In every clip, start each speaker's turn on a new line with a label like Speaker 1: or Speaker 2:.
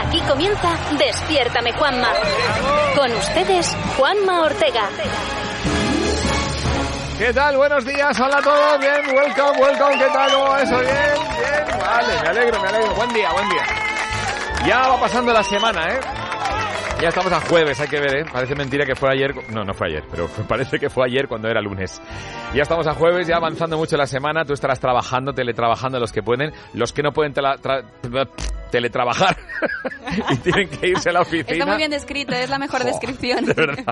Speaker 1: Aquí comienza Despiértame Juanma. Con ustedes, Juanma Ortega.
Speaker 2: ¿Qué tal? Buenos días, hola a todos, bien, welcome, welcome, ¿qué tal? ¿Cómo eso? Bien, bien, vale, me alegro, me alegro, buen día, buen día. Ya va pasando la semana, ¿eh? Ya estamos a jueves, hay que ver, ¿eh? Parece mentira que fue ayer. No, no fue ayer, pero parece que fue ayer cuando era lunes. Ya estamos a jueves, ya avanzando mucho la semana. Tú estarás trabajando, teletrabajando los que pueden. Los que no pueden teletrabajar y tienen que irse a la oficina.
Speaker 3: Está muy bien descrito, es la mejor descripción.
Speaker 2: De verdad.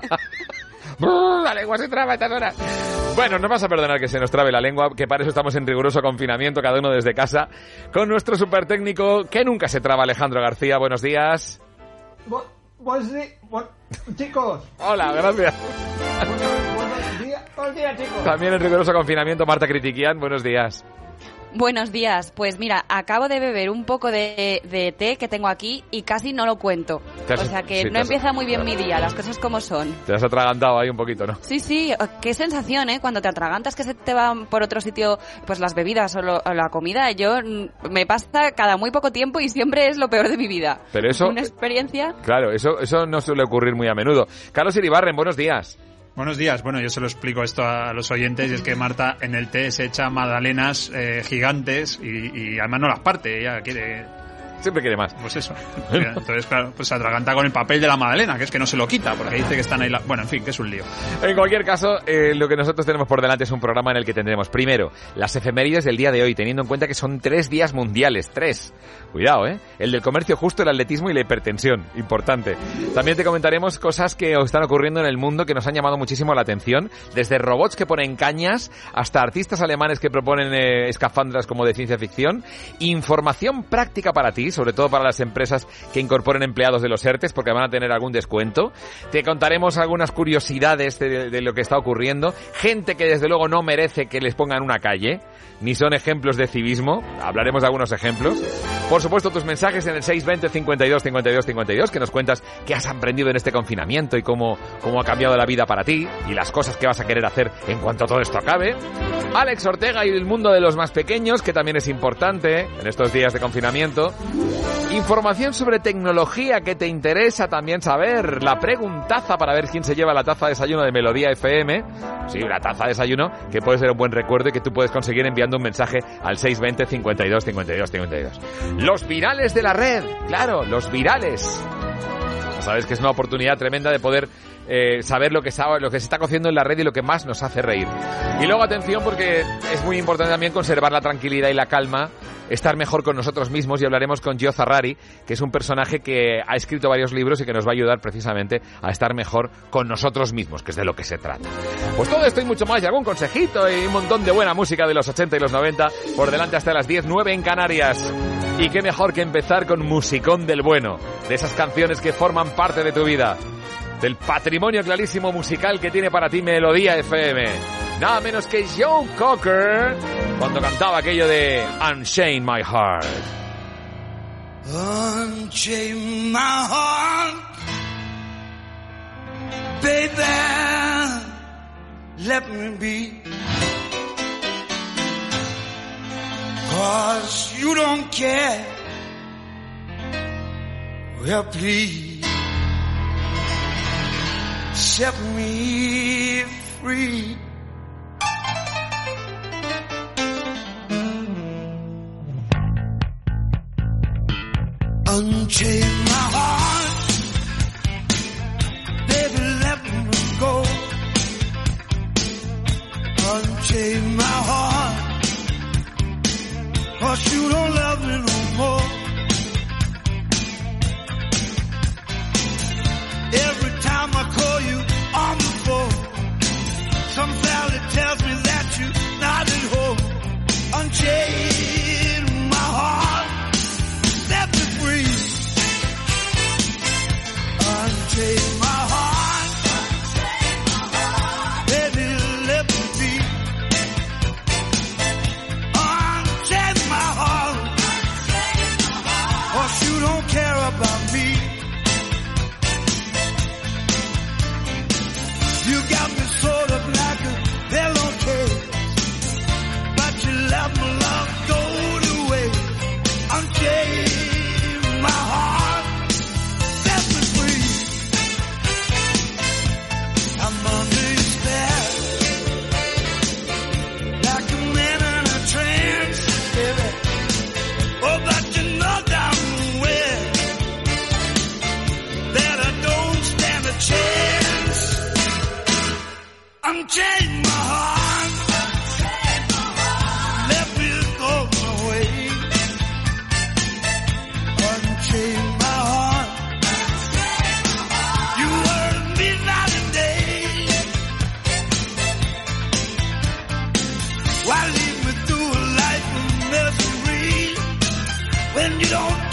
Speaker 2: la lengua se traba estas horas. Bueno, no vas a perdonar que se nos trabe la lengua, que para eso estamos en riguroso confinamiento, cada uno desde casa, con nuestro super técnico que nunca se traba, Alejandro García. Buenos días.
Speaker 4: Buenos días, chicos.
Speaker 2: Hola, gracias.
Speaker 4: Buenos días, buenos días, chicos.
Speaker 2: También en riguroso confinamiento, Marta Critiquian. Buenos días.
Speaker 3: Buenos días. Pues mira, acabo de beber un poco de, té que tengo aquí y casi no lo cuento. o sea que no empieza muy bien mi día, las cosas como son.
Speaker 2: Te has atragantado ahí un poquito, ¿no?
Speaker 3: Sí, sí. Qué sensación, ¿eh? Cuando te atragantas que se te van por otro sitio, pues las bebidas o, la comida. Yo mm, me pasa cada muy poco tiempo y siempre es lo peor de mi vida.
Speaker 2: Pero eso...
Speaker 3: Una experiencia...
Speaker 2: Claro, eso, eso no suele ocurrir muy a menudo. Carlos Iribarren, buenos días.
Speaker 5: Buenos días. Bueno, yo se lo explico esto a los oyentes y es que Marta en el té se echa magdalenas eh, gigantes y, y, además no las parte, ella quiere
Speaker 2: Siempre quiere más.
Speaker 5: Pues eso. Entonces, claro, pues se atraganta con el papel de la magdalena, que es que no se lo quita, porque dice que están ahí... Bueno, en fin, que es un lío.
Speaker 2: En cualquier caso, eh, lo que nosotros tenemos por delante es un programa en el que tendremos, primero, las efemérides del día de hoy, teniendo en cuenta que son tres días mundiales, tres. Cuidado, ¿eh? El del comercio justo, el atletismo y la hipertensión. Importante. También te comentaremos cosas que están ocurriendo en el mundo que nos han llamado muchísimo la atención, desde robots que ponen cañas hasta artistas alemanes que proponen eh, escafandras como de ciencia ficción, información práctica para ti, sobre todo para las empresas que incorporen empleados de los ERTES, porque van a tener algún descuento. Te contaremos algunas curiosidades de, lo que está ocurriendo. Gente que desde luego no merece que les pongan una calle, ni son ejemplos de civismo. Hablaremos de algunos ejemplos. Por supuesto, tus mensajes en el 620 52 52 52, que nos cuentas qué has aprendido en este confinamiento y cómo, cómo ha cambiado la vida para ti y las cosas que vas a querer hacer en cuanto todo esto acabe. Alex Ortega y el mundo de los más pequeños, que también es importante en estos días de confinamiento. Información sobre tecnología que te interesa también saber. La preguntaza para ver quién se lleva la taza de desayuno de Melodía FM. Sí, la taza de desayuno que puede ser un buen recuerdo y que tú puedes conseguir enviando un mensaje al 620 52 52 52. Los virales de la red. Claro, los virales. Sabes que es una oportunidad tremenda de poder eh, saber lo que, lo que se está cociendo en la red y lo que más nos hace reír. Y luego atención porque es muy importante también conservar la tranquilidad y la calma estar mejor con nosotros mismos y hablaremos con Gio Zarrari, que es un personaje que ha escrito varios libros y que nos va a ayudar precisamente a estar mejor con nosotros mismos, que es de lo que se trata. Pues todo esto y mucho más, y algún consejito y un montón de buena música de los 80 y los 90 por delante hasta las 10, 9 en Canarias. Y qué mejor que empezar con musicón del bueno, de esas canciones que forman parte de tu vida del patrimonio clarísimo musical que tiene para ti Melodía FM. Nada menos que Joe Cocker cuando cantaba aquello de Unchain My Heart.
Speaker 6: Unchain my heart, baby, let me be. Cause you don't care. Well, please. Set me free. Unchain my heart, baby, let me go. Unchain my heart, cause you don't love me no more. Every I call you on the phone, some valley tells me that you're not at home. Unchain my heart, set me free. Unchain my heart, don't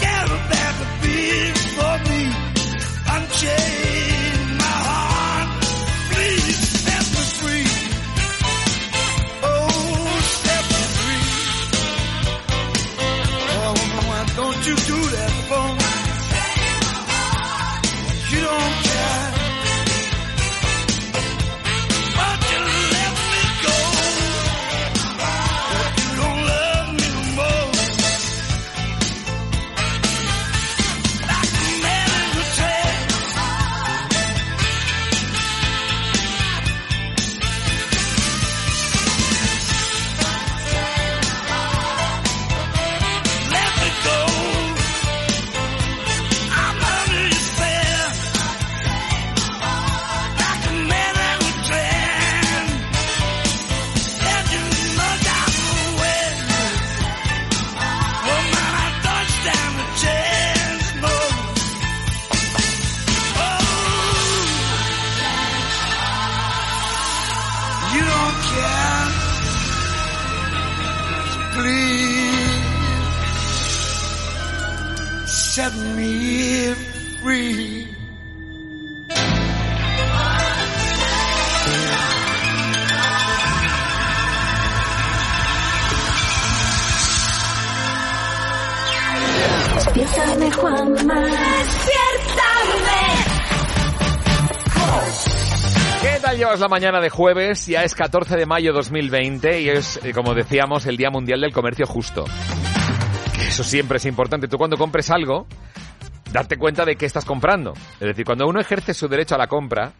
Speaker 2: ¿Qué tal llevas la mañana de jueves? Ya es 14 de mayo 2020 y es, eh, como decíamos, el Día Mundial del Comercio Justo. Eso siempre es importante. Tú cuando compres algo, darte cuenta de qué estás comprando. Es decir, cuando uno ejerce su derecho a la compra,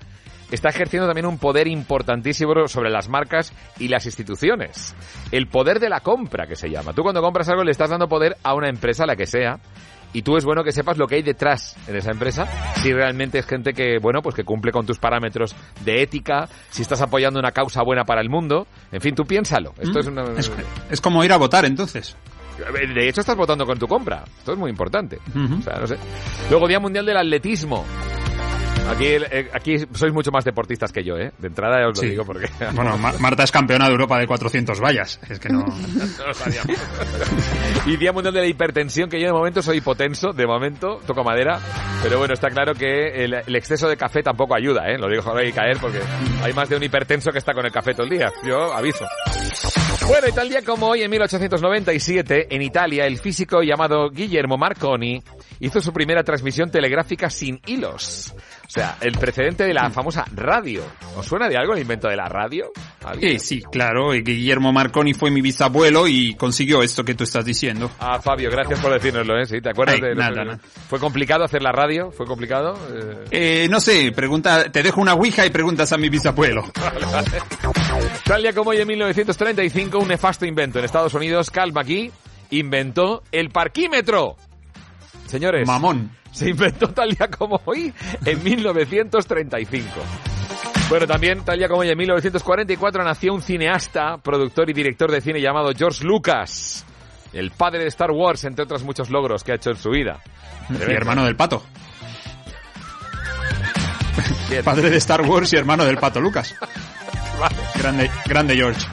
Speaker 2: está ejerciendo también un poder importantísimo sobre las marcas y las instituciones. El poder de la compra, que se llama. Tú cuando compras algo le estás dando poder a una empresa, la que sea, y tú es bueno que sepas lo que hay detrás en esa empresa, si realmente es gente que, bueno, pues que cumple con tus parámetros de ética, si estás apoyando una causa buena para el mundo, en fin, tú piénsalo. Esto es una...
Speaker 5: Es, es como ir a votar entonces.
Speaker 2: De hecho, estás votando con tu compra. Esto es muy importante.
Speaker 5: Ujú.
Speaker 2: O sea, no sé. Luego, Día Mundial del Atletismo. Aquí, eh, aquí sois mucho más deportistas que yo, ¿eh? De entrada ya os lo
Speaker 5: Sí.
Speaker 2: digo porque...
Speaker 5: Bueno, Ma- Marta es campeona de Europa de 400 vallas. Es que no...
Speaker 2: No lo sabíamos. y Día Mundial de la Hipertensión, que yo de momento soy hipotenso, de momento, toco madera, pero bueno, está claro que el, el exceso de café tampoco ayuda, ¿eh? Lo digo ahora y caer porque hay más de un hipertenso que está con el café todo el día. Yo aviso. Bueno, y tal día como hoy, en 1897, en Italia, el físico llamado Guillermo Marconi hizo su primera transmisión telegráfica sin hilos. O sea, el precedente de la famosa radio. ¿Os suena de algo el invento de la radio?
Speaker 5: Eh, sí, claro, y Guillermo Marconi fue mi bisabuelo y consiguió esto que tú estás diciendo.
Speaker 2: Ah, Fabio, gracias por decírnoslo, ¿eh? Sí, ¿te acuerdas
Speaker 5: Ay,
Speaker 2: de
Speaker 5: nada,
Speaker 2: fue,
Speaker 5: nada.
Speaker 2: fue complicado hacer la radio? ¿Fue complicado? Eh,
Speaker 5: Eh, no sé, pregunta, te dejo una ouija y preguntas a mi bisabuelo.
Speaker 2: Tal día como hoy en 1935, un nefasto invento en Estados Unidos, Cal McKee, inventó el parquímetro. Señores,
Speaker 5: Mamón.
Speaker 2: Se inventó tal día como hoy en 1935. Bueno, también tal día como hoy en 1944 nació un cineasta, productor y director de cine llamado George Lucas, el padre de Star Wars, entre otros muchos logros que ha hecho en su vida.
Speaker 5: Y hermano del pato. Padre de Star Wars y hermano del pato Lucas. Grande, grande George.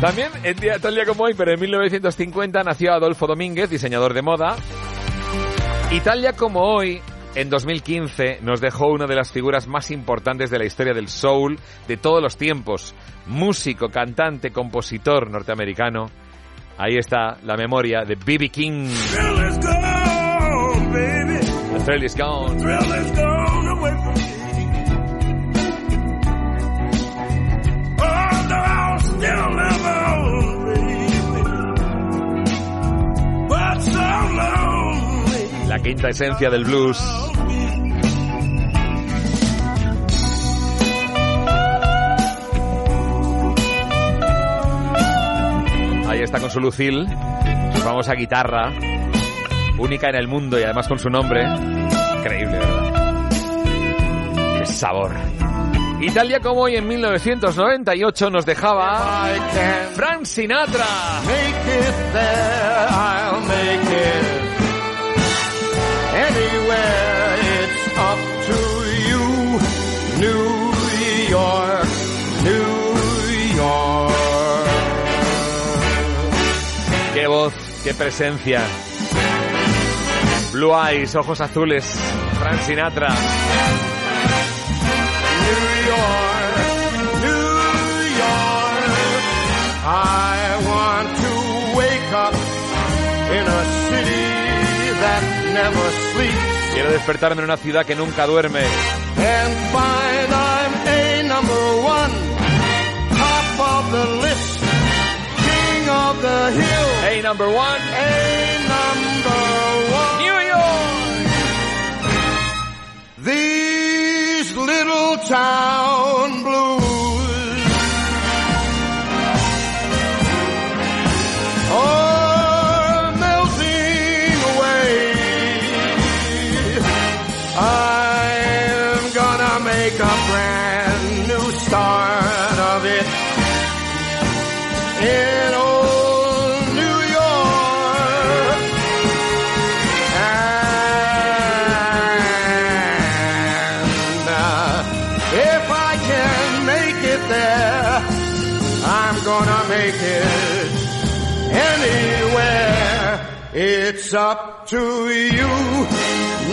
Speaker 2: También, en día, tal día como hoy, pero en 1950, nació Adolfo Domínguez, diseñador de moda. Y tal día como hoy, en 2015, nos dejó una de las figuras más importantes de la historia del soul de todos los tiempos. Músico, cantante, compositor norteamericano. Ahí está la memoria de B.B. King.
Speaker 6: Thrill is gone, baby.
Speaker 2: The La quinta esencia del blues. Ahí está con su Lucille, su famosa guitarra, única en el mundo y además con su nombre. Increíble, ¿verdad? ¡Qué sabor! Italia como hoy en 1998 nos dejaba Frank Sinatra.
Speaker 4: Make it there, I'll make it.
Speaker 2: Voz, qué presencia. Blue Eyes, Ojos Azules, Frank Sinatra.
Speaker 4: New York, New York, I want to wake up in a city that never sleeps.
Speaker 7: Quiero despertarme en una ciudad que nunca duerme.
Speaker 4: And find I'm a number one, top of the list, king of the hill.
Speaker 7: number one.
Speaker 4: Hey! It's up to you,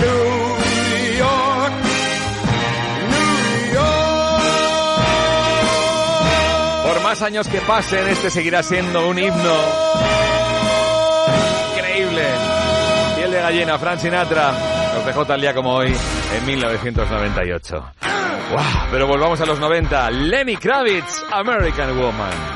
Speaker 4: New York. New York.
Speaker 7: Por más años que pasen, este seguirá siendo un himno. Increíble. Piel de gallina, Fran Sinatra. Nos dejó tal día como hoy, en 1998. ¡Wow! Pero volvamos a los 90. Lenny Kravitz, American Woman.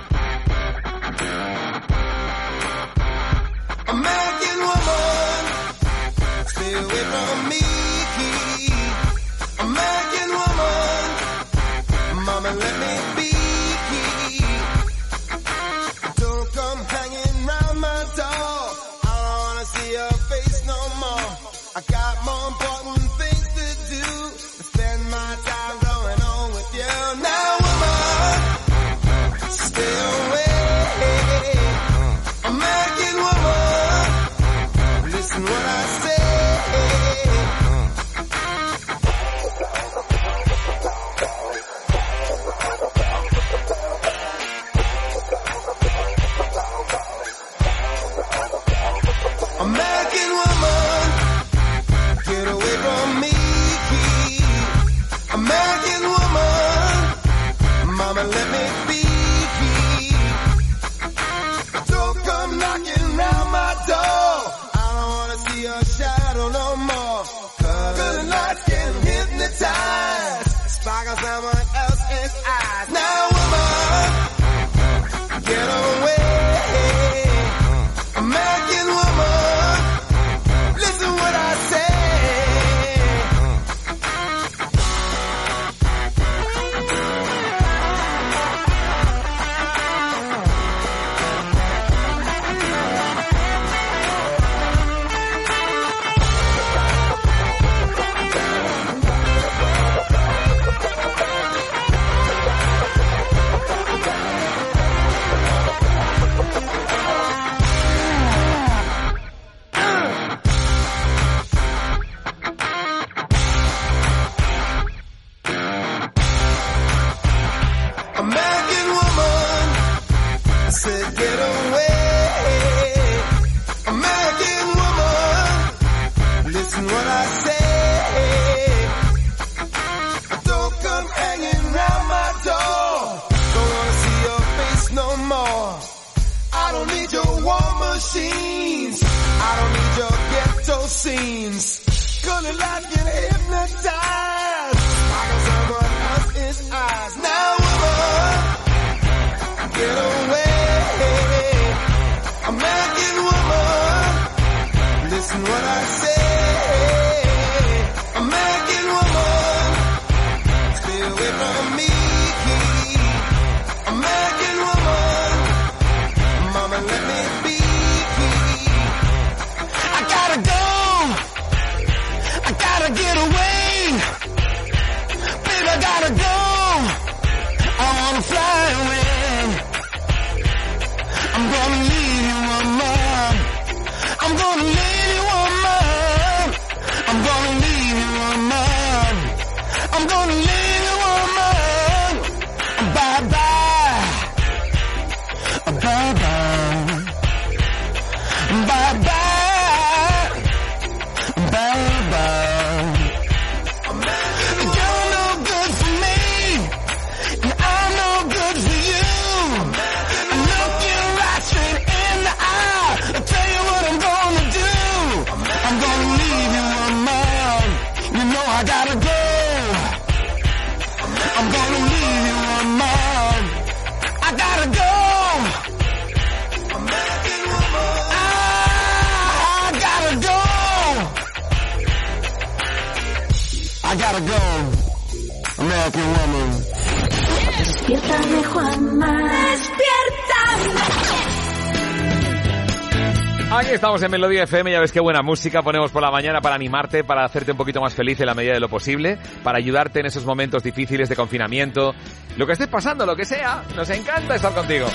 Speaker 2: Estamos en Melodía FM, ya ves qué buena música ponemos por la mañana para animarte, para hacerte un poquito más feliz en la medida de lo posible, para ayudarte en esos momentos difíciles de confinamiento, lo que estés pasando, lo que sea, nos encanta estar contigo.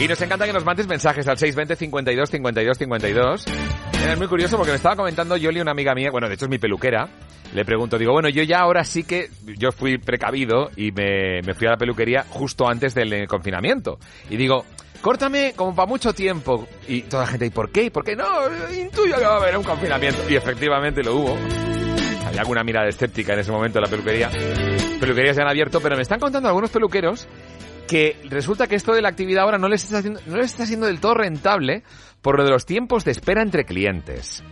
Speaker 2: Y nos encanta que nos mandes mensajes al 620 52 52 52. Es muy curioso porque me estaba comentando Yoli, una amiga mía, bueno, de hecho es mi peluquera, le pregunto, digo, bueno, yo ya ahora sí que, yo fui precavido y me, me fui a la peluquería justo antes del eh, confinamiento. Y digo, córtame como para mucho tiempo. Y toda la gente, ¿y por qué? ¿Y por qué no? Intuyo que va a haber un confinamiento. Y efectivamente lo hubo. Había alguna mirada escéptica en ese momento en la peluquería. Peluquerías se han abierto, pero me están contando algunos peluqueros que resulta que esto de la actividad ahora no les está no les está siendo del todo rentable por lo de los tiempos de espera entre clientes.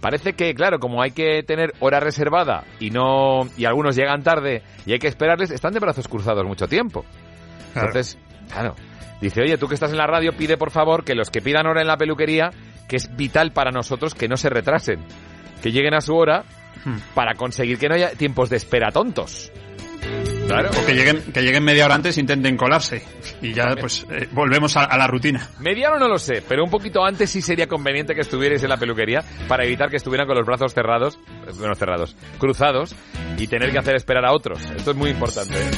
Speaker 2: Parece que, claro, como hay que tener hora reservada y no y algunos llegan tarde y hay que esperarles, están de brazos cruzados mucho tiempo. Entonces, claro, dice, oye, tú que estás en la radio, pide por favor que los que pidan hora en la peluquería, que es vital para nosotros que no se retrasen, que lleguen a su hora
Speaker 5: Hmm.
Speaker 2: para conseguir que no haya tiempos de espera tontos. Claro.
Speaker 5: O que lleguen, que lleguen media hora antes e intenten colarse. Y ya, pues, eh, volvemos a, a la rutina.
Speaker 2: Media hora no lo sé, pero un poquito antes sí sería conveniente que estuvierais en la peluquería para evitar que estuvieran con los brazos cerrados, eh, bueno, cerrados, cruzados y tener que hacer esperar a otros. Esto es muy importante. ¿eh?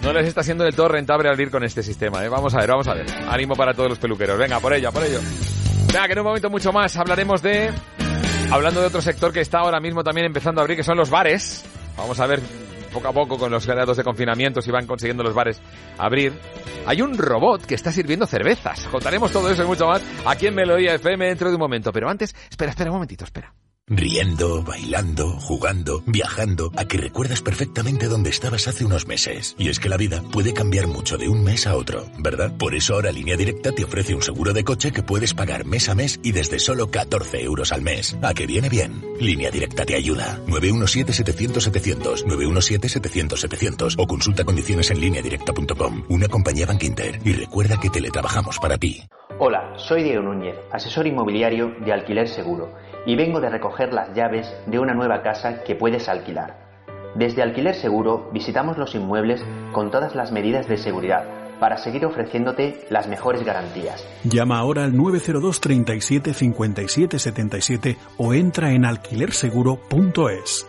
Speaker 2: No les está siendo del todo rentable abrir con este sistema. ¿eh? Vamos a ver, vamos a ver. Ánimo para todos los peluqueros. Venga, por ello, por ello. Venga, que en un momento mucho más hablaremos de... Hablando de otro sector que está ahora mismo también empezando a abrir, que son los bares. Vamos a ver poco a poco con los grados de confinamiento si van consiguiendo los bares abrir. Hay un robot que está sirviendo cervezas. Contaremos todo eso y mucho más aquí en Melodía FM dentro de un momento. Pero antes, espera, espera un momentito, espera.
Speaker 8: Riendo, bailando, jugando, viajando, a que recuerdas perfectamente dónde estabas hace unos meses. Y es que la vida puede cambiar mucho de un mes a otro, ¿verdad? Por eso ahora Línea Directa te ofrece un seguro de coche que puedes pagar mes a mes y desde solo 14 euros al mes. ¿A que viene bien? Línea Directa te ayuda. 917-700-700, 917-700-700 o consulta condiciones en lineadirecta.com. Una compañía Bank. Y recuerda que teletrabajamos para ti.
Speaker 9: Hola, soy Diego Núñez, asesor inmobiliario de Alquiler Seguro, y vengo de recoger las llaves de una nueva casa que puedes alquilar. Desde Alquiler Seguro visitamos los inmuebles con todas las medidas de seguridad para seguir ofreciéndote las mejores garantías.
Speaker 10: Llama ahora al 902 37 57 77 o entra en alquilerseguro.es.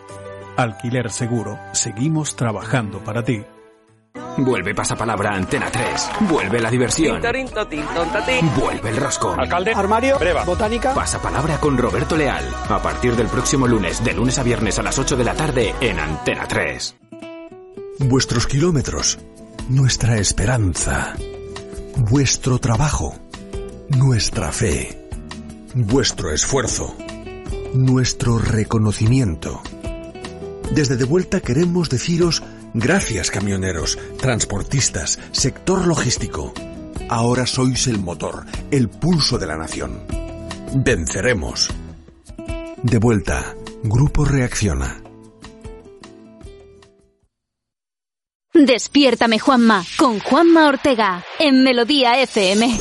Speaker 10: Alquiler Seguro, seguimos trabajando para ti.
Speaker 11: Vuelve pasapalabra Antena 3. Vuelve la diversión. Vuelve el rosco.
Speaker 12: Alcalde. Armario. Breva. Botánica.
Speaker 11: Pasapalabra con Roberto Leal. A partir del próximo lunes, de lunes a viernes a las 8 de la tarde en Antena 3.
Speaker 13: Vuestros kilómetros, nuestra esperanza, vuestro trabajo, nuestra fe, vuestro esfuerzo, nuestro reconocimiento. Desde De Vuelta queremos deciros gracias camioneros, transportistas, sector logístico. Ahora sois el motor, el pulso de la nación. Venceremos. De Vuelta, Grupo Reacciona.
Speaker 1: Despiértame Juanma con Juanma Ortega en Melodía FM.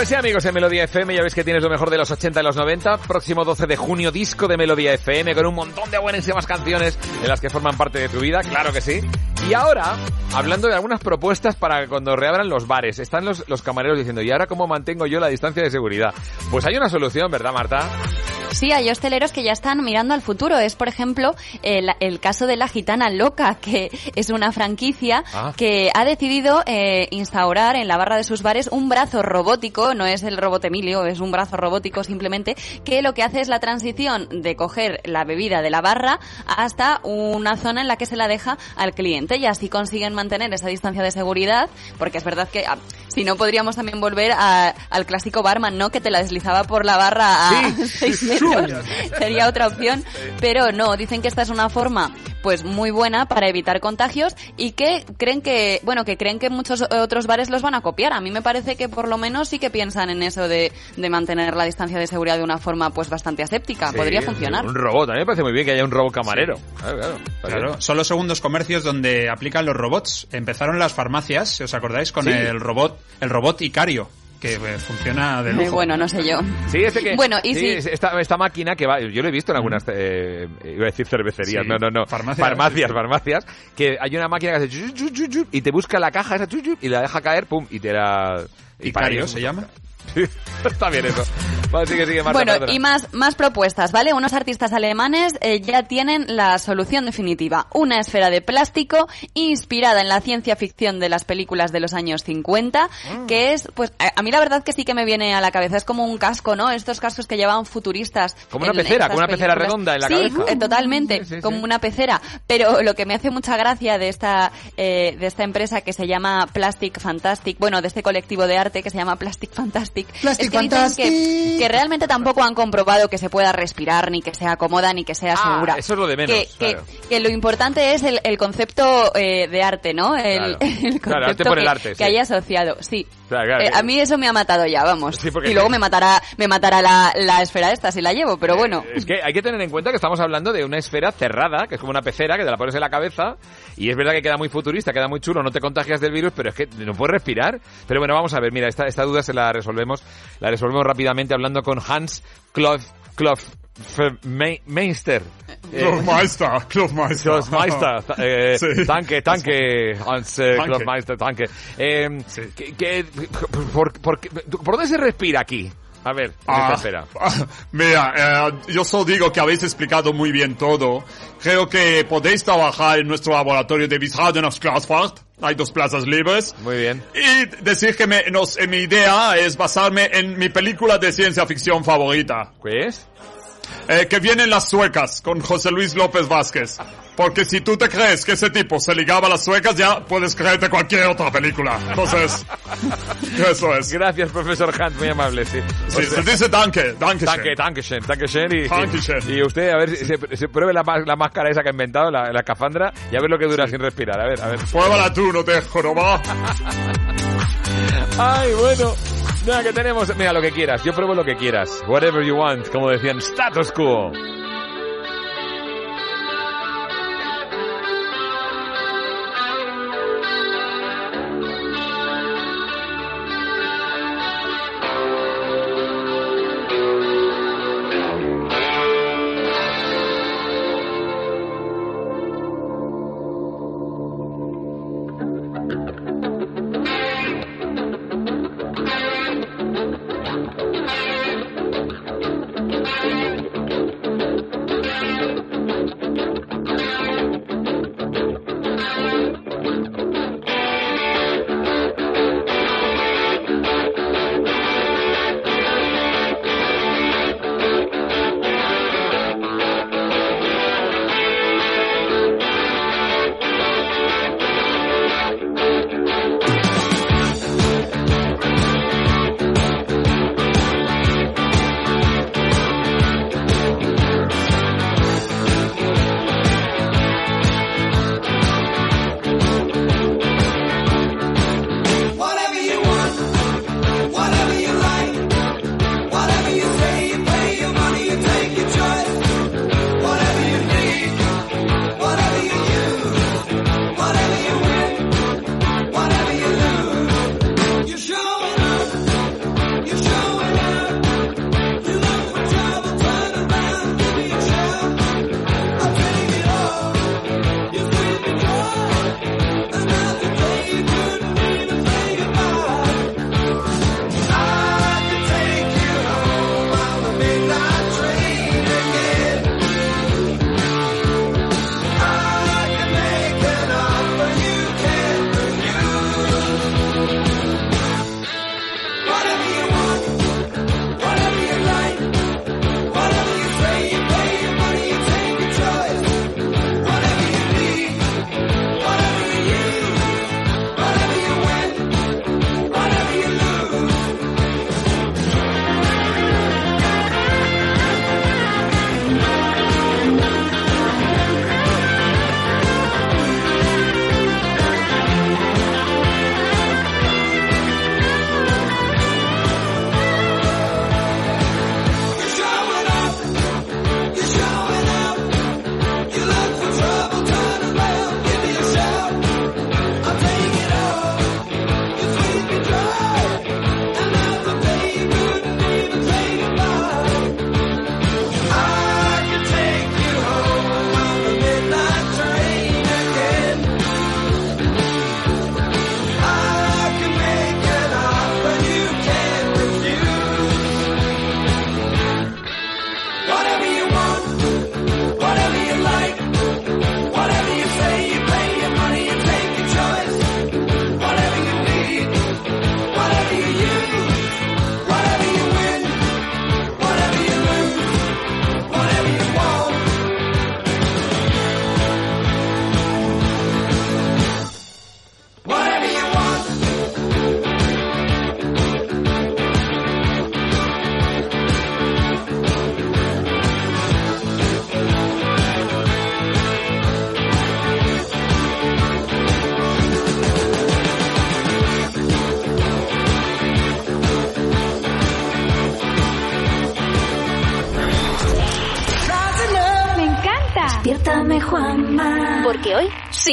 Speaker 2: Pues sí, amigos, en Melodía FM ya veis que tienes lo mejor de los 80 y los 90. Próximo 12 de junio, disco de Melodía FM con un montón de buenísimas canciones en las que forman parte de tu vida, claro que sí. Y ahora, hablando de algunas propuestas para cuando reabran los bares, están los, los camareros diciendo, ¿y ahora cómo mantengo yo la distancia de seguridad? Pues hay una solución, ¿verdad, Marta?
Speaker 3: Sí, hay hosteleros que ya están mirando al futuro. Es, por ejemplo, el, el caso de la Gitana Loca, que es una franquicia
Speaker 14: Ah.
Speaker 3: que ha decidido eh, instaurar en la barra de sus bares un brazo robótico, no es el robot Emilio, es un brazo robótico simplemente, que lo que hace es la transición de coger la bebida de la barra hasta una zona en la que se la deja al cliente y así consiguen mantener esa distancia de seguridad, porque es verdad que ah, si no podríamos también volver a- al clásico barman, ¿no? Que te la deslizaba por la barra a
Speaker 14: Sí.
Speaker 3: seis metros. Sería otra opción, pero no, dicen que esta es una forma pues muy buena para evitar contagios y que creen que, bueno, que creen que muchos otros bares los van a copiar. A mí me parece que por lo menos sí que piensan en eso de, de mantener la distancia de seguridad de una forma pues bastante aséptica.
Speaker 2: Sí,
Speaker 3: Podría funcionar.
Speaker 2: Un robot, a mí me parece muy bien que haya un robot camarero. Claro, claro.
Speaker 5: Son los segundos comercios donde aplican los robots. Empezaron las farmacias, si os acordáis, con
Speaker 2: Sí.
Speaker 5: el robot, el robot Icario, que eh, funciona de
Speaker 3: Eh,
Speaker 5: lujo.
Speaker 3: bueno, no sé yo.
Speaker 2: Sí, ese que.
Speaker 3: Bueno, y
Speaker 2: sí,
Speaker 3: si-
Speaker 2: esta, esta máquina que va. Yo lo he visto en algunas. eh, iba a decir cervecerías.
Speaker 5: Sí,
Speaker 2: no, no, no.
Speaker 5: farmacias,
Speaker 2: farmacias,
Speaker 5: sí, sí.
Speaker 2: farmacias. Que hay una máquina que hace. y te busca la caja esa y la deja caer, pum, y te la.
Speaker 5: Icario se llama.
Speaker 2: Está bien eso. Vale, sigue, sigue, Marta,
Speaker 3: bueno,
Speaker 2: perdona.
Speaker 3: y más, más propuestas, ¿vale? Unos artistas alemanes eh, ya tienen la solución definitiva. Una esfera de plástico inspirada en la ciencia ficción de las películas de los años 50,
Speaker 2: Mm.
Speaker 3: que es, pues, a, a mí la verdad que sí que me viene a la cabeza. Es como un casco, ¿no? Estos cascos que llevaban futuristas.
Speaker 2: Como una pecera, como una pecera redonda en la
Speaker 3: sí,
Speaker 2: cabeza.
Speaker 3: eh, totalmente, como una pecera. Pero lo que me hace mucha gracia de esta, eh, de esta empresa que se llama Plastic Fantastic, bueno, de este colectivo de arte que se llama Plastic Fantastic,
Speaker 14: Plastic
Speaker 3: es que dicen que, que realmente tampoco han comprobado que se pueda respirar, ni que sea cómoda, ni que sea
Speaker 2: Ah,
Speaker 3: segura.
Speaker 2: eso es lo de menos,
Speaker 3: Que, que-
Speaker 2: claro.
Speaker 3: que lo importante es el, el concepto eh, de arte, ¿no? El,
Speaker 2: Claro.
Speaker 3: el
Speaker 2: Claro, arte
Speaker 3: concepto
Speaker 2: por el
Speaker 3: que,
Speaker 2: arte,
Speaker 3: que
Speaker 2: sí.
Speaker 3: haya asociado, sí.
Speaker 2: Claro,
Speaker 3: Eh, a mí eso me ha matado ya, vamos.
Speaker 2: Sí,
Speaker 3: y luego me matará, me matará la, la esfera esta si la llevo, pero bueno.
Speaker 2: Es que hay que tener en cuenta que estamos hablando de una esfera cerrada, que es como una pecera, que te la pones en la cabeza, y es verdad que queda muy futurista, queda muy chulo, no te contagias del virus, pero es que no puedes respirar. Pero bueno, vamos a ver, mira, esta, esta duda se la resolvemos, la resolvemos rápidamente hablando con Hans Kloff, Kloff Meister.
Speaker 5: Klofmeister, Klofmeister.
Speaker 2: Klofmeister, eh,
Speaker 5: Sí.
Speaker 2: tanque, tanque, Hans eh. Klofmeister, tanque. Eh, que- por, por, ¿Por dónde se respira aquí? A ver,
Speaker 15: Ah, ah, mira, eh, yo solo digo que habéis explicado muy bien todo. Creo que podéis trabajar en nuestro laboratorio de Wisradenafsglasfahrt. Hay dos plazas libres.
Speaker 2: Muy bien.
Speaker 15: Y decir que me- nos- eh, mi idea es basarme en mi película de ciencia ficción favorita.
Speaker 2: ¿Qué es?
Speaker 15: Eh, que vienen las suecas con José Luis López Vázquez. Porque si tú te crees que ese tipo se ligaba a las suecas, ya puedes creerte cualquier otra película. Entonces, eso es.
Speaker 2: Gracias, profesor Hans, muy amable, sí.
Speaker 15: Sí, se dice danke, danke.
Speaker 2: Danke, Dankeschön, Dankeschön y,
Speaker 15: Dankeschön.
Speaker 2: y usted a ver se, se pruebe la, la máscara esa que ha inventado, la, la escafandra, y a ver lo que dura sin respirar, a ver, a ver.
Speaker 15: Pruébala tú, no te joroba.
Speaker 2: Ay, bueno. Nada, que tenemos. Mira, lo que quieras. Yo pruebo lo que quieras. Whatever you want, como decían, status quo.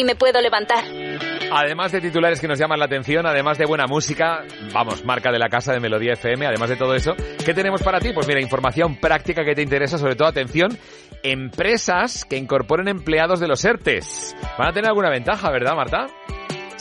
Speaker 1: Me puedo levantar.
Speaker 2: Además de titulares que nos llaman la atención, además de buena música, vamos, marca de la casa de Melodía FM, además de todo eso, ¿qué tenemos para ti? Pues mira, información práctica que te interesa, sobre todo atención, empresas que incorporen empleados de los ERTES. Van a tener alguna ventaja, ¿verdad, Marta?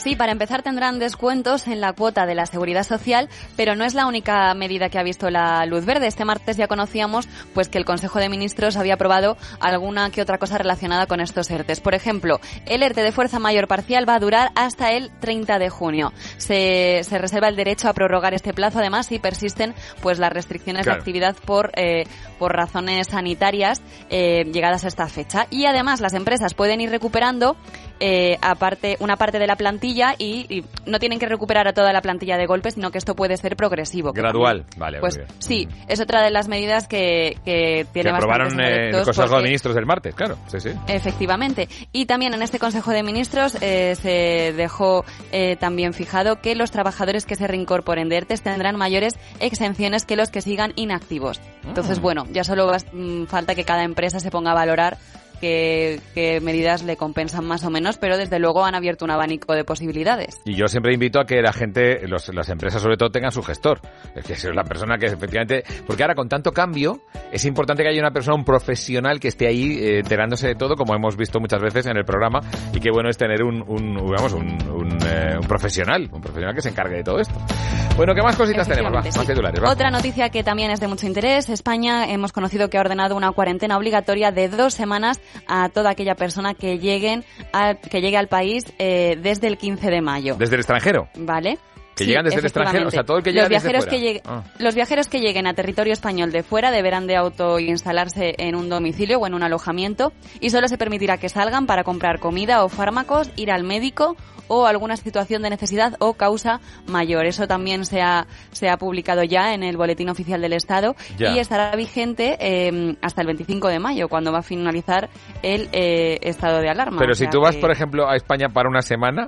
Speaker 3: Sí, para empezar tendrán descuentos en la cuota de la seguridad social, pero no es la única medida que ha visto la luz verde. Este martes ya conocíamos pues que el Consejo de Ministros había aprobado alguna que otra cosa relacionada con estos ERTES. Por ejemplo, el ERTE de fuerza mayor parcial va a durar hasta el 30 de junio. Se, se reserva el derecho a prorrogar este plazo, además, si persisten pues las restricciones
Speaker 2: Claro.
Speaker 3: de actividad por, eh, por razones sanitarias eh, llegadas a esta fecha. Y además las empresas pueden ir recuperando eh, aparte una parte de la plantilla y, y no tienen que recuperar a toda la plantilla de golpe, sino que esto puede ser progresivo. que
Speaker 2: Gradual,
Speaker 3: también,
Speaker 2: vale,
Speaker 3: Pues
Speaker 2: bien.
Speaker 3: sí, es otra de las medidas que, que
Speaker 2: Que
Speaker 3: tiene
Speaker 2: aprobaron
Speaker 3: bastantes
Speaker 2: eh, en el Consejo de Ministros del martes, claro, sí, sí.
Speaker 3: Efectivamente. Y también en este Consejo de Ministros eh, se dejó eh, también fijado que los trabajadores que se reincorporen de ERTES tendrán mayores exenciones que los que sigan inactivos. Entonces,
Speaker 2: Ah.
Speaker 3: bueno, ya solo mm, falta que cada empresa se ponga a valorar qué, qué medidas le compensan más o menos, pero desde luego han abierto un abanico de posibilidades.
Speaker 2: Y yo siempre invito a que la gente, los- las empresas sobre todo, tengan su gestor. Es que es la persona que efectivamente... Porque ahora con tanto cambio, es importante que haya una persona, un profesional que esté ahí eh, enterándose de todo, como hemos visto muchas veces en el programa, y qué bueno es tener un, un digamos, un, un, eh, un profesional, un profesional que se encargue de todo esto. Bueno, ¿qué más cositas tenemos? Va,
Speaker 3: Efectivamente,
Speaker 2: más
Speaker 3: sí.
Speaker 2: titulares, va.
Speaker 3: Otra noticia que también es de mucho interés. España hemos conocido que ha ordenado una cuarentena obligatoria de dos semanas a toda aquella persona que lleguen a- que llegue al país eh, desde el 15 de mayo.
Speaker 2: Desde el extranjero.
Speaker 3: ¿Vale?
Speaker 2: Que
Speaker 3: Sí,
Speaker 2: llegan desde el extranjero, o sea, todo el que llega
Speaker 3: los
Speaker 2: desde
Speaker 3: viajeros
Speaker 2: fuera.
Speaker 3: que lleguen,
Speaker 2: Ah.
Speaker 3: Los viajeros que lleguen a territorio español de fuera deberán de autoinstalarse en un domicilio o en un alojamiento y solo se permitirá que salgan para comprar comida o fármacos, ir al médico o alguna situación de necesidad o causa mayor. Eso también se ha, se ha publicado ya en el Boletín Oficial del Estado
Speaker 2: Ya.
Speaker 3: y estará vigente eh, hasta el 25 de mayo, cuando va a finalizar el eh, estado de alarma.
Speaker 2: Pero
Speaker 3: O
Speaker 2: si
Speaker 3: sea
Speaker 2: tú vas,
Speaker 3: que-
Speaker 2: por ejemplo, a España para una semana,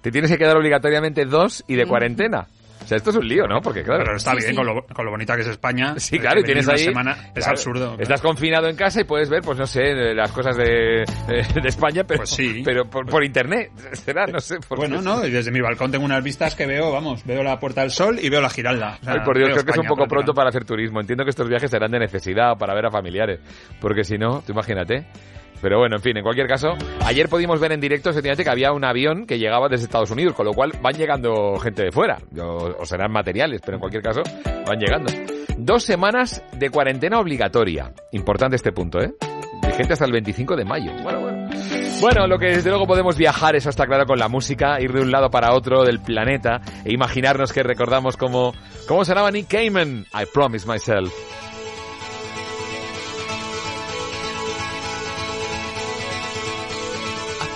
Speaker 2: te tienes que quedar obligatoriamente dos y de cuarentena. O sea, esto es un lío, ¿no? Porque claro.
Speaker 5: Pero está bien Con, lo, con lo bonita que es España.
Speaker 2: Sí,
Speaker 5: eh,
Speaker 2: claro, y tienes ahí.
Speaker 5: semana es
Speaker 2: claro,
Speaker 5: absurdo. claro.
Speaker 2: Estás confinado en casa y puedes ver, pues no sé, las cosas de, de España, pero, pero por, por internet. Será, no sé. por
Speaker 5: Bueno,
Speaker 2: qué.
Speaker 5: no, y desde mi balcón tengo unas vistas que veo, vamos, veo la Puerta del Sol y veo la Giralda. O sea,
Speaker 2: Ay, por Dios, creo que es un
Speaker 5: España
Speaker 2: poco pronto para hacer turismo. Entiendo que estos viajes serán de necesidad o para ver a familiares. Porque si no, tú imagínate. Pero bueno, en fin, en cualquier caso, ayer pudimos ver en directo efectivamente que había un avión que llegaba desde Estados Unidos, con lo cual van llegando gente de fuera. O, o serán materiales, pero en cualquier caso, van llegando. Dos semanas de cuarentena obligatoria. Importante este punto, ¿eh? Vigente hasta el 25 de mayo. Bueno, bueno. Bueno, lo que desde luego podemos viajar, eso está claro, con la música, ir de un lado para otro del planeta e imaginarnos que recordamos cómo, cómo sonaba Nick Cayman. I promise myself.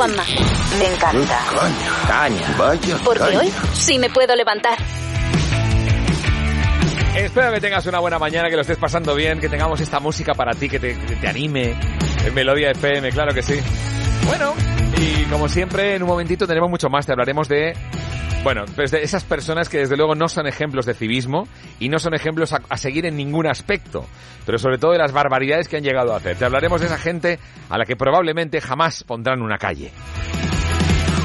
Speaker 1: Juanma.
Speaker 16: Me encanta.
Speaker 17: Caña. Caña. Vaya
Speaker 1: Porque
Speaker 17: caña.
Speaker 1: hoy sí me puedo levantar.
Speaker 2: Espero que tengas una buena mañana, que lo estés pasando bien, que tengamos esta música para ti, que te, que te anime. En Melodía FM, claro que sí. Bueno, y como siempre, en un momentito tenemos mucho más. Te hablaremos de, bueno, pues de esas personas que desde luego no son ejemplos de civismo y no son ejemplos a, a seguir en ningún aspecto, pero sobre todo de las barbaridades que han llegado a hacer. Te hablaremos de esa gente a la que probablemente jamás pondrán una calle.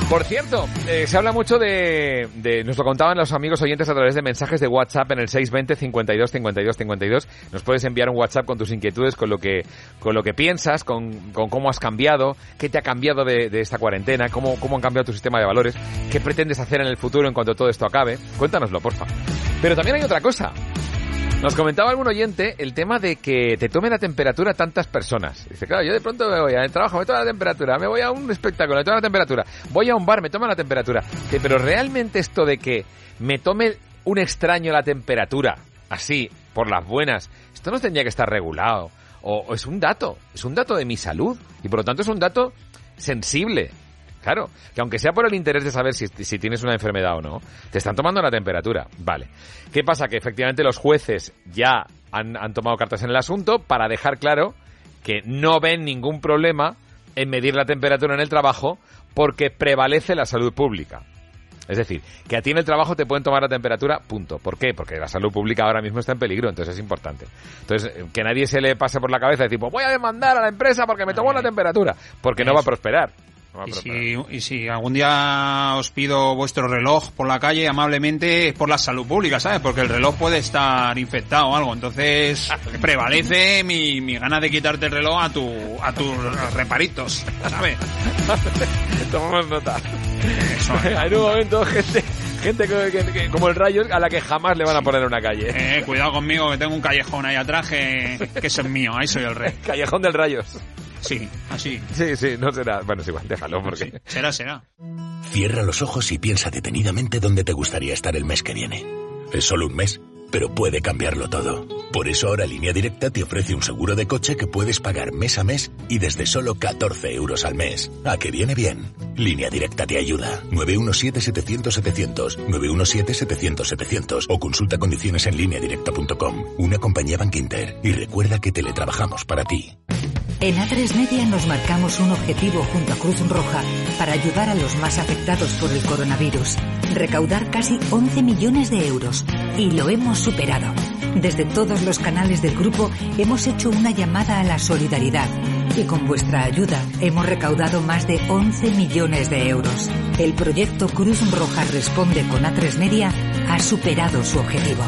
Speaker 2: Por cierto, eh, se habla mucho de, de- Nos lo contaban los amigos oyentes a través de mensajes de WhatsApp en el 620 52 52 52. Nos puedes enviar un WhatsApp con tus inquietudes, con lo que, con lo que piensas, con, con cómo has cambiado, qué te ha cambiado de, de esta cuarentena, cómo, cómo han cambiado tu sistema de valores, qué pretendes hacer en el futuro en cuanto todo esto acabe. Cuéntanoslo, porfa. Pero también hay otra cosa. Nos comentaba algún oyente el tema de que te tome la temperatura tantas personas. Dice, claro, yo de pronto me voy al trabajo, me toma la temperatura, me voy a un espectáculo, me toma la temperatura, voy a un bar, me toma la temperatura. Pero realmente esto de que me tome un extraño la temperatura, así, por las buenas, esto no tendría que estar regulado. O es un dato, es un dato de mi salud. Y por lo tanto es un dato sensible. Claro, que aunque sea por el interés de saber si, si tienes una enfermedad o no, te están tomando la temperatura. Vale. ¿Qué pasa? Que efectivamente los jueces ya han, han tomado cartas en el asunto para dejar claro que no ven ningún problema en medir la temperatura en el trabajo porque prevalece la salud pública. Es decir, que a ti en el trabajo te pueden tomar la temperatura, punto. ¿Por qué? Porque la salud pública ahora mismo está en peligro, entonces es importante. Entonces, eh, que nadie se le pase por la cabeza decir, pues voy a demandar a la empresa porque me tomó la temperatura, porque no va a prosperar.
Speaker 5: Y si, y si algún día os pido vuestro reloj por la calle, amablemente, es por la salud pública, ¿sabes? Porque el reloj puede estar infectado o algo. Entonces, prevalece mi, mi ganas de quitarte el reloj a, tu, a tus reparitos, ¿sabes?
Speaker 2: Tomamos nota. en un momento, gente, gente que- que- que- como el rayo a la que jamás le van a poner una calle.
Speaker 5: Eh, cuidado conmigo, que tengo un callejón ahí atrás que, que es mío, ahí soy el rey.
Speaker 2: Callejón del Rayos.
Speaker 5: Sí, así.
Speaker 2: Sí, sí, no será. Bueno, es igual, déjalo porque.
Speaker 5: Será, será.
Speaker 8: Cierra los ojos y piensa detenidamente dónde te gustaría estar el mes que viene. Es solo un mes, pero puede cambiarlo todo. Por eso ahora Línea Directa te ofrece un seguro de coche que puedes pagar mes a mes y desde solo 14 euros al mes. ¿A que viene bien? Línea Directa te ayuda. 917-700-700, 917-700-700 o consulta condiciones en lineadirecta.com. Una compañía Bank. Y recuerda que teletrabajamos para ti.
Speaker 18: En A3 Media nos marcamos un objetivo junto a Cruz Roja para ayudar a los más afectados por el coronavirus. Recaudar casi 11 millones de euros. Y lo hemos superado. Desde todos los canales del grupo hemos hecho una llamada a la solidaridad. Y con vuestra ayuda hemos recaudado más de 11 millones de euros. El proyecto Cruz Roja Responde con A3 Media ha superado su objetivo.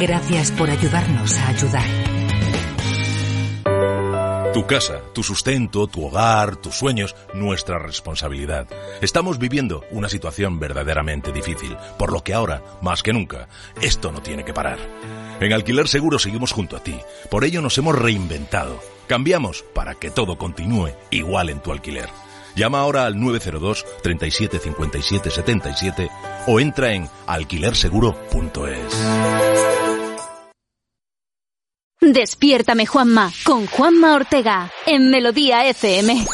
Speaker 18: Gracias por ayudarnos a ayudar.
Speaker 19: Tu casa, tu sustento, tu hogar, tus sueños, nuestra responsabilidad. Estamos viviendo una situación verdaderamente difícil, por lo que ahora, más que nunca, esto no tiene que parar. En Alquiler Seguro seguimos junto a ti, por ello nos hemos reinventado. Cambiamos para que todo continúe igual en tu alquiler. Llama ahora al 902 37 57 77 o entra en alquilerseguro.es.
Speaker 1: Despiértame Juanma con Juanma Ortega en Melodía FM.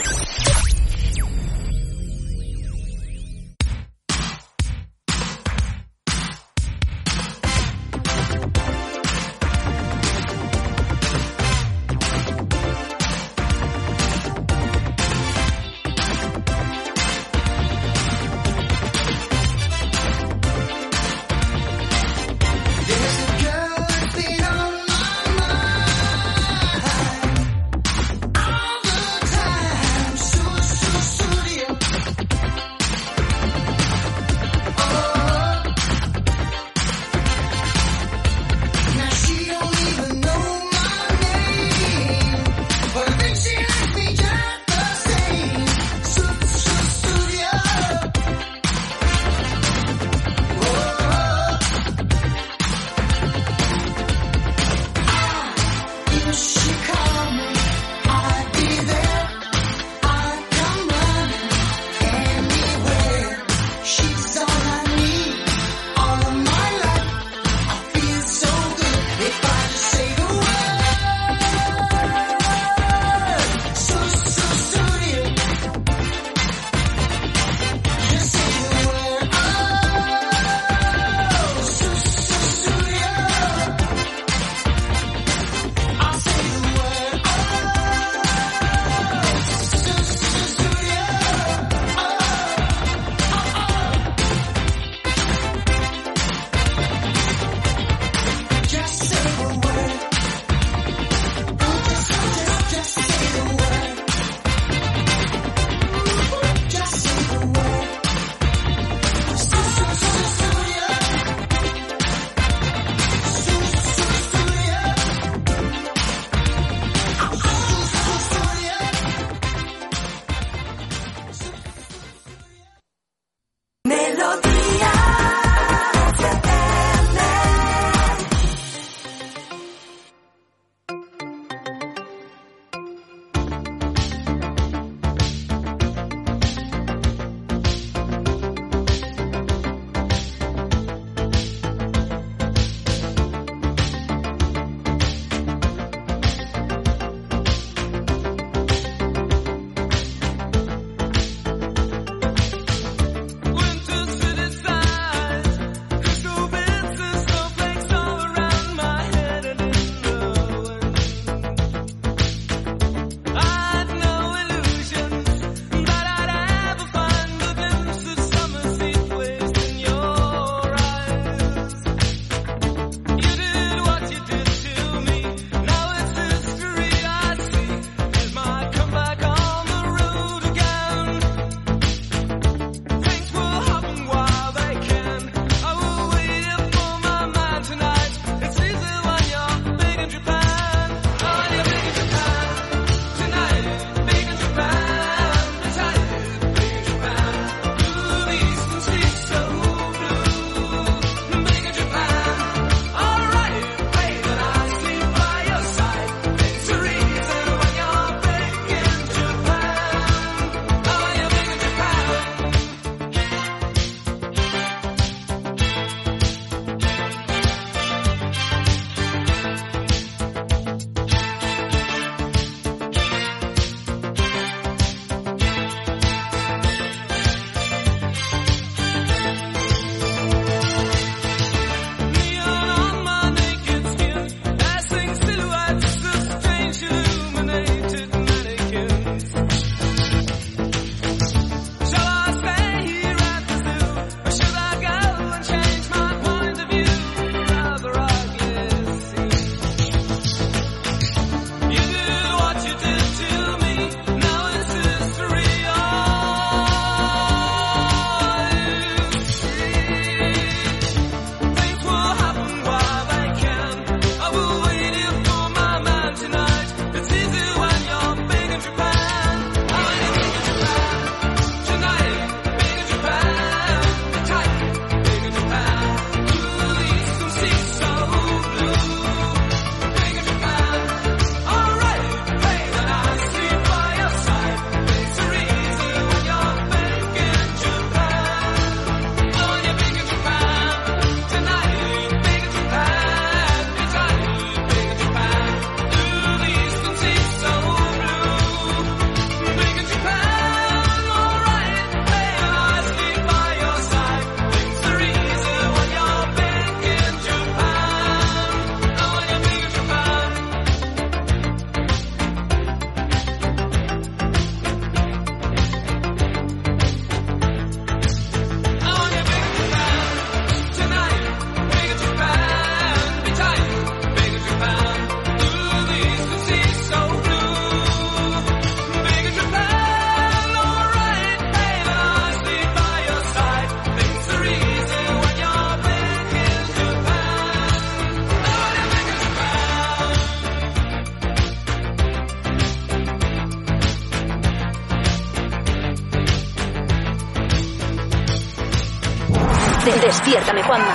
Speaker 1: Despiértame Juanma.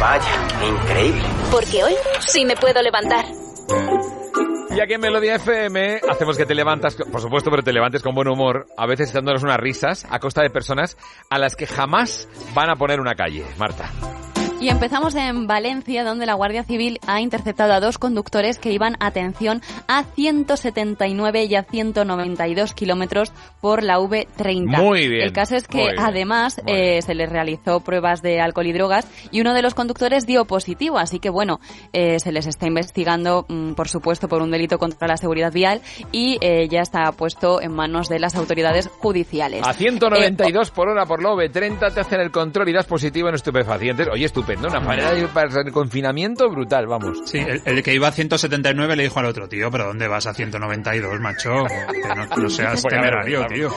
Speaker 17: Vaya, increíble.
Speaker 1: Porque hoy sí me puedo levantar.
Speaker 2: Y aquí en Melodía FM hacemos que te levantas, por supuesto, pero te levantes con buen humor, a veces dándonos unas risas a costa de personas a las que jamás van a poner una calle. Marta.
Speaker 3: Y empezamos en Valencia, donde la Guardia Civil ha interceptado a dos conductores que iban, atención, a 179 y a 192 kilómetros por la V30.
Speaker 2: Muy bien,
Speaker 3: El caso es que además eh, se les realizó pruebas de alcohol y drogas y uno de los conductores dio positivo, así que bueno, eh, se les está investigando, mm, por supuesto, por un delito contra la seguridad vial y eh, ya está puesto en manos de las autoridades judiciales.
Speaker 2: A
Speaker 3: Eh,
Speaker 2: 192 por hora por la V30 te hacen el control y das positivo en estupefacientes. Oye, estupendo, una manera de ir para el confinamiento brutal, vamos.
Speaker 5: Sí, el, el que iba a 179 le dijo al otro, tío, pero ¿dónde vas a 192, macho? Que no, no seas temerario, tío.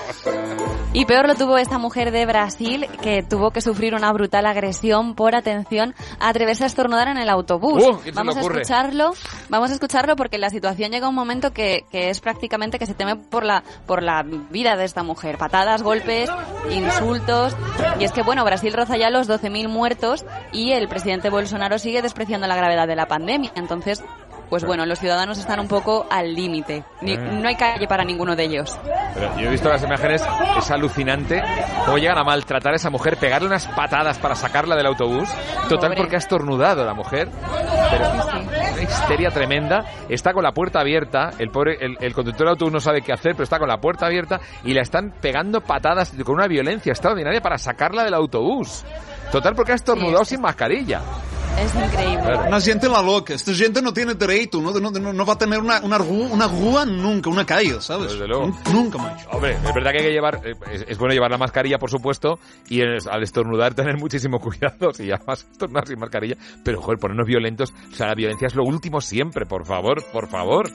Speaker 3: Y peor lo tuvo esta mujer de Brasil que tuvo que sufrir una brutal agresión por atención a atreverse a estornudar en el autobús.
Speaker 2: Uh, ¿qué se le
Speaker 3: vamos a escucharlo, vamos a escucharlo porque la situación llega a un momento que, que es prácticamente que se teme por la por la vida de esta mujer. Patadas, golpes, insultos. Y es que bueno, Brasil roza ya los 12.000 muertos y el presidente Bolsonaro sigue despreciando la gravedad de la pandemia. Entonces, pues bueno, los ciudadanos están un poco al límite.
Speaker 2: Eh.
Speaker 3: No hay calle para ninguno de ellos.
Speaker 2: Pero yo he visto las imágenes, es alucinante cómo llegan a maltratar a esa mujer, pegarle unas patadas para sacarla del autobús. Total,
Speaker 3: Pobre.
Speaker 2: porque ha estornudado la mujer. Pero una histeria tremenda. Está con la puerta abierta. El pobre, el, el conductor del autobús no sabe qué hacer, pero está con la puerta abierta y la están pegando patadas con una violencia extraordinaria para sacarla del autobús. Total, porque ha estornudado sin mascarilla.
Speaker 3: Es increíble.
Speaker 5: Una gente la loca. Esta gente no tiene derecho, no, no, no- no va a tener una, una, una rúa nunca, una calle, ¿sabes?
Speaker 2: Desde luego.
Speaker 5: Nunca, macho.
Speaker 2: Hombre, es verdad que hay que llevar, eh, es, es bueno llevar la mascarilla, por supuesto, y es- al estornudar tener muchísimo cuidado, si llamas estornudar sin mascarilla, pero joder, ponernos violentos, o sea, la violencia es lo último siempre, por favor, por favor.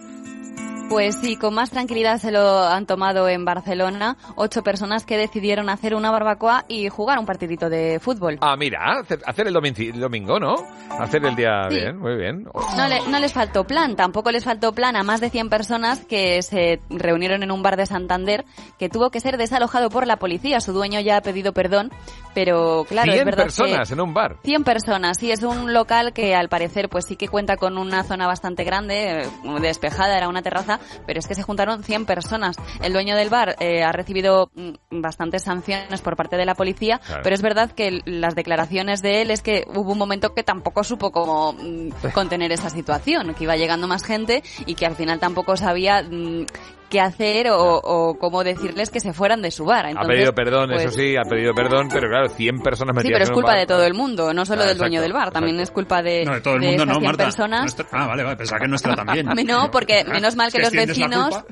Speaker 3: Pues sí, con más tranquilidad se lo han tomado en Barcelona. Ocho personas que decidieron hacer una barbacoa y jugar un partidito de fútbol.
Speaker 2: Ah, mira, hacer, el, domingo, ¿no? Hacer el día
Speaker 3: Sí.
Speaker 2: bien, muy bien.
Speaker 3: No, le- no les faltó plan, tampoco les faltó plan a más de 100 personas que se reunieron en un bar de Santander que tuvo que ser desalojado por la policía. Su dueño ya ha pedido perdón, pero claro,
Speaker 2: 100
Speaker 3: es verdad
Speaker 2: personas
Speaker 3: que...
Speaker 2: en un bar.
Speaker 3: 100 personas, sí, es un local que al parecer pues sí que cuenta con una zona bastante grande, eh, despejada, era una terraza, pero es que se juntaron 100 personas. El dueño del bar eh, ha recibido mm, bastantes sanciones por parte de la policía,
Speaker 16: Claro.
Speaker 3: pero es verdad que las declaraciones de él es que hubo un momento que tampoco supo cómo mm, contener esa situación, que iba llegando más gente y que al final tampoco sabía mm, qué hacer o, o cómo decirles que se fueran de su bar.
Speaker 2: ha
Speaker 3: Entonces,
Speaker 2: pedido perdón,
Speaker 3: pues,
Speaker 2: eso sí, ha pedido perdón, pero claro, 100 personas
Speaker 3: Sí,
Speaker 2: metidas
Speaker 3: pero es
Speaker 2: en un
Speaker 3: culpa
Speaker 2: bar.
Speaker 3: de todo el mundo, no solo
Speaker 2: Ah,
Speaker 3: del dueño
Speaker 2: exacto,
Speaker 3: del bar, también es culpa de,
Speaker 5: No, de todo el mundo
Speaker 3: esas
Speaker 5: no,
Speaker 3: 100
Speaker 5: Marta.
Speaker 3: personas.
Speaker 5: Nuestra- ah, vale, vale, pensaba que nuestra también.
Speaker 3: No, porque menos mal que
Speaker 5: ¿Que
Speaker 3: los vecinos,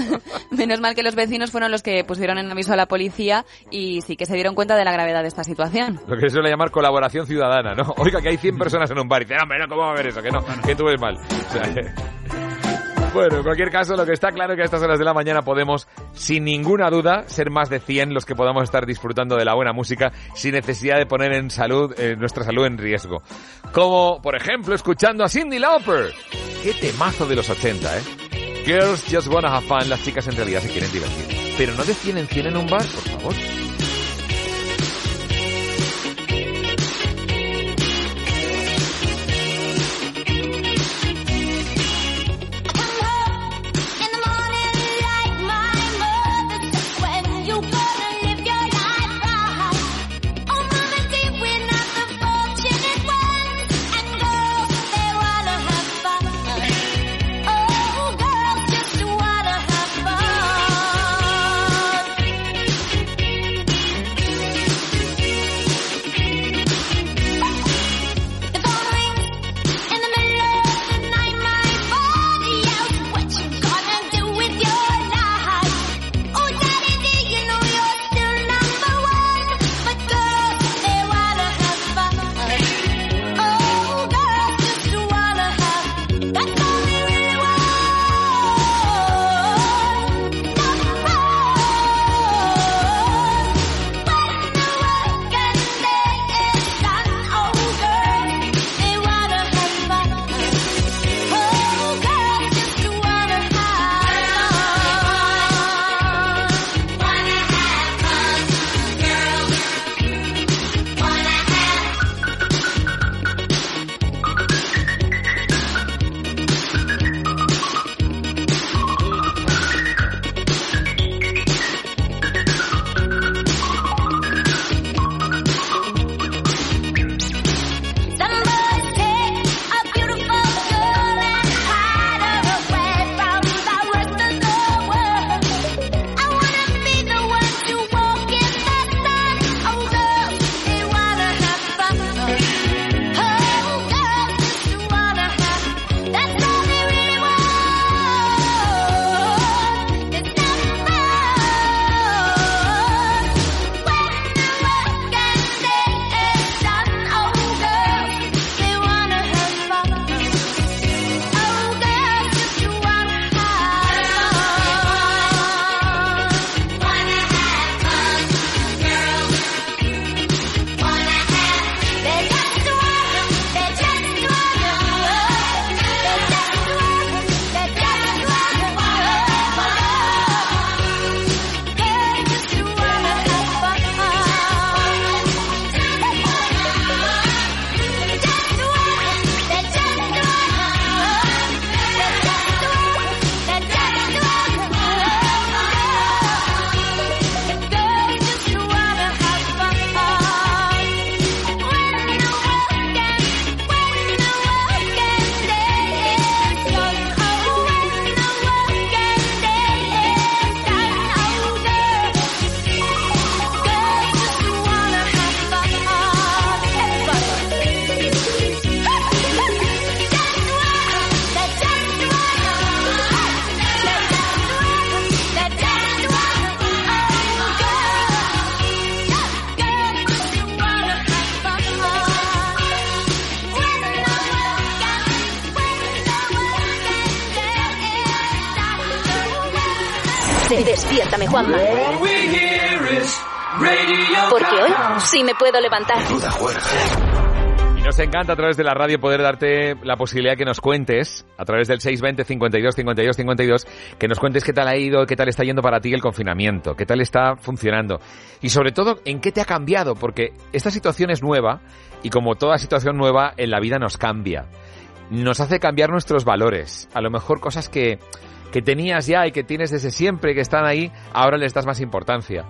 Speaker 3: menos mal que los vecinos fueron los que pusieron en aviso a la policía y sí que se dieron cuenta de la gravedad de esta situación.
Speaker 2: Lo que se suele llamar colaboración ciudadana, ¿no? Oiga, que hay 100 personas en un bar y dice, hombre, no, ¿cómo va a haber eso? Que no, que tú ves mal. O sea, Bueno, en cualquier caso, lo que está claro es que a estas horas de la mañana podemos, sin ninguna duda, ser más de 100 los que podamos estar disfrutando de la buena música sin necesidad de poner en salud, eh, nuestra salud en riesgo. Como, por ejemplo, escuchando a Cindy Lauper. Qué temazo de los 80, ¿eh? Girls just wanna have fun. Las chicas en realidad se quieren divertir. Pero no de 100 en 100 en un bar, por favor.
Speaker 1: Sí me puedo levantar.
Speaker 2: Y nos encanta a través de la radio poder darte la posibilidad que nos cuentes, a través del 620 52 52 52, que nos cuentes qué tal ha ido, qué tal está yendo para ti el confinamiento, qué tal está funcionando. Y sobre todo, en qué te ha cambiado, porque esta situación es nueva y como toda situación nueva en la vida nos cambia. Nos hace cambiar nuestros valores. A lo mejor cosas que, que tenías ya y que tienes desde siempre, que están ahí, ahora les das más importancia.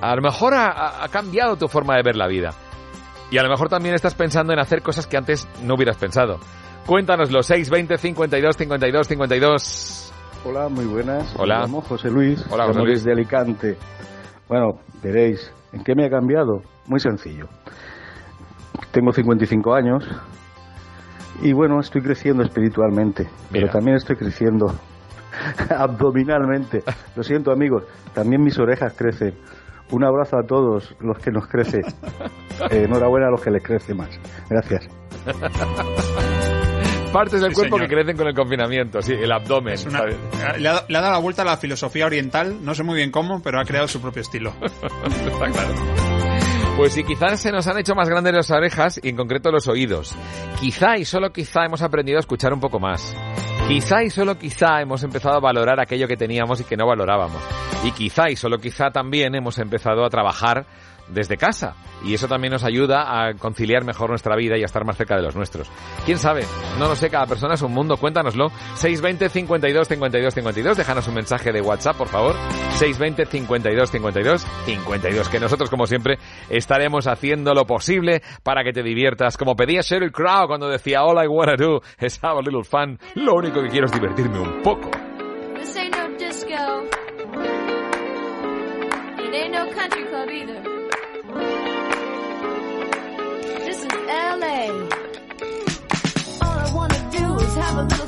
Speaker 2: A lo mejor ha- cambiado tu forma de ver la vida. Y a lo mejor también estás pensando en hacer cosas que antes no hubieras pensado. Cuéntanoslo, 620 52 52 52.
Speaker 16: Hola, muy buenas.
Speaker 2: Hola.
Speaker 16: Me llamo José Luis.
Speaker 2: Hola, José Luis.
Speaker 16: desde Alicante. Bueno, veréis, ¿en qué me ha cambiado? Muy sencillo. Tengo 55 años y bueno, estoy creciendo espiritualmente, pero también estoy creciendo abdominalmente. Lo siento, amigos, también mis orejas crecen. Un abrazo a todos los que nos crece. Eh, enhorabuena a los que les crece más. Gracias.
Speaker 2: Partes del
Speaker 5: Sí,
Speaker 2: cuerpo
Speaker 5: señor.
Speaker 2: que crecen con el confinamiento, sí, el abdomen.
Speaker 5: Una-
Speaker 2: ¿sabes?
Speaker 5: le, ha, le ha dado la vuelta a la filosofía oriental, no sé muy bien cómo, pero ha creado su propio estilo.
Speaker 2: Está claro. Pues sí, quizás se nos han hecho más grandes las orejas y en concreto los oídos. Quizá y solo quizá hemos aprendido a escuchar un poco más. Quizá y solo quizá hemos empezado a valorar aquello que teníamos y que no valorábamos. Y quizá y solo quizá también hemos empezado a trabajar desde casa. Y eso también nos ayuda a conciliar mejor nuestra vida y a estar más cerca de los nuestros. ¿Quién sabe? No lo sé, cada persona es un mundo. Cuéntanoslo. 620 52 52 52. Déjanos un mensaje de WhatsApp, por favor. 620 52 52 52. Que nosotros, como siempre, estaremos haciendo lo posible para que te diviertas. Como pedía Sheryl Crow cuando decía All I wanna do is have a little fun. Lo único que quiero es divertirme un poco.
Speaker 20: LA. All I wanna do is have a little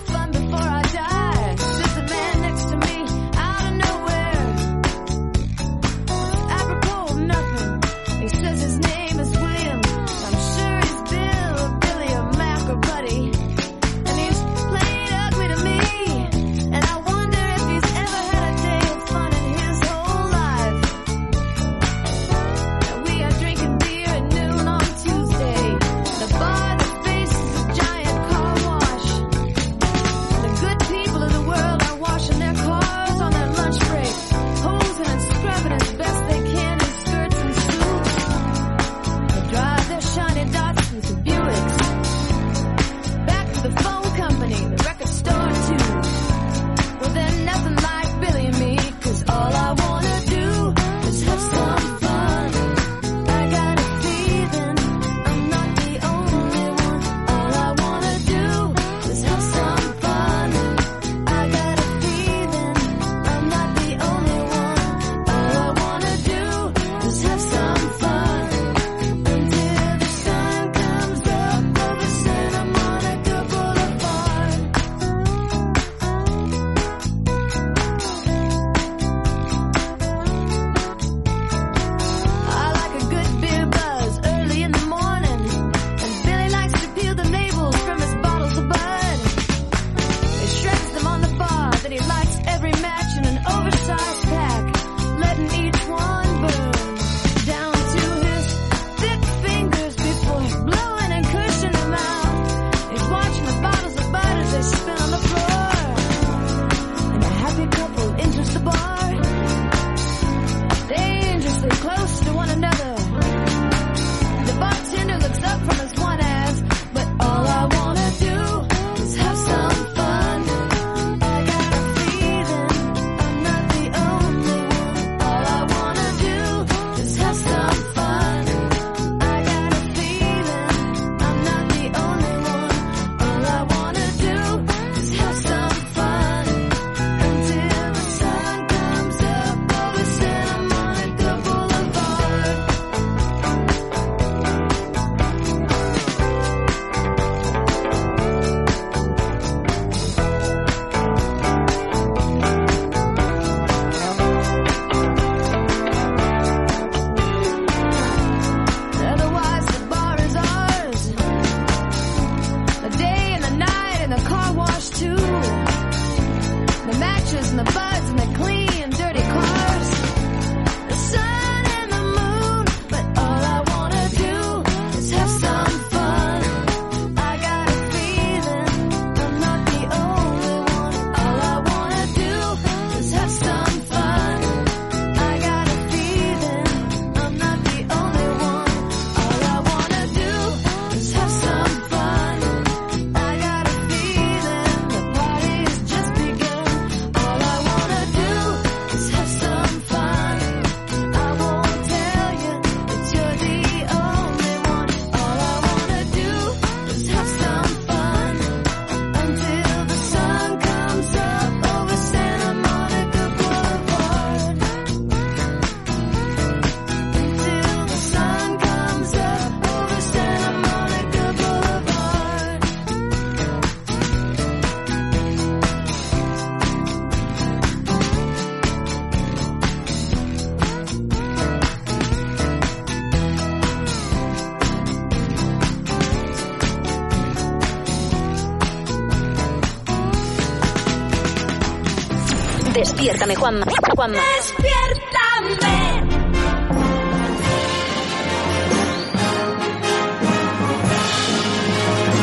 Speaker 1: Despiértame, Juanma. Juanma.
Speaker 20: Despiértame.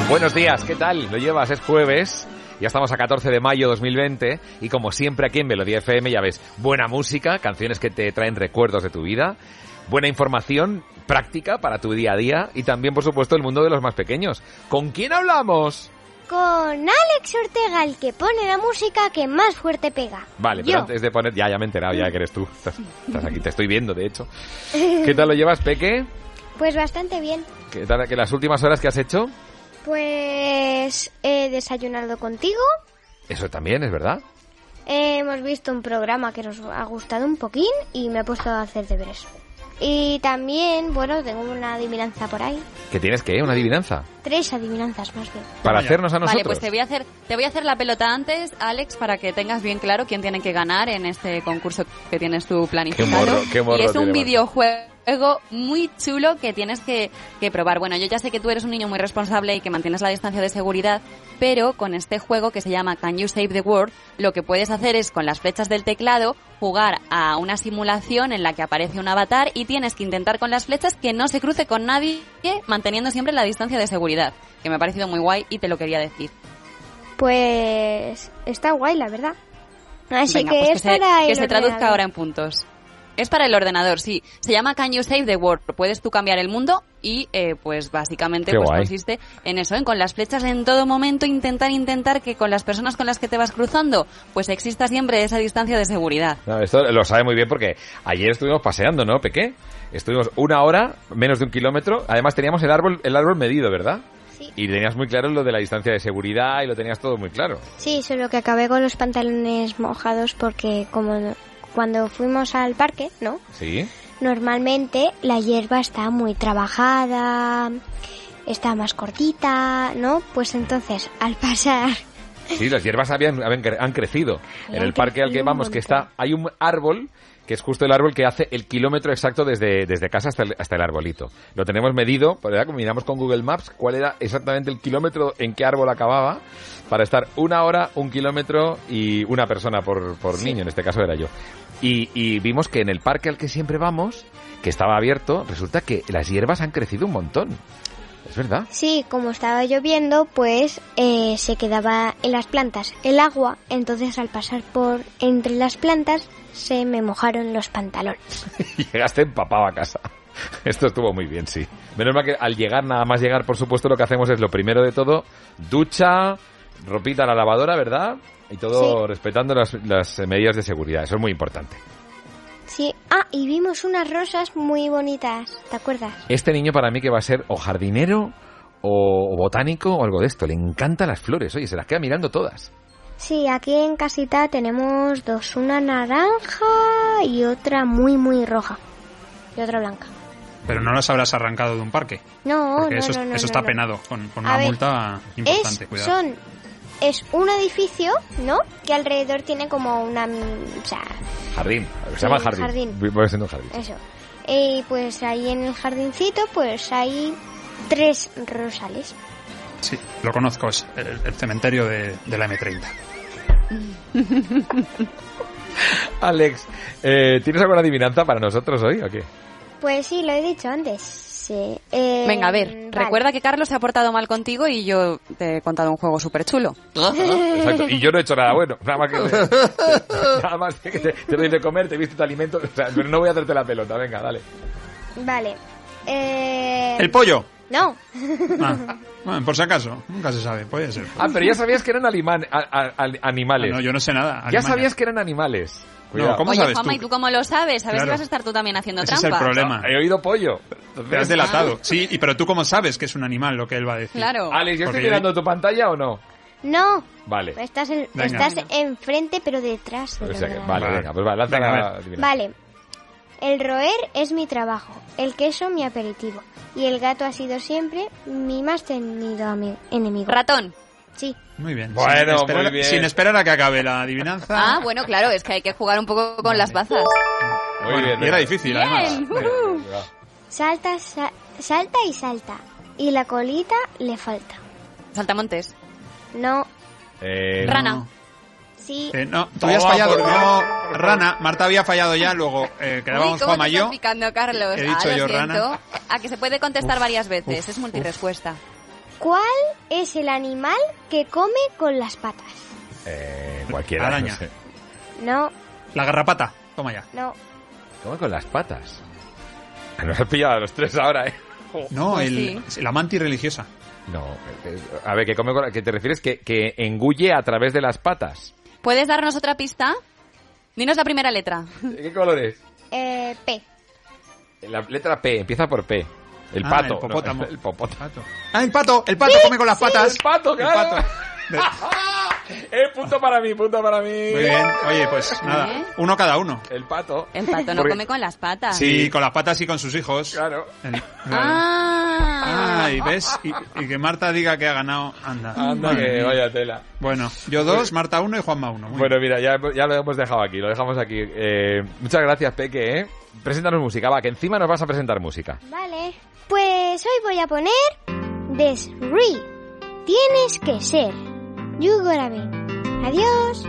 Speaker 2: Buenos días, ¿qué tal? Lo llevas, es jueves. Ya estamos a 14 de mayo 2020 y como siempre aquí en Melodía FM ya ves, buena música, canciones que te traen recuerdos de tu vida, buena información práctica para tu día a día y también por supuesto el mundo de los más pequeños. ¿Con quién hablamos?
Speaker 21: Con Alex Ortega, el que pone la música que más fuerte pega.
Speaker 2: Vale,
Speaker 21: Yo.
Speaker 2: pero antes de poner, ya, ya me he enterado, ya que eres tú. Estás, estás aquí, te estoy viendo, de hecho. ¿Qué tal lo llevas, Peque?
Speaker 21: Pues bastante bien.
Speaker 2: ¿Qué tal que las últimas horas que has hecho?
Speaker 21: Pues he desayunado contigo.
Speaker 2: Eso también, es verdad.
Speaker 21: Hemos visto un programa que nos ha gustado un poquín y me he puesto a hacer deberes. Y también, bueno, tengo una adivinanza por ahí.
Speaker 2: ¿Que tienes que ¿Una adivinanza?
Speaker 21: Tres adivinanzas más bien.
Speaker 2: Para hacernos a nosotros.
Speaker 3: Vale, pues te voy a hacer te voy a hacer la pelota antes, Alex, para que tengas bien claro quién tiene que ganar en este concurso que tienes tú planificado.
Speaker 2: morro, qué morro
Speaker 3: y es un
Speaker 2: tiene,
Speaker 3: videojuego muy chulo que tienes que, que probar. Bueno, yo ya sé que tú eres un niño muy responsable y que mantienes la distancia de seguridad, pero con este juego que se llama Can You Save the World, lo que puedes hacer es con las flechas del teclado jugar a una simulación en la que aparece un avatar y tienes que intentar con las flechas que no se cruce con nadie manteniendo siempre la distancia de seguridad, que me ha parecido muy guay y te lo quería decir.
Speaker 21: Pues está guay, la verdad. Así
Speaker 3: Venga,
Speaker 21: que
Speaker 3: pues
Speaker 21: es
Speaker 3: que se,
Speaker 21: para
Speaker 3: que se traduzca ahora en puntos. Es para el ordenador, sí. Se llama Can You Save the World. Puedes tú cambiar el mundo y, eh, pues, básicamente,
Speaker 2: Qué
Speaker 3: pues
Speaker 2: guay.
Speaker 3: consiste en eso, en con las flechas en todo momento intentar, intentar que con las personas con las que te vas cruzando, pues exista siempre esa distancia de seguridad.
Speaker 2: No, esto lo sabe muy bien porque ayer estuvimos paseando, ¿no, Peque? Estuvimos una hora, menos de un kilómetro. Además teníamos el árbol, el árbol medido, ¿verdad?
Speaker 21: Sí.
Speaker 2: Y tenías muy claro lo de la distancia de seguridad y lo tenías todo muy claro.
Speaker 21: Sí, solo que acabé con los pantalones mojados porque como cuando fuimos al parque, ¿no?
Speaker 2: ¿Sí?
Speaker 21: Normalmente la hierba está muy trabajada, está más cortita, ¿no? Pues entonces, al pasar...
Speaker 2: Sí, las hierbas habían, habían cre- han crecido. En el parque al que vamos, que está, hay un árbol que es justo el árbol que hace el kilómetro exacto desde, desde casa hasta el, hasta el arbolito. Lo tenemos medido, ¿verdad? Miramos con Google Maps cuál era exactamente el kilómetro en qué árbol acababa para estar una hora, un kilómetro y una persona por, por niño, en este caso era yo. Y, y vimos que en el parque al que siempre vamos, que estaba abierto, resulta que las hierbas han crecido un montón. Es verdad.
Speaker 21: Sí, como estaba lloviendo, pues eh, se quedaba en las plantas el agua, entonces al pasar por entre las plantas se me mojaron los pantalones.
Speaker 2: y llegaste empapado a casa. Esto estuvo muy bien, sí. Menos mal que al llegar, nada más llegar, por supuesto, lo que hacemos es lo primero de todo, ducha, ropita a la lavadora, ¿verdad? Y todo respetando las, las medidas de seguridad. Eso es muy importante.
Speaker 21: Sí, ah, y vimos unas rosas muy bonitas, ¿te acuerdas?
Speaker 2: Este niño para mí que va a ser o jardinero o, o botánico o algo de esto. Le encantan las flores. Oye, se las queda mirando todas.
Speaker 21: Sí, aquí en casita tenemos dos, una naranja y otra muy muy roja y otra blanca.
Speaker 5: Pero no las habrás arrancado de un parque.
Speaker 21: No,
Speaker 5: Porque
Speaker 21: no,
Speaker 5: eso, es-
Speaker 21: no, no,
Speaker 5: eso
Speaker 21: no,
Speaker 5: está
Speaker 21: no.
Speaker 5: penado, con, con
Speaker 21: A
Speaker 5: una
Speaker 21: ver,
Speaker 5: multa importante.
Speaker 21: es,
Speaker 5: cuidado.
Speaker 21: son, es un edificio, ¿no? Que alrededor tiene como una... mm, O sea,
Speaker 2: Jardín. Se llama jardín.
Speaker 21: jardín.
Speaker 2: Voy siendo un jardín.
Speaker 21: eso. Y pues ahí en el jardincito pues hay tres rosales.
Speaker 5: Sí, lo conozco, es el, el cementerio de, de la M30.
Speaker 2: Alex, eh, ¿tienes alguna adivinanza para nosotros hoy o qué?
Speaker 21: Pues sí, lo he dicho antes. Sí. eh,
Speaker 3: Venga, a ver,
Speaker 21: vale.
Speaker 3: recuerda que Carlos se ha portado mal contigo y yo te he contado un juego súper chulo.
Speaker 2: Exacto. Y yo no he hecho nada bueno. Nada más que, nada más que te, te doy de comer, te he visto tu alimento. O sea, pero no voy a hacerte la pelota. Venga, dale.
Speaker 21: Vale. Eh...
Speaker 5: ¡El pollo!
Speaker 21: No.
Speaker 5: Ah, bueno, por si acaso, nunca se sabe, puede ser.
Speaker 2: Ah, pero ya sabías que eran aliman- a- a- a- animales.
Speaker 5: Ah, no, yo no sé nada.
Speaker 2: Ya
Speaker 5: Alemania.
Speaker 2: sabías que eran animales. Cuidado.
Speaker 5: ¿cómo
Speaker 3: Oye,
Speaker 5: sabes
Speaker 3: Juanma,
Speaker 5: tú?
Speaker 3: ¿y tú cómo lo sabes? ¿Sabes
Speaker 5: Claro.
Speaker 3: si vas a estar tú también haciendo
Speaker 5: Ese es el
Speaker 3: trampa?
Speaker 5: problema.
Speaker 2: He oído pollo.
Speaker 5: Te has delatado. Sí, y, pero tú cómo sabes que es un animal lo que él va a decir.
Speaker 3: Claro.
Speaker 2: Alex, ¿yo
Speaker 5: Porque
Speaker 2: estoy mirando tu pantalla o no?
Speaker 21: No.
Speaker 2: Vale.
Speaker 21: Estás, en-
Speaker 5: Venga.
Speaker 21: estás enfrente pero detrás. del
Speaker 2: O sea que-
Speaker 21: ordenador.
Speaker 2: vale, venga, pues va, lanza
Speaker 5: Venga, a
Speaker 2: la
Speaker 5: ver.
Speaker 21: Vale. El roer es mi trabajo, el queso mi aperitivo y el gato ha sido siempre mi más temido ami- enemigo.
Speaker 3: Ratón.
Speaker 21: Sí.
Speaker 5: Muy bien.
Speaker 2: Bueno,
Speaker 5: sin esperar,
Speaker 2: muy bien.
Speaker 5: Sin esperar a que acabe la adivinanza.
Speaker 3: Ah, bueno, claro, es que hay que jugar un poco con las bazas.
Speaker 2: Muy
Speaker 5: Bueno,
Speaker 2: bien.
Speaker 5: y era
Speaker 2: venga.
Speaker 5: difícil,
Speaker 3: Bien,
Speaker 5: además.
Speaker 2: Venga,
Speaker 21: Salta, sa- salta y salta y la colita le falta.
Speaker 3: Saltamontes.
Speaker 21: No,
Speaker 2: Eh,
Speaker 3: Rana.
Speaker 21: Sí.
Speaker 5: Eh, no, tú habías fallado.
Speaker 2: por
Speaker 5: No. Rana. Marta había fallado ya, luego eh, quedábamos
Speaker 3: Uy, ¿cómo
Speaker 5: Juanma
Speaker 3: te
Speaker 5: y yo.
Speaker 3: picando, Carlos?
Speaker 5: He
Speaker 3: ah,
Speaker 5: dicho
Speaker 3: lo
Speaker 5: yo,
Speaker 3: siento.
Speaker 5: rana.
Speaker 3: A que se puede contestar varias veces,
Speaker 5: uf,
Speaker 3: es multirespuesta.
Speaker 21: ¿Cuál es el animal que come con las patas?
Speaker 2: Eh, cualquiera.
Speaker 5: Araña.
Speaker 2: no sé.
Speaker 21: No,
Speaker 5: La garrapata. Toma ya.
Speaker 21: no.
Speaker 2: Come con las patas. Nos has pillado a los tres ahora, ¿eh?
Speaker 5: No,
Speaker 3: Pues
Speaker 5: el, la mantis religiosa.
Speaker 2: No, eh, a ver, que come con la- que te refieres que, que engulle a través de las patas.
Speaker 3: ¿Puedes darnos otra pista? Dinos la primera letra.
Speaker 2: ¿Qué color es?
Speaker 21: Eh, P.
Speaker 2: La letra P, empieza por P. El
Speaker 5: Ah,
Speaker 2: pato.
Speaker 5: el popótamo.
Speaker 2: no, el popótamo.
Speaker 5: Ah, el pato. El pato come con las patas.
Speaker 2: El pato,
Speaker 5: El pato.
Speaker 2: Eh, punto para mí, punto para mí.
Speaker 5: Muy bien. Oye, pues nada.
Speaker 3: ¿Eh?
Speaker 5: Uno cada uno.
Speaker 2: El pato.
Speaker 3: El pato no
Speaker 2: Porque-
Speaker 3: come con las patas.
Speaker 5: Sí, con las patas y con sus hijos.
Speaker 2: Claro.
Speaker 5: El-
Speaker 3: Ah.
Speaker 5: Ah, y ves, y, y que Marta diga que ha ganado, anda.
Speaker 2: Anda
Speaker 5: Madre
Speaker 2: que
Speaker 5: mía.
Speaker 2: vaya tela.
Speaker 5: Bueno, yo dos, Marta uno y Juanma uno. Muy
Speaker 2: Bueno, mira, ya, ya lo hemos dejado aquí, lo dejamos aquí. Eh, muchas gracias, Peque, ¿eh? Preséntanos música, va, que encima nos vas a presentar música.
Speaker 21: Vale. Pues hoy voy a poner Des Re. Tienes que ser. Be. Adiós.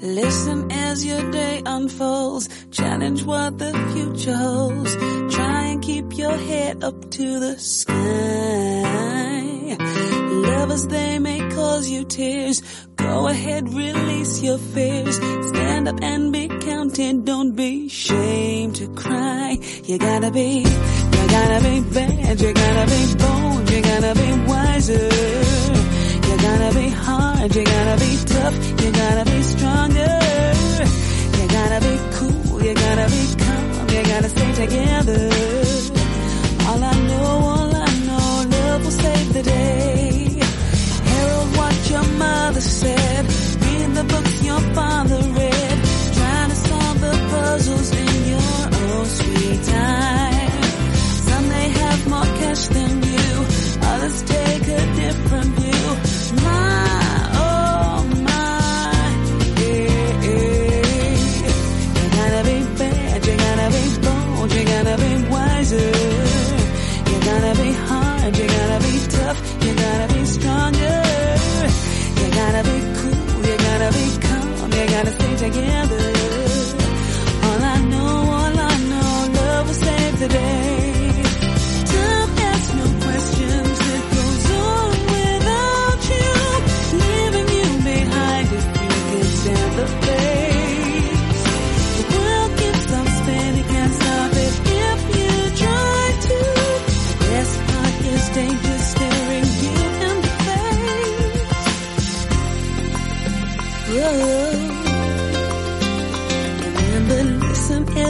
Speaker 22: Listen as your day unfolds. Challenge what the future holds. Try and keep your head up to the sky. Lovers, they may cause you tears. Go ahead, release your fears. Stand up and be counted. Don't be ashamed to cry. You gotta be, you gotta be bad. You gotta be bold. You gotta be wiser. You gotta be hard, you gotta be tough, you gotta be stronger. You gotta be cool, you gotta be calm, you gotta stay together. All I know, all I know, love will save the day. Your mother said, read the books your father read, trying to solve the puzzles in your own sweet time. Some may have more cash than you, others take a different Together.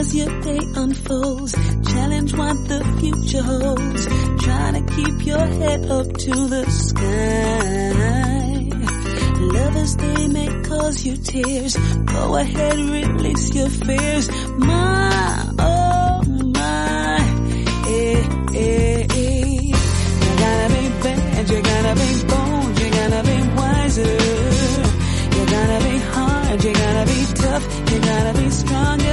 Speaker 22: As your day unfolds. Challenge what the future holds. Try to keep your head up to the sky. Lovers, they may cause you tears. Go ahead, release your fears. My, oh my, eh, eh, eh. You gotta be bad, you gotta be bold, you gotta be wiser. You gotta be hard, you gotta be tough, you gotta be stronger.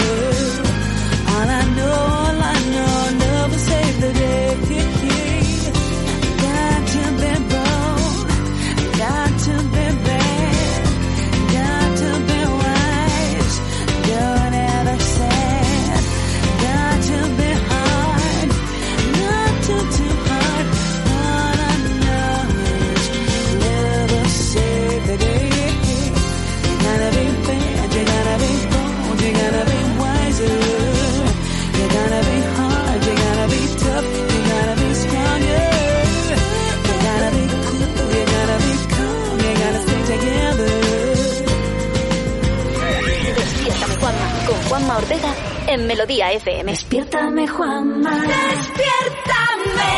Speaker 1: Con Juanma Ortega en Melodía FM.
Speaker 20: Despiértame, Juanma. Despiértame.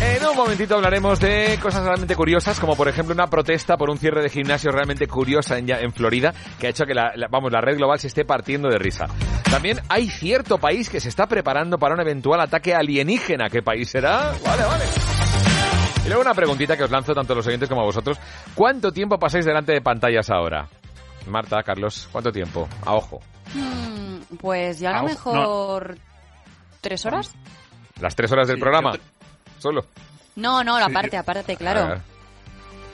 Speaker 2: En un momentito hablaremos de cosas realmente curiosas, como por ejemplo una protesta por un cierre de gimnasio realmente curiosa en, ya- en Florida, que ha hecho que la, la- vamos, la red global se esté partiendo de risa. También hay cierto país que se está preparando para un eventual ataque alienígena. ¿Qué país será? Vale, vale. Y luego una preguntita que os lanzo tanto a los oyentes como a vosotros. ¿Cuánto tiempo pasáis delante de pantallas ahora? Marta, Carlos, ¿cuánto tiempo? A ojo.
Speaker 3: Mm, pues ya a
Speaker 2: Ah,
Speaker 3: lo
Speaker 2: ojo,
Speaker 3: mejor... ¿Tres horas?
Speaker 2: ¿Las tres horas del programa? Solo.
Speaker 3: No, no,
Speaker 2: Sí,
Speaker 3: aparte,
Speaker 2: yo-
Speaker 3: aparte, claro.
Speaker 2: Ah,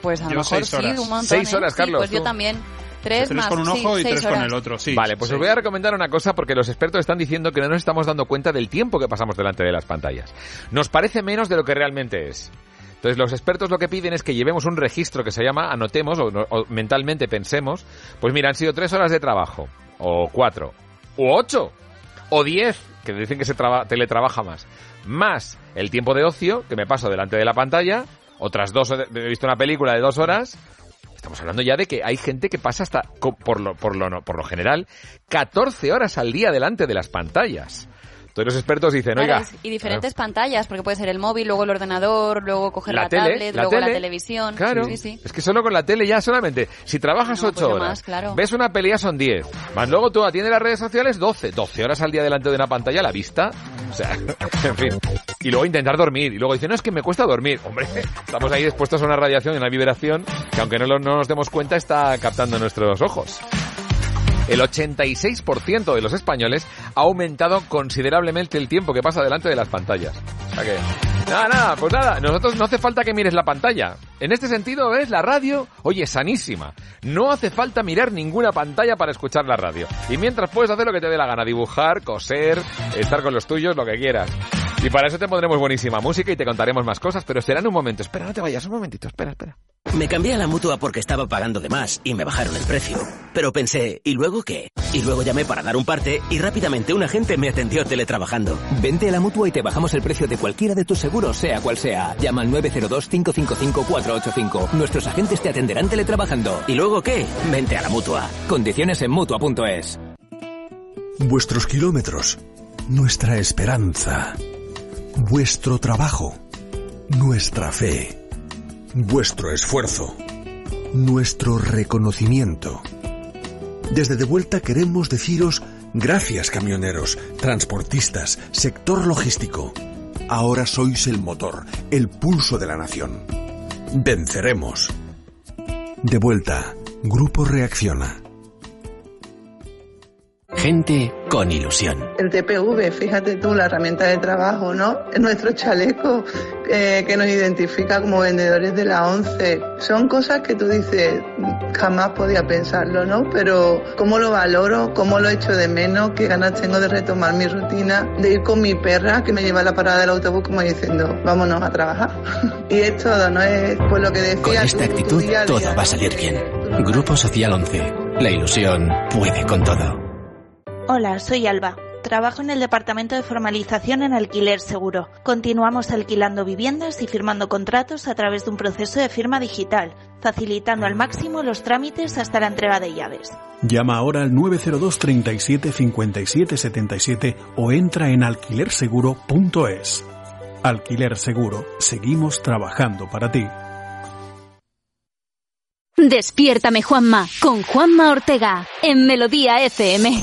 Speaker 3: Pues a lo
Speaker 2: Yo
Speaker 3: mejor
Speaker 2: seis
Speaker 3: sí,
Speaker 2: horas.
Speaker 3: un montón.
Speaker 2: Seis
Speaker 3: ¿eh?
Speaker 2: horas,
Speaker 3: Sí,
Speaker 2: Carlos,
Speaker 3: pues yo también. Tres,
Speaker 5: Tres
Speaker 3: más,
Speaker 5: con un
Speaker 3: sí,
Speaker 5: ojo y
Speaker 3: seis
Speaker 5: tres con
Speaker 3: horas.
Speaker 5: el otro, sí.
Speaker 2: Vale, pues
Speaker 5: sí.
Speaker 2: os voy a recomendar una cosa porque los expertos están diciendo que no nos estamos dando cuenta del tiempo que pasamos delante de las pantallas. Nos parece menos de lo que realmente es. Entonces los expertos lo que piden es que llevemos un registro que se llama, anotemos o, o mentalmente pensemos, pues mira, han sido tres horas de trabajo, o cuatro, o ocho, o diez, que dicen que se traba- teletrabaja más, más el tiempo de ocio que me paso delante de la pantalla, otras dos, he visto una película de dos horas, Estamos hablando ya de que hay gente que pasa hasta, por lo, por lo, por lo general, 14 horas al día delante de las pantallas. Entonces los expertos dicen,
Speaker 3: Claro,
Speaker 2: oiga,
Speaker 3: y diferentes pantallas, porque puede ser el móvil, luego el ordenador, luego coger la,
Speaker 2: La tele,
Speaker 3: tablet,
Speaker 2: la
Speaker 3: luego la
Speaker 2: tele,
Speaker 3: televisión.
Speaker 2: Claro,
Speaker 3: Sí, sí.
Speaker 2: es que solo con la tele ya solamente, si trabajas
Speaker 3: No,
Speaker 2: 8
Speaker 3: pues
Speaker 2: horas,
Speaker 3: más, claro.
Speaker 2: ves una pelea son 10, más luego tú atiendes las redes sociales 12, 12 horas al día delante de una pantalla a la vista, o sea, en fin, y luego intentar dormir, y luego dicen, no, es que me cuesta dormir, hombre, estamos ahí expuestos a una radiación y una vibración que aunque no, lo- no nos demos cuenta está captando nuestros ojos. El 86% de los españoles ha aumentado considerablemente el tiempo que pasa delante de las pantallas. O sea que, nada, nada, pues nada, nosotros no hace falta que mires la pantalla. En este sentido, ves, la radio, oye, sanísima. No hace falta mirar ninguna pantalla para escuchar la radio. Y mientras puedes hacer lo que te dé la gana, dibujar, coser, estar con los tuyos, lo que quieras. Y para eso te pondremos buenísima música y te contaremos más cosas, pero será en un momento. Espera, no te vayas, un momentito, espera, espera.
Speaker 23: Me cambié a la mutua porque estaba pagando de más y me bajaron el precio. Pero pensé, ¿y luego qué? Y luego llamé para dar un parte y rápidamente un agente me atendió teletrabajando.
Speaker 24: Vente a la mutua y te bajamos el precio de cualquiera de tus seguros, sea cual sea. Llama al 902-555-485. Nuestros agentes te atenderán teletrabajando.
Speaker 23: ¿Y luego qué? Vente a la mutua.
Speaker 24: Condiciones en mutua.es.
Speaker 13: Vuestros kilómetros, nuestra esperanza, vuestro trabajo, nuestra fe, vuestro esfuerzo, nuestro reconocimiento. Desde De Vuelta queremos deciros gracias camioneros, transportistas, sector logístico. Ahora sois el motor, el pulso de la nación. Venceremos. De Vuelta, Grupo Reacciona.
Speaker 23: Gente con ilusión.
Speaker 25: El TPV, fíjate tú, la herramienta de trabajo, ¿no? Es nuestro chaleco eh, que nos identifica como vendedores de la ONCE. Son cosas que tú dices, jamás podía pensarlo, ¿no? Pero cómo lo valoro, cómo lo echo de menos, qué ganas tengo de retomar mi rutina, de ir con mi perra que me lleva a la parada del autobús como diciendo, vámonos a trabajar. y es todo, ¿no? Es pues lo que decía.
Speaker 23: Con esta
Speaker 25: tu- tu
Speaker 23: actitud
Speaker 25: día
Speaker 23: todo va a salir bien. Grupo Social 11. La ilusión puede con todo.
Speaker 26: Hola, soy Alba. Trabajo en el departamento de formalización en alquiler seguro. Continuamos alquilando viviendas y firmando contratos a través de un proceso de firma digital, facilitando al máximo los trámites hasta la entrega de llaves.
Speaker 10: Llama ahora al 902 37 57 77 o entra en alquilerseguro.es. Alquiler Seguro, seguimos trabajando para ti.
Speaker 1: Despiértame Juanma con Juanma Ortega en Melodía FM.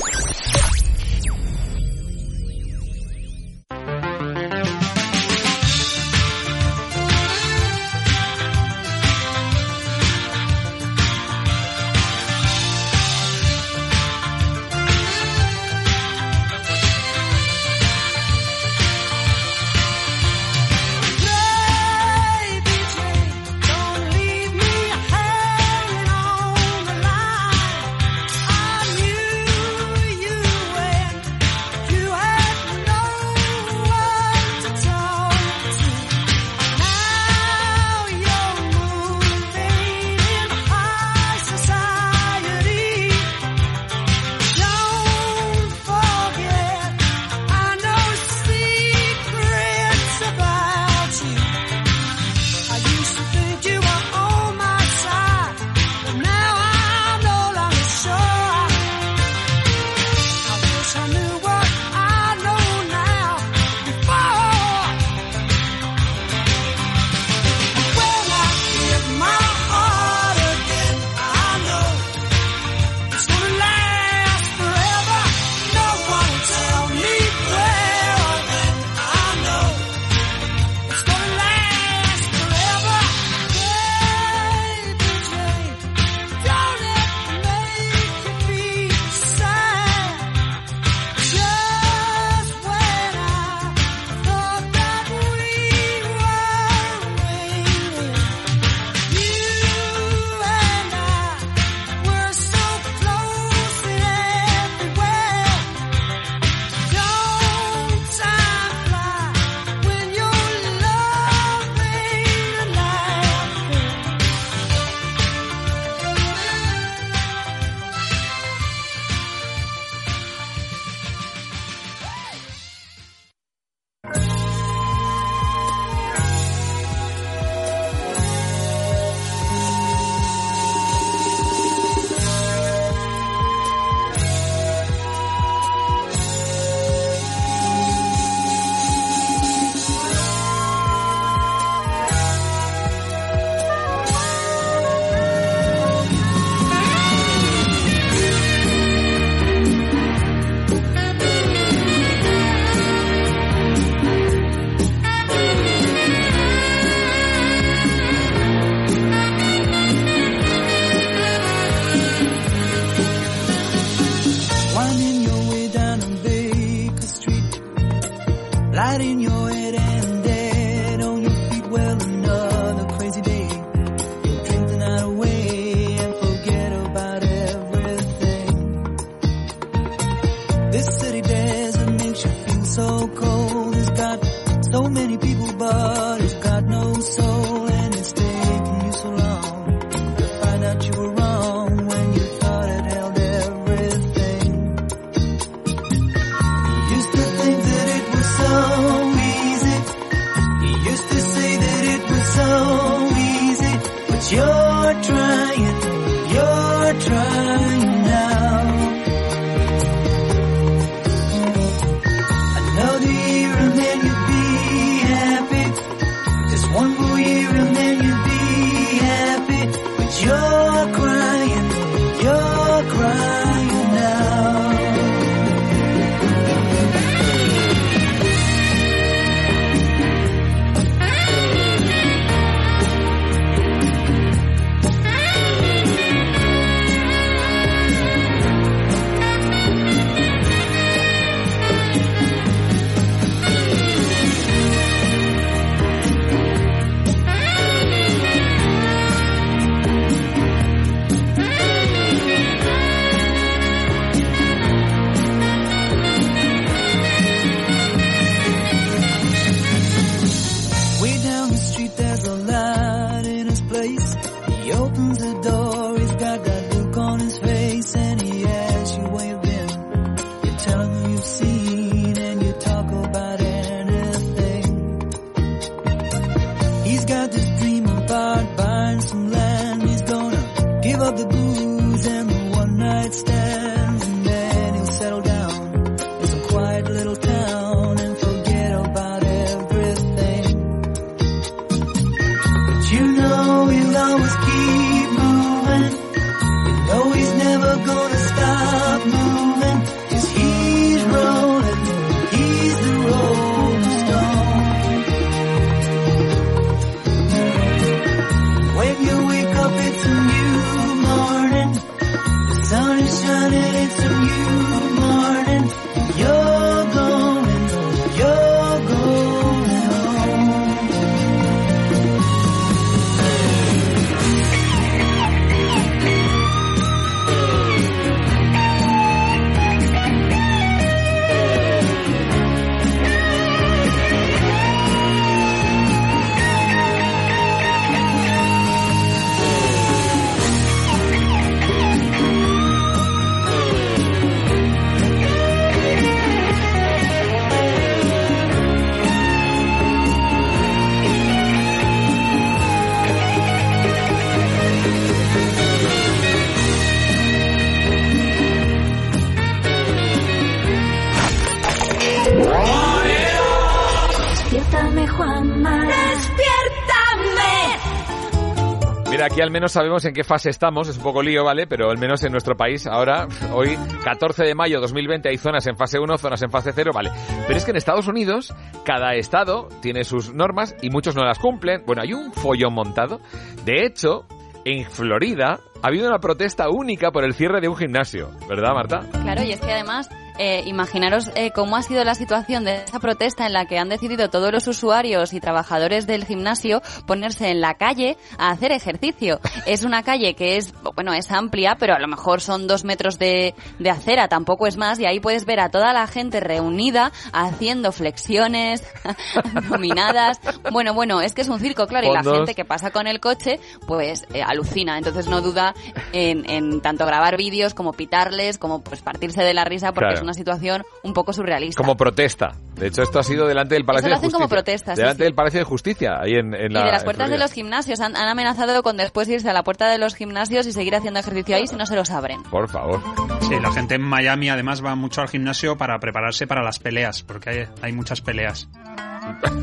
Speaker 2: Aquí al menos sabemos en qué fase estamos, es un poco lío, ¿vale? Pero al menos en nuestro país, ahora, hoy, 14 de mayo 2020, hay zonas en fase 1, zonas en fase 0, ¿vale? Pero es que en Estados Unidos, cada estado tiene sus normas y muchos no las cumplen. Bueno, hay un follón montado. De hecho, en Florida ha habido una protesta única por el cierre de un gimnasio, ¿verdad, Marta?
Speaker 3: Claro, y es que además, eh, imaginaros eh, cómo ha sido la situación de esa protesta en la que han decidido todos los usuarios y trabajadores del gimnasio ponerse en la calle a hacer ejercicio. Es una calle que es, bueno, es amplia, pero a lo mejor son dos metros de, de acera, tampoco es más, y ahí puedes ver a toda la gente reunida haciendo flexiones, dominadas. Bueno, bueno, es que es un circo, claro, y la gente que pasa con el coche, pues eh, alucina. Entonces no duda en, en tanto grabar vídeos como pitarles, como pues partirse de la risa, porque
Speaker 2: Claro.
Speaker 3: es una situación un poco surrealista.
Speaker 2: Como protesta. De hecho, esto ha sido delante del Palacio
Speaker 3: lo
Speaker 2: de
Speaker 3: hacen
Speaker 2: Justicia.
Speaker 3: como protesta, sí,
Speaker 2: delante
Speaker 3: sí.
Speaker 2: del Palacio de Justicia, ahí en, en la...
Speaker 3: y de las puertas de los gimnasios han, han amenazado con después irse a la puerta de los gimnasios y seguir haciendo ejercicio ahí si no se los abren.
Speaker 2: Por favor.
Speaker 5: Sí, la gente en Miami además va mucho al gimnasio para prepararse para las peleas, porque hay, hay muchas peleas.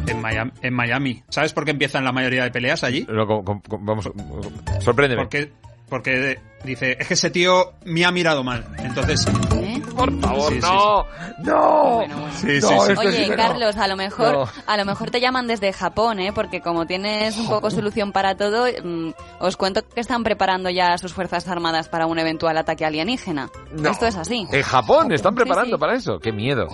Speaker 5: En Miami, en Miami. ¿Sabes por qué empiezan la mayoría de peleas allí?
Speaker 2: No, vamos, sorpréndeme.
Speaker 5: Porque, porque dice, es que ese tío me ha mirado mal. Entonces...
Speaker 2: Por favor,
Speaker 5: Sí, sí,
Speaker 2: no, no.
Speaker 5: Sí, sí,
Speaker 2: No,
Speaker 5: sí.
Speaker 2: esto
Speaker 3: Oye,
Speaker 2: sí no.
Speaker 3: Carlos, a lo mejor,
Speaker 2: No.
Speaker 3: a lo mejor te llaman desde Japón, ¿eh? Porque como tienes un poco solución para todo, mm, os cuento que están preparando ya sus fuerzas armadas para un eventual ataque alienígena.
Speaker 2: No.
Speaker 3: Esto es así.
Speaker 2: En Japón están preparando
Speaker 3: sí.
Speaker 2: para eso. Qué miedo.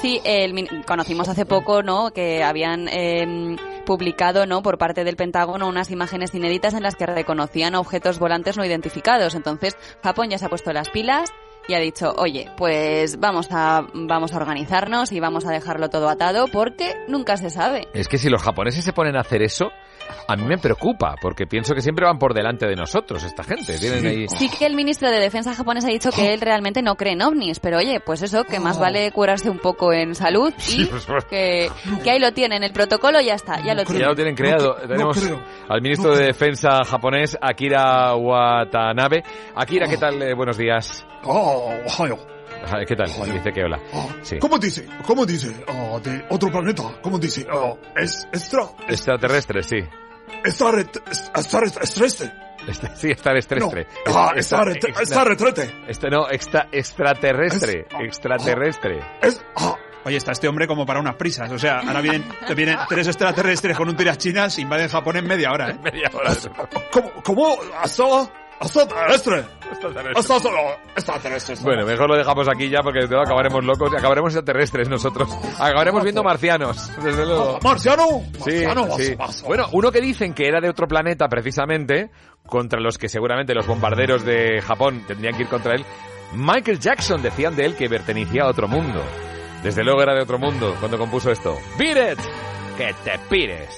Speaker 3: Sí, el conocimos hace poco, ¿no? Que habían eh, publicado, ¿no? Por parte del Pentágono unas imágenes inéditas en las que reconocían objetos volantes no identificados. Entonces, Japón ya se ha puesto las pilas y ha dicho, oye, pues vamos a, vamos a organizarnos y vamos a dejarlo todo atado porque nunca se sabe.
Speaker 2: Es que si los japoneses se ponen a hacer eso, a mí me preocupa, porque pienso que siempre van por delante de nosotros esta gente. Tienen ahí...
Speaker 3: Sí que el ministro de Defensa japonés ha dicho que él realmente no cree en ovnis, pero oye, pues eso, que más vale curarse un poco en salud y que, que ahí lo tienen, el protocolo ya está, ya lo
Speaker 2: Ya
Speaker 3: tienen.
Speaker 2: lo tienen creado. Tenemos al ministro de Defensa japonés, Akira Watanabe. Akira, ¿qué tal? Eh, buenos días.
Speaker 27: Oh.
Speaker 2: Ah, ¿Qué tal? Dice que hola. Sí.
Speaker 27: ¿Cómo dice? ¿Cómo dice? Ah, de otro planeta. ¿Cómo dice? Ah, es extra.
Speaker 2: Extraterrestre, sí.
Speaker 27: Estar estar extraterrestre.
Speaker 2: Este- sí, estar extraterrestre.
Speaker 27: No. Ah,
Speaker 2: Es-
Speaker 27: estar
Speaker 2: extra-
Speaker 27: estar retrete.
Speaker 2: Este no, extra, extraterrestre. Extraterrestre.
Speaker 5: Oye, está este hombre como para unas prisas. O sea, ahora vienen, vienen tres extraterrestres con un tirachinas, invaden Japón en media hora, ¿eh?
Speaker 2: Media hora.
Speaker 27: ¿Cómo? ¿Cómo? Hasta extraterrestre. Extraterrestre.
Speaker 2: Bueno, mejor lo dejamos aquí ya porque luego acabaremos locos y acabaremos extraterrestres nosotros. Acabaremos viendo marcianos, desde luego.
Speaker 27: ¿Marciano?
Speaker 2: Sí,
Speaker 27: Marciano,
Speaker 2: sí.
Speaker 27: vas-
Speaker 2: Bueno, uno que dicen que era de otro planeta precisamente, contra los que seguramente los bombarderos de Japón tendrían que ir contra él. Michael Jackson decían de él que pertenecía a otro mundo. Desde luego era de otro mundo cuando compuso esto. ¡Beat it! ¡Que te pires!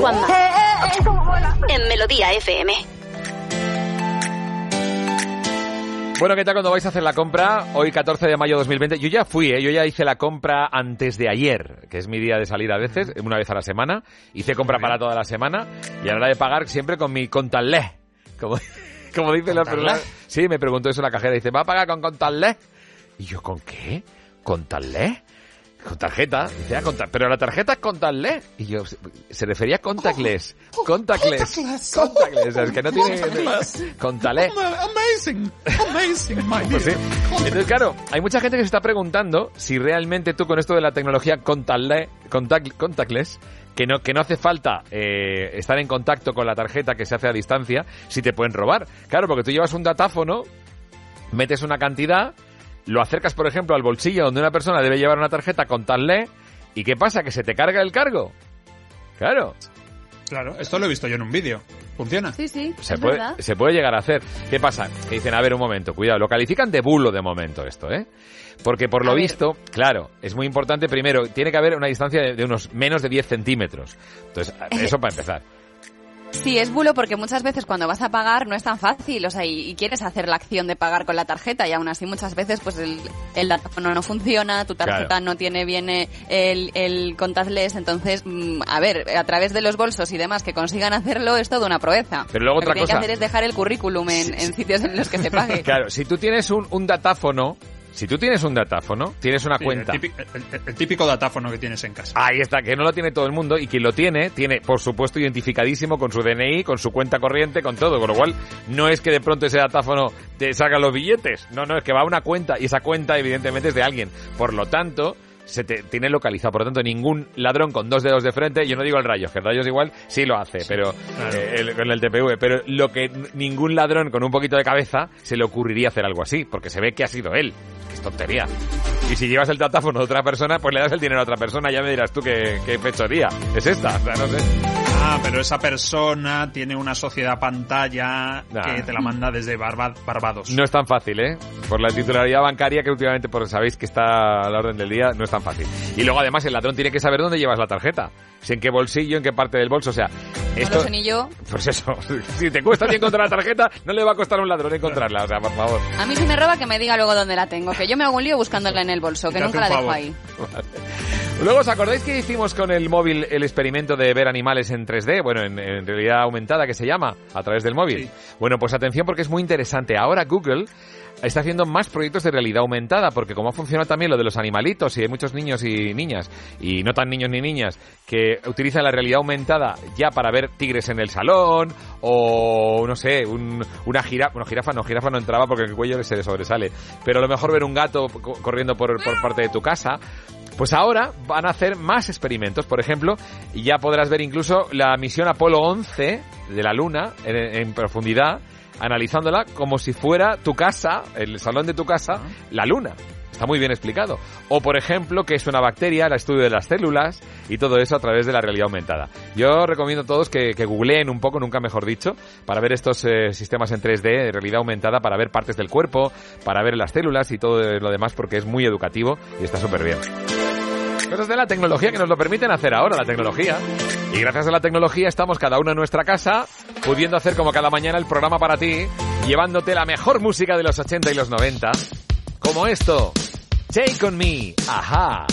Speaker 1: Juanma. En Melodía FM.
Speaker 2: Bueno, ¿qué tal cuando vais a hacer la compra? Hoy 14 de mayo de 2020. Yo ya fui, ¿eh? yo ya hice la compra antes de ayer, que es mi día de salida a veces, una vez a la semana. Hice compra para toda la semana y a la hora de pagar siempre con mi contalé. Como, como dice la persona. Sí, me preguntó eso la cajera. Dice, ¿va a pagar con contalé? Y yo, ¿con qué? ¿Contalé? Con tarjeta. Dice, ah, con ta- pero la tarjeta es contalé. Y yo, se- refería a contactless. contactless. Contactless. Es que no tiene... Contalé.
Speaker 27: Amazing, amazing, my
Speaker 2: Pues sí. Entonces, claro, hay mucha gente que se está preguntando si realmente tú con esto de la tecnología contactless, contact- contactless que no, que no hace falta eh, estar en contacto con la tarjeta que se hace a distancia, si te pueden robar. Claro, porque tú llevas un datáfono, metes una cantidad, lo acercas, por ejemplo, al bolsillo donde una persona debe llevar una tarjeta contactless, ¿y qué pasa? ¿Que se te carga el cargo? Claro.
Speaker 5: Claro, esto lo he visto yo en un vídeo. ¿Funciona?
Speaker 3: Sí, sí,
Speaker 2: Se
Speaker 3: es
Speaker 2: puede,
Speaker 3: verdad.
Speaker 2: se puede llegar a hacer. ¿Qué pasa? Que dicen, a ver, un momento, cuidado, lo califican de bulo de momento esto, ¿eh? Porque por lo visto, claro, es muy importante, primero, tiene que haber una distancia de, de unos menos de 10 centímetros. Entonces, eso para empezar.
Speaker 3: Sí, es bulo porque muchas veces cuando vas a pagar no es tan fácil, o sea, y, y quieres hacer la acción de pagar con la tarjeta y aún así muchas veces pues el, el datáfono no funciona, tu tarjeta
Speaker 2: Claro.
Speaker 3: no tiene bien eh, el, el contactless, entonces, mm, a ver, a través de los bolsos y demás que consigan hacerlo es toda una proeza.
Speaker 2: Pero luego
Speaker 3: Lo
Speaker 2: otra
Speaker 3: que hay
Speaker 2: cosa.
Speaker 3: que hacer es dejar el currículum en, en sitios en los que se pague.
Speaker 2: Claro, si tú tienes un, un datáfono, si tú tienes un datáfono, tienes una
Speaker 5: Sí,
Speaker 2: cuenta.
Speaker 5: El típico, el- el típico datáfono que tienes en casa.
Speaker 2: Ahí está, que no lo tiene todo el mundo y quien lo tiene, tiene por supuesto identificadísimo con su DNI, con su cuenta corriente, con todo, con lo cual no es que de pronto ese datáfono te salga los billetes, no, no, es que va a una cuenta y esa cuenta evidentemente es de alguien. Por lo tanto, se te tiene localizado, por lo tanto ningún ladrón con dos dedos de frente, yo no digo el rayos, que el rayos igual sí lo hace, pero eh, el- con el TPV, pero lo que ningún ladrón con un poquito de cabeza se le ocurriría hacer algo así, porque se ve que ha sido él, tontería. Y si llevas el datáfono de otra persona, pues le das el dinero a otra persona, ya me dirás tú qué, qué fechoría es esta, o sea, no sé.
Speaker 5: Ah, pero esa persona tiene una sociedad pantalla que te la manda desde Barba- Barbados.
Speaker 2: No es tan fácil, ¿eh? Por la titularidad bancaria que últimamente, por sabéis que está a la orden del día, no es tan fácil. Y luego además el ladrón tiene que saber dónde llevas la tarjeta. Si en qué bolsillo, en qué parte del bolso, o sea,
Speaker 3: No
Speaker 2: esto...
Speaker 3: lo sé ni yo.
Speaker 2: Pues eso, si te cuesta encontrar la tarjeta, no le va a costar a un ladrón encontrarla, o sea, por favor.
Speaker 3: A mí si me roba que me diga luego dónde la tengo, que yo me hago un lío buscándola en el bolso, que nunca la dejo
Speaker 2: favor.
Speaker 3: ahí.
Speaker 2: Luego, ¿os acordáis que hicimos con el móvil el experimento de ver animales en 3D? Bueno, en, en realidad aumentada, que se llama, a través del móvil. Bueno, pues atención porque es muy interesante. Ahora Google está haciendo más proyectos de realidad aumentada, porque como ha funcionado también lo de los animalitos, y hay muchos niños y niñas, y no tan niños ni niñas, que utilizan la realidad aumentada ya para ver tigres en el salón, o no sé, un- una jirafa, bueno, jirafa no, jirafa no entraba porque el cuello se le sobresale, pero a lo mejor ver un gato co- corriendo por, por parte de tu casa, pues ahora van a hacer más experimentos. Por ejemplo, ya podrás ver incluso la misión Apolo 11 de la Luna en, en profundidad, analizándola como si fuera tu casa, el salón de tu casa, la Luna. Está muy bien explicado. O, por ejemplo, que es una bacteria, el estudio de las células y todo eso a través de la realidad aumentada. Yo recomiendo a todos que, que googleen un poco, nunca mejor dicho, para ver estos eh, sistemas en 3D de realidad aumentada, para ver partes del cuerpo, para ver las células y todo lo demás, porque es muy educativo y está súper bien. Cosas de la tecnología que nos lo permiten hacer ahora, la tecnología. Y gracias a la tecnología estamos cada uno en nuestra casa, pudiendo hacer como cada mañana el programa para ti, llevándote la mejor música de los 80 y los 90, como esto. Take on me, ajá.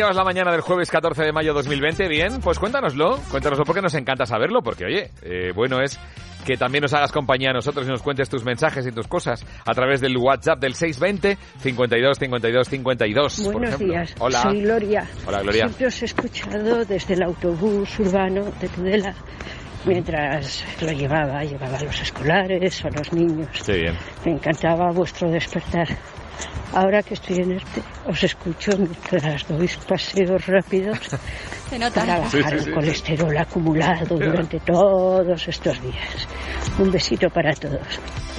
Speaker 2: Llevas la mañana del jueves 14 de mayo 2020? Bien, pues cuéntanoslo, cuéntanoslo porque nos encanta saberlo, porque oye, eh, bueno es que también nos hagas compañía a nosotros y nos cuentes tus mensajes y tus cosas a través del WhatsApp del 620 52 52 52. por
Speaker 28: Buenos
Speaker 2: ejemplo.
Speaker 28: días,
Speaker 2: Hola.
Speaker 28: soy Gloria.
Speaker 2: Hola, Gloria.
Speaker 28: Siempre os he escuchado desde el autobús urbano de Tudela mientras lo llevaba, llevaba a los escolares o a los niños.
Speaker 2: Sí, bien.
Speaker 28: Me encantaba vuestro despertar. Ahora que estoy en este, os escucho mientras doy paseos rápidos para
Speaker 2: Sí,
Speaker 28: bajar
Speaker 2: sí, sí,
Speaker 28: el colesterol acumulado durante todos estos días. Un besito para todos.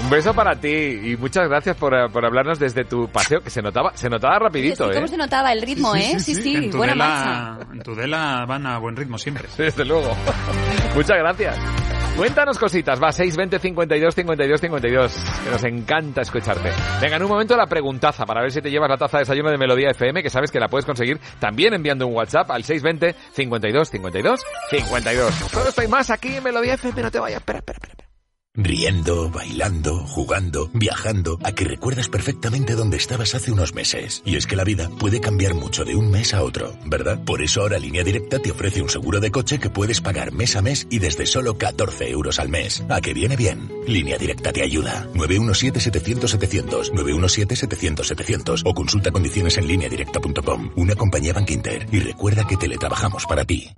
Speaker 2: Un beso para ti y muchas gracias por, eh, por hablarnos desde tu paseo, que se notaba, se notaba rapidito,
Speaker 3: Sí,
Speaker 2: ¿eh?
Speaker 3: ¿Cómo se notaba el ritmo, eh? Sí, sí,
Speaker 5: En
Speaker 3: buena marcha.
Speaker 5: En Tudela van a buen ritmo siempre.
Speaker 2: Desde luego. Muchas gracias. Cuéntanos cositas, va 620 52 52 52, que nos encanta escucharte. Venga, en un momento la preguntaza para ver si te llevas la taza de desayuno de Melodía FM, que sabes que la puedes conseguir también enviando un WhatsApp al 620 52 52 52. Todo esto y más aquí en Melodía FM, no te vayas, espera, espera, espera.
Speaker 8: Riendo, bailando, jugando, viajando, a que recuerdas perfectamente dónde estabas hace unos meses. Y es que la vida puede cambiar mucho de un mes a otro, ¿verdad? Por eso ahora Línea Directa te ofrece un seguro de coche que puedes pagar mes a mes y desde solo 14 euros al mes. ¿A que viene bien? Línea Directa te ayuda. 917-700-700, 917-700-700 o consulta condiciones en lineadirecta.com. Una compañía Bank Inter. Y recuerda que teletrabajamos para ti.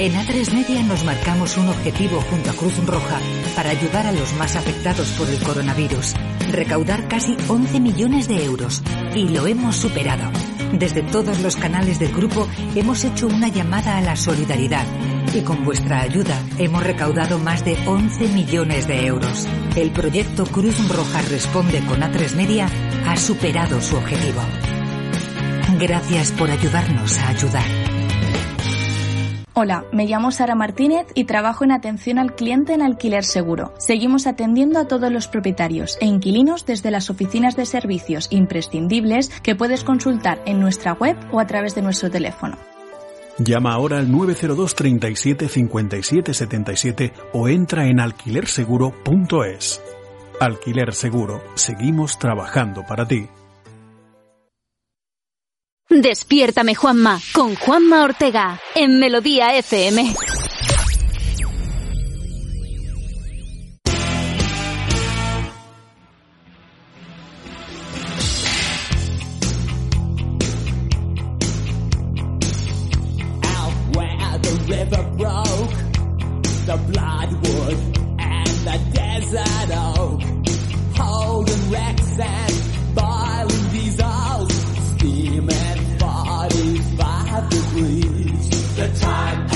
Speaker 18: En A3 Media nos marcamos un objetivo junto a Cruz Roja para ayudar a los más afectados por el coronavirus. Recaudar casi 11 millones de euros. Y lo hemos superado. Desde todos los canales del grupo hemos hecho una llamada a la solidaridad. Y con vuestra ayuda hemos recaudado más de 11 millones de euros. El proyecto Cruz Roja Responde con A3 Media ha superado su objetivo. Gracias por ayudarnos a ayudar.
Speaker 29: Hola, me llamo Sara Martínez y trabajo en atención al cliente en alquiler seguro. Seguimos atendiendo a todos los propietarios e inquilinos desde las oficinas de servicios imprescindibles que puedes consultar en nuestra web o a través de nuestro teléfono.
Speaker 10: Llama ahora al 902 37 57 77 o entra en alquilerseguro.es. Alquiler Seguro, seguimos trabajando para ti.
Speaker 1: Despiértame, Juanma, con Juanma Ortega, en Melodía FM.
Speaker 14: river broke, the bloodwood and the desert The time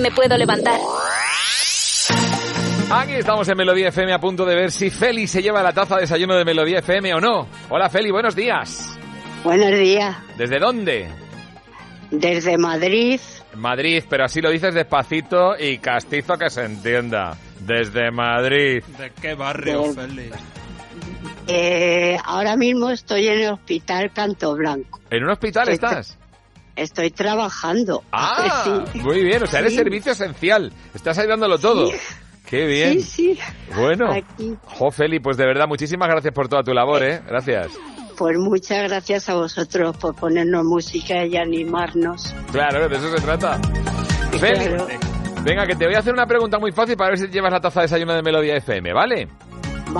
Speaker 14: me
Speaker 1: puedo levantar.
Speaker 2: Aquí estamos en Melodía FM a punto de ver si Feli se lleva la taza de desayuno de Melodía FM o no. Hola Feli, buenos días.
Speaker 30: Buenos días.
Speaker 2: ¿Desde dónde?
Speaker 30: Desde Madrid.
Speaker 2: Madrid, pero así lo dices despacito y castizo que se entienda. Desde Madrid.
Speaker 5: ¿De qué barrio,
Speaker 30: De-
Speaker 5: Félix?
Speaker 30: Eh, ahora mismo estoy en el hospital Canto Blanco.
Speaker 2: ¿En un hospital estás?
Speaker 30: Estoy trabajando.
Speaker 2: Ah,
Speaker 30: Sí.
Speaker 2: muy bien, o sea, eres
Speaker 30: Sí.
Speaker 2: servicio esencial. Estás ayudándolo todo. Qué bien.
Speaker 30: Sí, sí.
Speaker 2: Bueno,
Speaker 30: Aquí.
Speaker 2: jo, Feli, pues de verdad, muchísimas gracias por toda tu labor, ¿eh? Gracias.
Speaker 30: Pues muchas gracias a vosotros por ponernos música y animarnos.
Speaker 2: Claro, de eso se trata. Feli,
Speaker 30: Claro.
Speaker 2: venga, que te voy a hacer una pregunta muy fácil para ver si llevas la taza de desayuno de Melodía FM, ¿vale?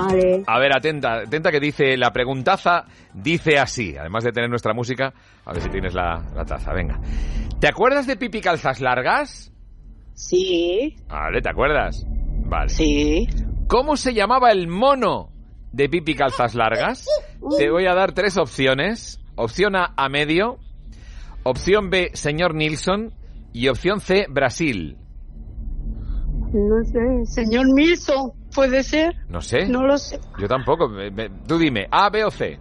Speaker 30: Vale.
Speaker 2: A ver, atenta, atenta que dice, la preguntaza dice así, además de tener nuestra música, a ver si tienes la, la taza, venga. ¿Te acuerdas de Pipi Calzas Largas?
Speaker 30: Sí.
Speaker 2: Vale, ¿te acuerdas? Vale.
Speaker 30: Sí.
Speaker 2: ¿Cómo se llamaba el mono de Pipi Calzas Largas? Te voy a dar tres opciones. Opción A, a medio. Opción B, señor Nilsson. Y opción C, Brasil.
Speaker 30: No sé. Señor Milson, ¿puede ser?
Speaker 2: No sé.
Speaker 30: No lo sé.
Speaker 2: Yo tampoco. Me- me- tú dime, A, B o C.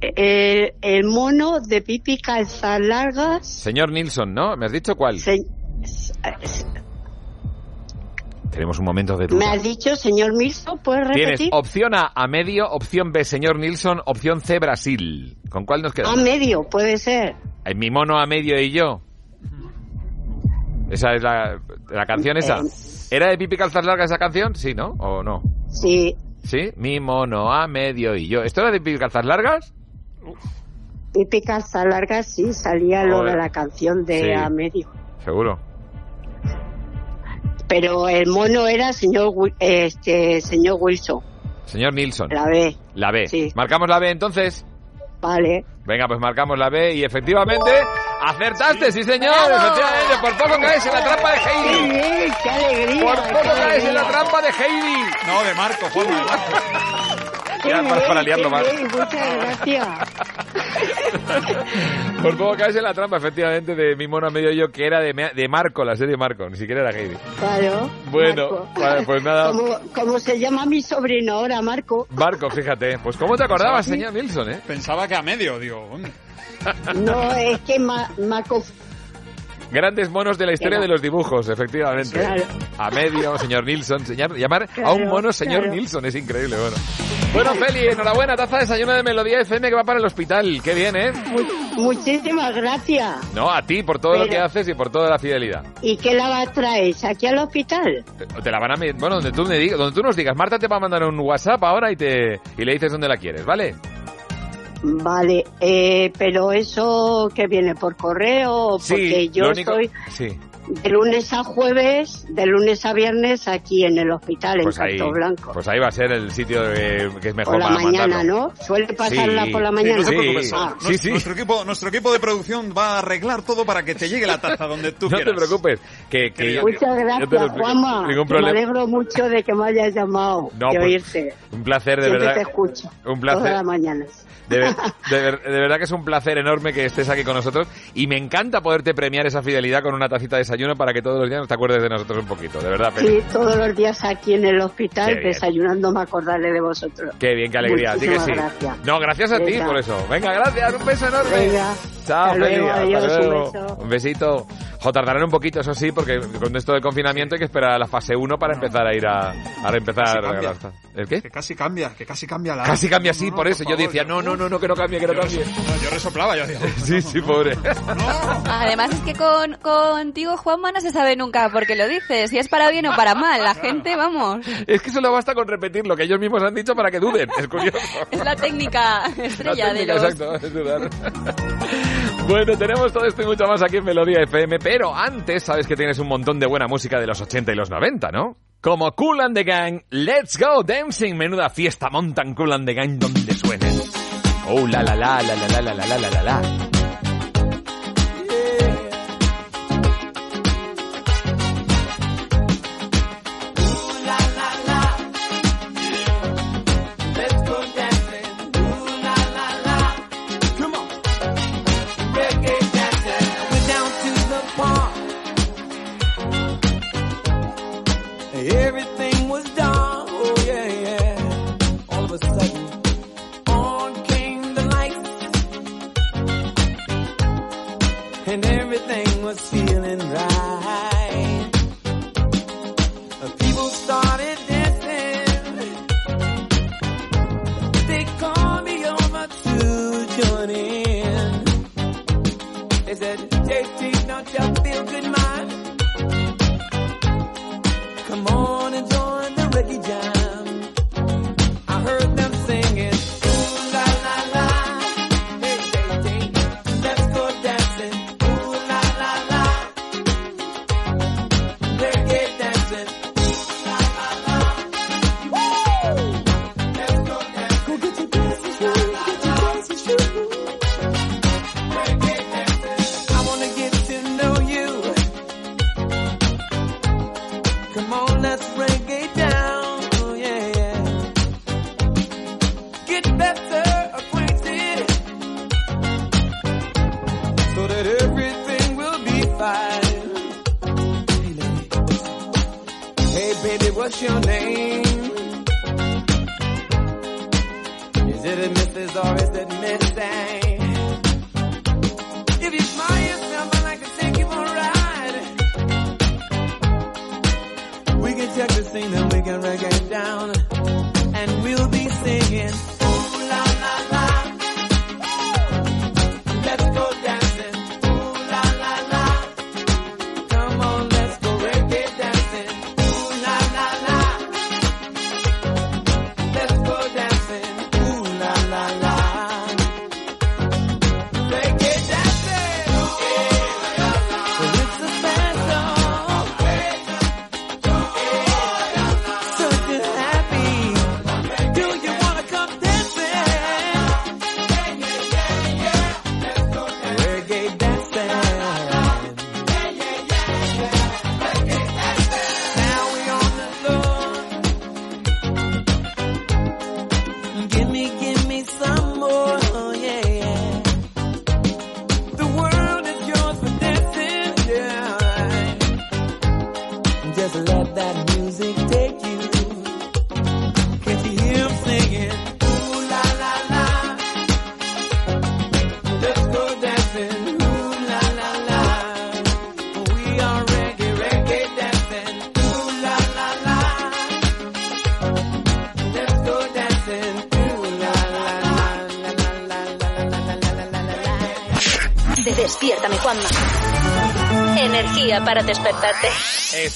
Speaker 30: El, el mono de pipi calzas largas.
Speaker 2: Señor Nilsson, ¿no? ¿Me has dicho cuál?
Speaker 30: Se-
Speaker 2: Tenemos un momento de
Speaker 30: ¿Me
Speaker 2: duda.
Speaker 30: has dicho, señor Milson? ¿Puedes
Speaker 2: Tienes
Speaker 30: repetir?
Speaker 2: opción A, a medio. Opción B, señor Nilsson. Opción C, Brasil. ¿Con cuál nos
Speaker 30: A
Speaker 2: quedamos?
Speaker 30: medio, puede ser.
Speaker 2: En mi mono a medio y yo. Esa es la, la canción esa. ¿Era de Pipi Calzas Largas esa canción? Sí, ¿no? ¿O no?
Speaker 30: Sí.
Speaker 2: ¿Sí? Mi mono a medio y yo. ¿Esto era de Pipi Calzas Largas?
Speaker 30: Pipi calzas largas, sí, salía lo de la canción de
Speaker 2: Sí.
Speaker 30: a medio.
Speaker 2: Seguro.
Speaker 30: Pero el mono era señor este señor Wilson.
Speaker 2: Señor Nilsson.
Speaker 30: La B.
Speaker 2: La B.
Speaker 30: Sí.
Speaker 2: ¿Marcamos la B entonces?
Speaker 30: Vale.
Speaker 2: Venga, pues marcamos la B y efectivamente acertaste, sí señor, efectivamente, por poco caes en la trampa de Heidi.
Speaker 30: ¡Qué alegría!
Speaker 2: Por poco caes en la trampa de Heidi.
Speaker 5: No, de Marco, de Marco.
Speaker 30: ¡Qué
Speaker 2: Ya, para, liarlo más.
Speaker 30: Muchas gracias.
Speaker 2: Por poco caes en la trampa, efectivamente, de mi mono a medio yo, que era de, de Marco, la serie Marco, ni siquiera era Heidi.
Speaker 30: Claro.
Speaker 2: Bueno, vale, pues nada.
Speaker 30: ¿Cómo, cómo se llama mi sobrino ahora, Marco?
Speaker 2: Marco, fíjate. Pues ¿cómo te acordabas, señor Nilsson, eh?
Speaker 5: Pensaba que a medio, digo. ¿dónde?
Speaker 30: No, es que Ma- Marco...
Speaker 2: Grandes monos de la historia de los dibujos, efectivamente.
Speaker 30: Claro.
Speaker 2: A medio, señor Nilsson. Señor, llamar a un mono señor
Speaker 30: claro.
Speaker 2: Nilsson es increíble, bueno. Bueno, Feli, enhorabuena, taza de desayuno de Melodía FM que va para el hospital. Qué bien, ¿eh?
Speaker 30: Mu- muchísimas gracias.
Speaker 2: No, a ti por todo lo que haces y por toda la fidelidad.
Speaker 30: ¿Y qué la traes? ¿Aquí al hospital?
Speaker 2: Te- Te la van a... Bueno, donde tú, me digas, donde tú nos digas. Marta te va a mandar un WhatsApp ahora y, te, y le dices dónde la quieres, ¿vale?
Speaker 30: Vale, eh, pero eso que viene por correo, porque
Speaker 2: Sí,
Speaker 30: yo
Speaker 2: único-
Speaker 30: estoy
Speaker 2: Sí.
Speaker 30: De lunes a jueves, de lunes a viernes aquí en el hospital,
Speaker 2: Pues
Speaker 30: en
Speaker 2: ahí,
Speaker 30: Salto Blanco.
Speaker 2: pues ahí va a ser el sitio que es mejor
Speaker 30: Por la
Speaker 2: para
Speaker 30: mañana,
Speaker 2: mandarlo.
Speaker 30: ¿no? Suele pasarla
Speaker 2: Sí.
Speaker 30: por la
Speaker 2: Sí,
Speaker 30: mañana.
Speaker 5: No te
Speaker 2: Sí.
Speaker 5: preocupes,
Speaker 30: Ah,
Speaker 2: Sí, sí.
Speaker 5: Nuestro, equipo, nuestro equipo de producción va a arreglar todo para que te llegue la taza donde tú
Speaker 2: No te
Speaker 5: quieras.
Speaker 2: preocupes, que, que
Speaker 30: Muchas
Speaker 2: te
Speaker 30: gracias. Juanma. Me alegro mucho de que me hayas llamado,
Speaker 2: No,
Speaker 30: de
Speaker 2: pues,
Speaker 30: oírte.
Speaker 2: Un placer, de
Speaker 30: Siempre
Speaker 2: verdad.
Speaker 30: te escucho.
Speaker 2: Un
Speaker 30: Todas
Speaker 2: placer.
Speaker 30: las mañanas.
Speaker 2: De, ver- de de verdad que es un placer enorme que estés aquí con nosotros y me encanta poderte premiar esa fidelidad con una tacita de desayuno para que todos los días te acuerdes de nosotros un poquito, de verdad. Peli.
Speaker 30: Sí, todos los días aquí en el hospital desayunando me acordaré de vosotros.
Speaker 2: Qué bien, qué alegría. Así que sí.
Speaker 30: Gracias.
Speaker 2: No, gracias a ti
Speaker 30: Venga.
Speaker 2: por eso. Venga, gracias. Un beso enorme.
Speaker 30: Venga.
Speaker 2: Chao,
Speaker 30: Hasta luego,
Speaker 2: Hasta
Speaker 30: adiós, un
Speaker 2: luego.
Speaker 30: beso.
Speaker 2: Un besito. Jo, tardarán un poquito, eso sí, porque con esto del confinamiento hay que esperar a la fase 1 para empezar a ir a, a empezar a. ¿El qué?
Speaker 5: Que casi cambia, que casi cambia la...
Speaker 2: Casi cambia así,
Speaker 5: No,
Speaker 2: por
Speaker 5: no,
Speaker 2: eso. Yo
Speaker 5: favor,
Speaker 2: decía, no, no, no, no, que no cambie, que no
Speaker 5: Yo,
Speaker 2: cambie.
Speaker 5: no, yo resoplaba, yo decía...
Speaker 2: Sí, sí, pobre.
Speaker 3: Además es que con, contigo, Juanma, no se sabe nunca por qué lo dices, si es para bien o para mal. La gente, vamos,
Speaker 2: Es que solo basta con repetir lo que ellos mismos han dicho para que duden. Es curioso.
Speaker 3: es la técnica
Speaker 2: La
Speaker 3: estrella de
Speaker 2: técnica,
Speaker 3: los...
Speaker 2: exacto, es dudar. Bueno, tenemos todo esto y mucho más aquí en Melodía FM, pero antes sabes que tienes un montón de buena música de los 80 y los 90, ¿no? Como Cool and the Gang, Let's Go Dancing, menuda fiesta montan Cool and the Gang donde suenen. Oh, la la la la la la la la la la la.
Speaker 4: Was feeling right.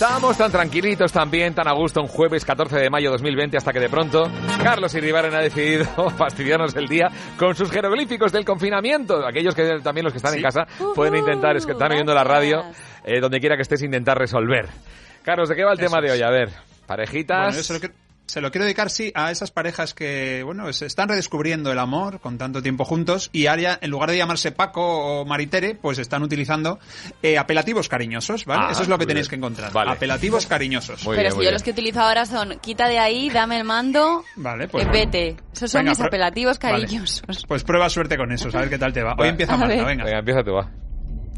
Speaker 2: Estábamos tan tranquilitos también, tan a gusto un jueves 14 de mayo 2020 hasta que de pronto Carlos Iribarren ha decidido fastidiarnos el día con sus jeroglíficos del confinamiento. Aquellos que también los que están en casa pueden intentar, es que están oyendo la radio, eh, donde quiera que estés, intentar resolver. Carlos, ¿de qué va el
Speaker 5: Eso
Speaker 2: tema de hoy? A ver, parejitas.
Speaker 5: Bueno, se lo, quiero dedicar, sí, a esas parejas que, bueno, se están redescubriendo el amor con tanto tiempo juntos y ahora, en lugar de llamarse Paco o Maritere, pues están utilizando eh, apelativos cariñosos, ¿vale?
Speaker 2: Ah,
Speaker 5: Eso es lo que tenéis
Speaker 2: bien.
Speaker 5: que encontrar.
Speaker 2: Vale.
Speaker 5: Apelativos cariñosos.
Speaker 2: Muy
Speaker 3: Pero
Speaker 2: bien,
Speaker 3: si yo
Speaker 2: bien.
Speaker 3: los que utilizo ahora son quita de ahí, dame el mando,
Speaker 5: Vale, pues.
Speaker 3: eh, vete. Esos son
Speaker 5: Venga,
Speaker 3: mis apelativos
Speaker 5: Vale.
Speaker 3: cariñosos.
Speaker 5: Pues prueba suerte con eso, a ver qué tal te va. Hoy empieza Marta, venga.
Speaker 2: Venga, empieza tú, va.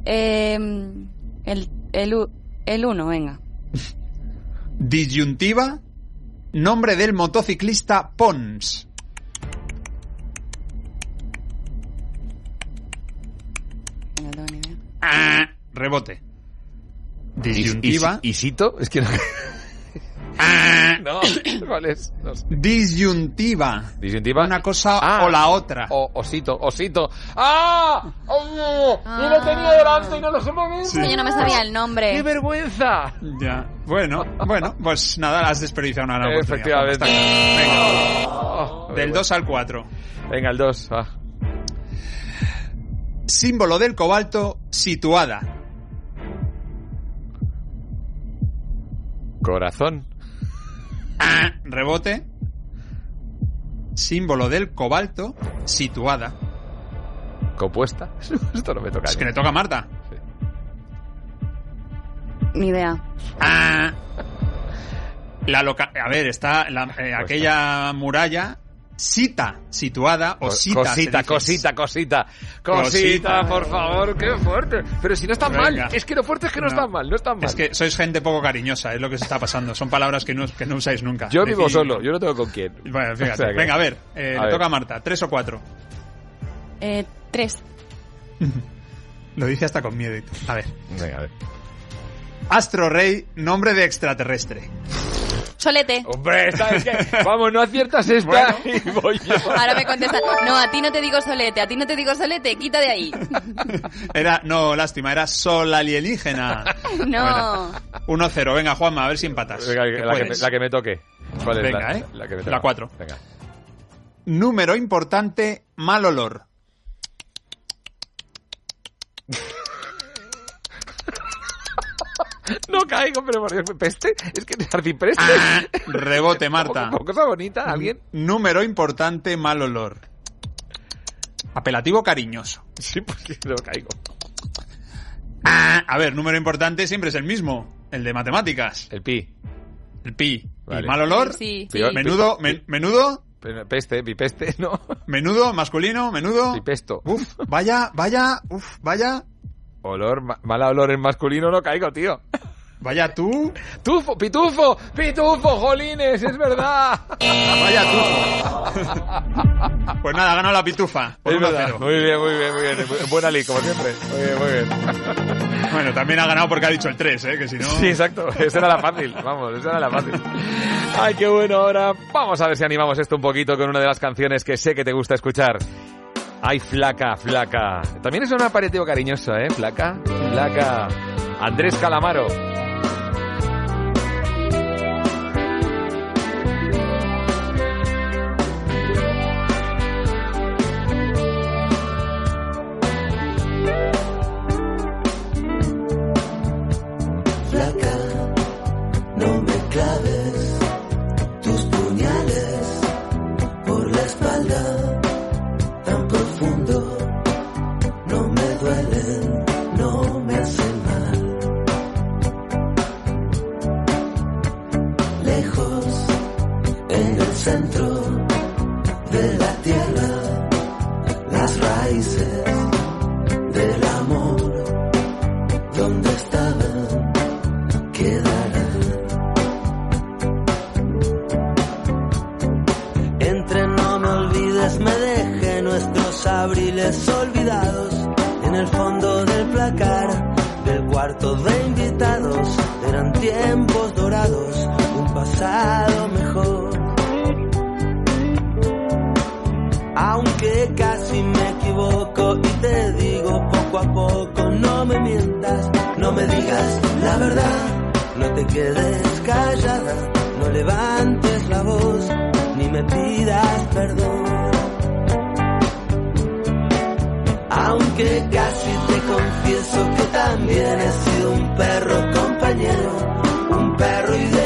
Speaker 3: Eh, el, el, el uno, venga.
Speaker 5: Disyuntiva, nombre del motociclista Pons.
Speaker 3: Venga, no tengo ni idea.
Speaker 5: Ah, rebote. Disyuntiva.
Speaker 2: ¿Y, y, y Sito? Es que no... no, ¿cuál es? No sé.
Speaker 5: Disyuntiva.
Speaker 2: Disyuntiva.
Speaker 5: Una cosa
Speaker 2: Ah.
Speaker 5: o la otra.
Speaker 2: O, osito, osito. ¡Ah! ¡Oh! ¡Y lo tenía delante y no lo sé mover!
Speaker 3: Es que yo no me sabía el nombre.
Speaker 2: ¡Qué vergüenza!
Speaker 5: Ya. Bueno, bueno, pues nada, has desperdiciado una gran oportunidad.
Speaker 2: Efectivamente.
Speaker 5: Venga,
Speaker 2: Oh,
Speaker 5: del 2 al 4.
Speaker 2: Venga, el 2, va.
Speaker 5: Símbolo del cobalto, situada.
Speaker 2: Corazón.
Speaker 5: Rebote. Símbolo del cobalto, situada.
Speaker 2: Compuesta. Esto no me toca.
Speaker 5: Es que le toca a Marta.
Speaker 3: Ni idea.
Speaker 5: Ah. La loca a ver, está la- eh, aquella muralla Sita, situada o se
Speaker 2: cosita, cosita, cosita, cosita,
Speaker 5: Cosita.
Speaker 2: por favor, qué fuerte. Pero si no están mal, es que lo fuerte es que no,
Speaker 5: No.
Speaker 2: están mal, no están mal.
Speaker 5: Es que sois gente poco cariñosa, es lo que se está pasando. Son palabras que no, que no usáis nunca.
Speaker 2: yo vivo
Speaker 5: Decir-
Speaker 2: solo, yo no tengo con quién.
Speaker 5: Bueno, fíjate.
Speaker 2: O sea que-
Speaker 5: Venga, a ver, eh,
Speaker 2: A
Speaker 5: le
Speaker 2: ver.
Speaker 5: toca a Marta. ¿Tres o cuatro?
Speaker 3: Eh, tres.
Speaker 5: Lo dice hasta con miedo. A ver.
Speaker 2: Venga, a ver.
Speaker 5: Astro Rey, nombre de extraterrestre.
Speaker 3: Solete.
Speaker 2: Hombre, esta es que, vamos, no aciertas esta y voy yo.
Speaker 3: Ahora me contestan. No, a ti no te digo solete, a ti no te digo solete, quita de ahí.
Speaker 5: Era, no, lástima, era sol alienígena.
Speaker 3: No.
Speaker 5: 1-0. Venga, Juanma, a ver si empatas.
Speaker 2: Venga, la, que me, la que me toque. ¿Cuál es
Speaker 5: Venga,
Speaker 2: la,
Speaker 5: ¿eh?
Speaker 2: la que me
Speaker 5: La
Speaker 2: toca?
Speaker 5: cuatro.
Speaker 2: Venga.
Speaker 5: Número importante, mal olor.
Speaker 2: No caigo, pero por Dios, ¿peste? Es que arcipreste.
Speaker 5: Rebote, Marta.
Speaker 2: ¿Con cosa bonita? ¿Alguien?
Speaker 5: Número importante, mal olor. Apelativo cariñoso.
Speaker 2: Sí, porque no caigo.
Speaker 5: A ver, número importante siempre es el mismo, el de matemáticas.
Speaker 2: El pi.
Speaker 5: El pi.
Speaker 2: Vale.
Speaker 5: ¿Y mal olor?
Speaker 3: Sí,
Speaker 5: Menudo, men- menudo,
Speaker 2: Peste, pipeste, ¿no?
Speaker 5: menudo, masculino, menudo.
Speaker 2: Pipesto.
Speaker 5: Uf, vaya, vaya, uf, vaya,
Speaker 2: Olor, ma- mala olor en masculino no caigo, tío.
Speaker 5: vaya tú,
Speaker 2: Tufo, pitufo, pitufo, jolines, es verdad.
Speaker 5: vaya tú. Pues nada, ganó la pitufa. Por
Speaker 2: Es
Speaker 5: 1 a
Speaker 2: verdad.
Speaker 5: 0.
Speaker 2: Muy bien, muy bien, muy bien. Buena ley, como siempre. Muy bien, muy bien.
Speaker 5: Bueno, también ha ganado porque ha dicho el 3, ¿eh? Que si no...
Speaker 2: Sí, exacto. Esa era la fácil. Vamos, esa era la fácil. Ay, qué bueno. Ahora vamos a ver si animamos esto un poquito con una de las canciones que sé que te gusta escuchar. Ay, flaca, flaca. También es un aparativo cariñoso, ¿eh? Flaca, flaca. Andrés Calamaro.
Speaker 14: Casi me equivoco y te digo poco a poco, no me mientas, no me digas
Speaker 31: te quedes callada, no levantes la voz, ni me pidas perdón. Aunque casi te confieso que también he sido un perro compañero, un perro ideal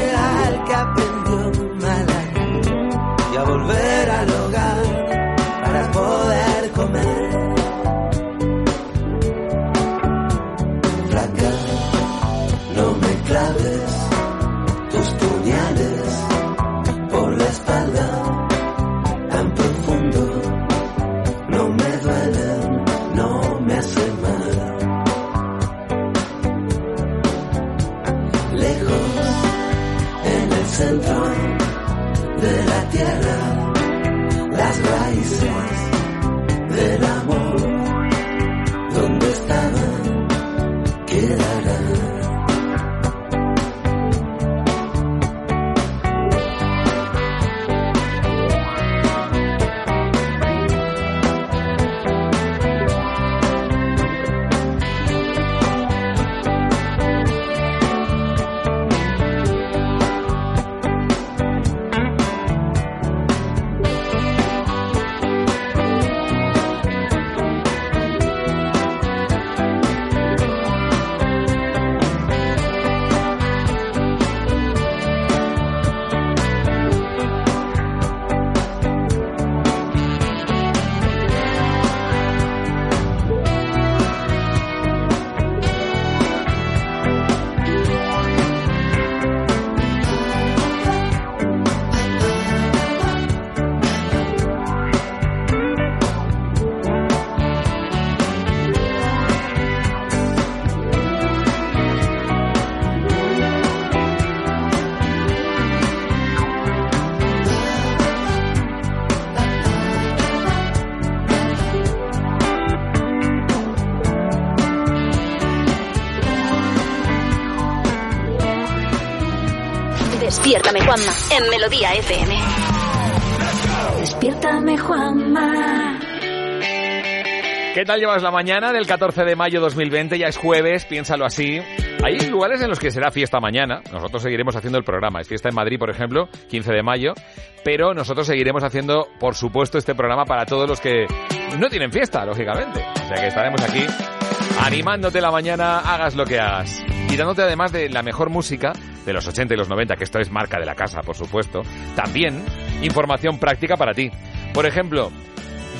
Speaker 31: en
Speaker 1: Melodía FM.
Speaker 32: Despiértame, Juanma.
Speaker 2: ¿Qué tal llevas la mañana del 14 de mayo 2020? Ya es jueves, piénsalo así. Hay lugares en los que será fiesta mañana. Nosotros seguiremos haciendo el programa. Es fiesta en Madrid, por ejemplo, 15 de mayo. Pero nosotros seguiremos haciendo, por supuesto, este programa para todos los que no tienen fiesta, lógicamente. O sea que estaremos aquí animándote la mañana, hagas lo que hagas. Y dándote además de la mejor música de los 80 y los 90, que esto es marca de la casa, por supuesto. También información práctica para ti. Por ejemplo,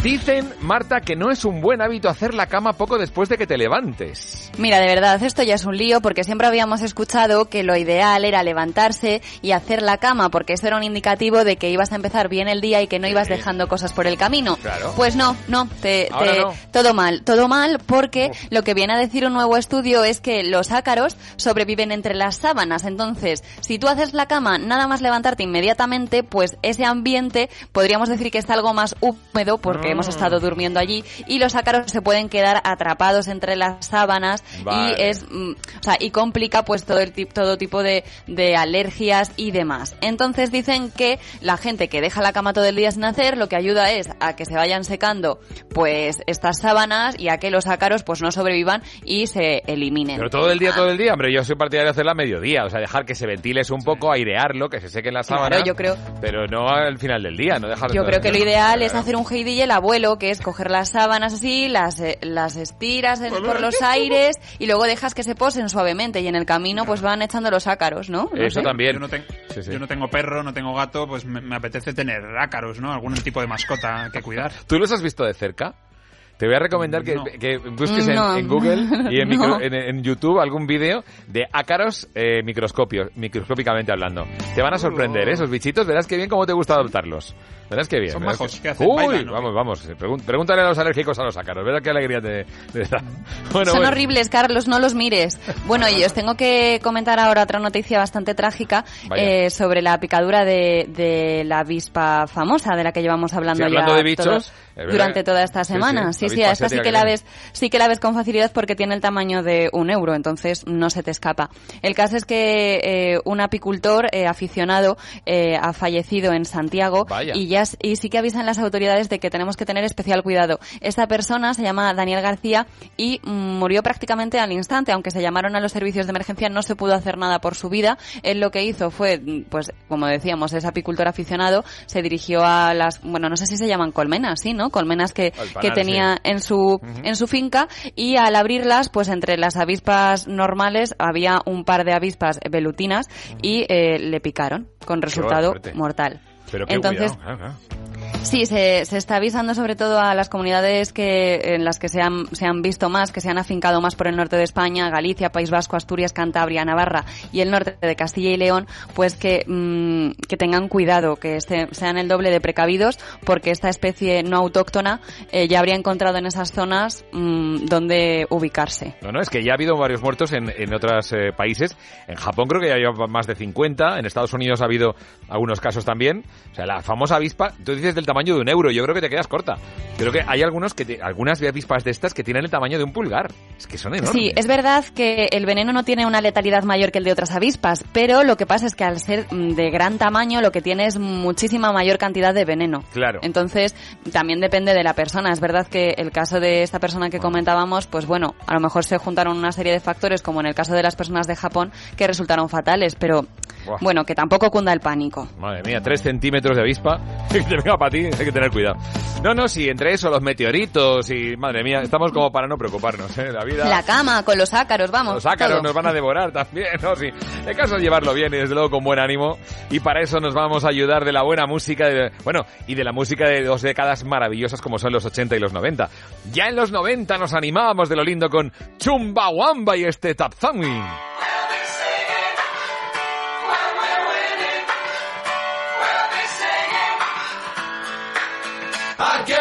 Speaker 2: dicen, Marta, que no es un buen hábito hacer la cama poco después de que te levantes.
Speaker 3: Mira, de verdad, esto ya es un lío porque siempre habíamos escuchado que lo ideal era levantarse y hacer la cama porque eso era un indicativo de que ibas a empezar bien el día y que no ibas dejando cosas por el camino.
Speaker 2: Claro.
Speaker 3: Pues no, no, te, te-
Speaker 2: no.
Speaker 3: todo mal, todo mal porque lo que viene a decir un nuevo estudio es que los ácaros sobreviven entre las sábanas. Entonces, si tú haces la cama nada más levantarte inmediatamente, pues ese ambiente podríamos decir que está algo más húmedo porque Hemos estado durmiendo allí y los ácaros se pueden quedar atrapados entre las sábanas
Speaker 2: Vale.
Speaker 3: y es mm, o sea, y complica pues todo el todo tipo de, de alergias y demás. Entonces dicen que la gente que deja la cama todo el día sin hacer lo que ayuda es a que se vayan secando pues estas sábanas y a que los ácaros pues no sobrevivan y se eliminen.
Speaker 2: Pero todo el día, todo el día, hombre, yo soy partidario de hacerla a mediodía, o sea, dejar que se ventiles un poco, airearlo, que se sequen las
Speaker 3: Claro,
Speaker 2: sábanas.
Speaker 3: yo creo-
Speaker 2: Pero no al final del día, no dejar
Speaker 3: Yo creo que lo ideal es hacer un Heidi y el abuelo, que es coger las sábanas así, las, eh, las estiras en- por los aires y luego dejas que se posen suavemente y en el camino pues van echando los ácaros, ¿no? No
Speaker 2: Eso
Speaker 3: sé.
Speaker 2: también.
Speaker 5: Yo no, ten-
Speaker 2: Sí, sí.
Speaker 5: yo no tengo perro, no tengo gato, pues me, me apetece tener ácaros, ¿no? Algún tipo de mascota que cuidar.
Speaker 2: ¿Tú los has visto de cerca? Te voy a recomendar que,
Speaker 5: No.
Speaker 2: que busques en,
Speaker 5: No.
Speaker 2: en Google y en,
Speaker 5: No.
Speaker 2: micro- en- en YouTube algún vídeo de ácaros eh, microscopios, microscópicamente hablando. Te van a sorprender, ¿eh? esos bichitos. Verás que bien cómo te gusta adoptarlos. Verás que bien.
Speaker 5: Son majos,
Speaker 2: que-
Speaker 5: ¿qué?
Speaker 2: Uy,
Speaker 5: ¿Bailan o
Speaker 2: vamos, vamos. Pregúntale a los alérgicos a los ácaros. Verás qué alegría te, te da. Bueno,
Speaker 3: Son
Speaker 2: bueno.
Speaker 3: horribles, Carlos, no los mires. Bueno, y os tengo que comentar ahora otra noticia bastante trágica eh, sobre la picadura de, de la avispa famosa de la que llevamos hablando
Speaker 2: Sí, hablando
Speaker 3: ya
Speaker 2: de bichos,
Speaker 3: durante toda esta semana.
Speaker 2: sí,
Speaker 3: Sí, sí, esta sí que la ves, sí que la ves con facilidad porque tiene el tamaño de un euro, entonces no se te escapa. El caso es que eh, un apicultor eh, aficionado eh, ha fallecido en Santiago
Speaker 2: Vaya.
Speaker 3: y ya y sí que avisan las autoridades de que tenemos que tener especial cuidado. Esta persona se llama Daniel García y murió prácticamente al instante, aunque se llamaron a los servicios de emergencia, no se pudo hacer nada por su vida. Él lo que hizo fue, pues, como decíamos, es apicultor aficionado, se dirigió a las, bueno, no sé si se llaman colmenas, sí, ¿no? Colmenas que, que tenía
Speaker 2: sí.
Speaker 3: en su, en su finca y al abrirlas, pues entre las avispas normales había un par de avispas velutinas y eh, le picaron con resultado mortal.
Speaker 2: Pero qué
Speaker 3: Entonces,
Speaker 2: cuidado, claro, claro.
Speaker 3: Sí, se, se está avisando sobre todo a las comunidades que en las que se han, se han visto más, que se han afincado más por el norte de España, Galicia, País Vasco, Asturias, Cantabria, Navarra y el norte de Castilla y León, pues que, mm, que tengan cuidado, que este- sean el doble de precavidos, porque esta especie no autóctona eh, ya habría encontrado en esas zonas mm, donde ubicarse.
Speaker 2: No, no, es que ya ha habido varios muertos en, en otros eh, países. En Japón creo que ya lleva más de 50. En Estados Unidos ha habido algunos casos también. O sea, la famosa avispa, tú dices del tamaño de un euro. Yo creo que te quedas corta. Creo que hay algunos que te- algunas avispas de estas que tienen el tamaño de un pulgar. Es que son enormes.
Speaker 3: Sí, es verdad que el veneno no tiene una letalidad mayor que el de otras avispas, pero lo que pasa es que al ser mm, de gran tamaño lo que tiene es muchísima mayor cantidad de veneno.
Speaker 2: Claro.
Speaker 3: Entonces, también depende de la persona. Es verdad que el caso de esta persona que comentábamos, pues bueno, a lo mejor se juntaron una serie de factores, como en el caso de las personas de Japón, que resultaron fatales, pero
Speaker 2: Buah.
Speaker 3: bueno, que tampoco cunda el pánico.
Speaker 2: Madre mía, tres centímetros de avispa. Que te venga para ti, hay que tener cuidado. No, no, sí, entre eso, los meteoritos y... Madre mía, estamos como para no preocuparnos, ¿eh? La vida...
Speaker 3: La cama, con los ácaros, vamos.
Speaker 2: Los ácaros
Speaker 3: todo.
Speaker 2: nos van a devorar también, ¿no? Sí. El caso es llevarlo bien y desde luego con buen ánimo. Y para eso nos vamos a ayudar de la buena música, de, bueno, y de la música de dos décadas maravillosas como son los 80 y los 90. Ya en los 90 nos animábamos de lo lindo con Chumbawamba y este Tap
Speaker 31: I get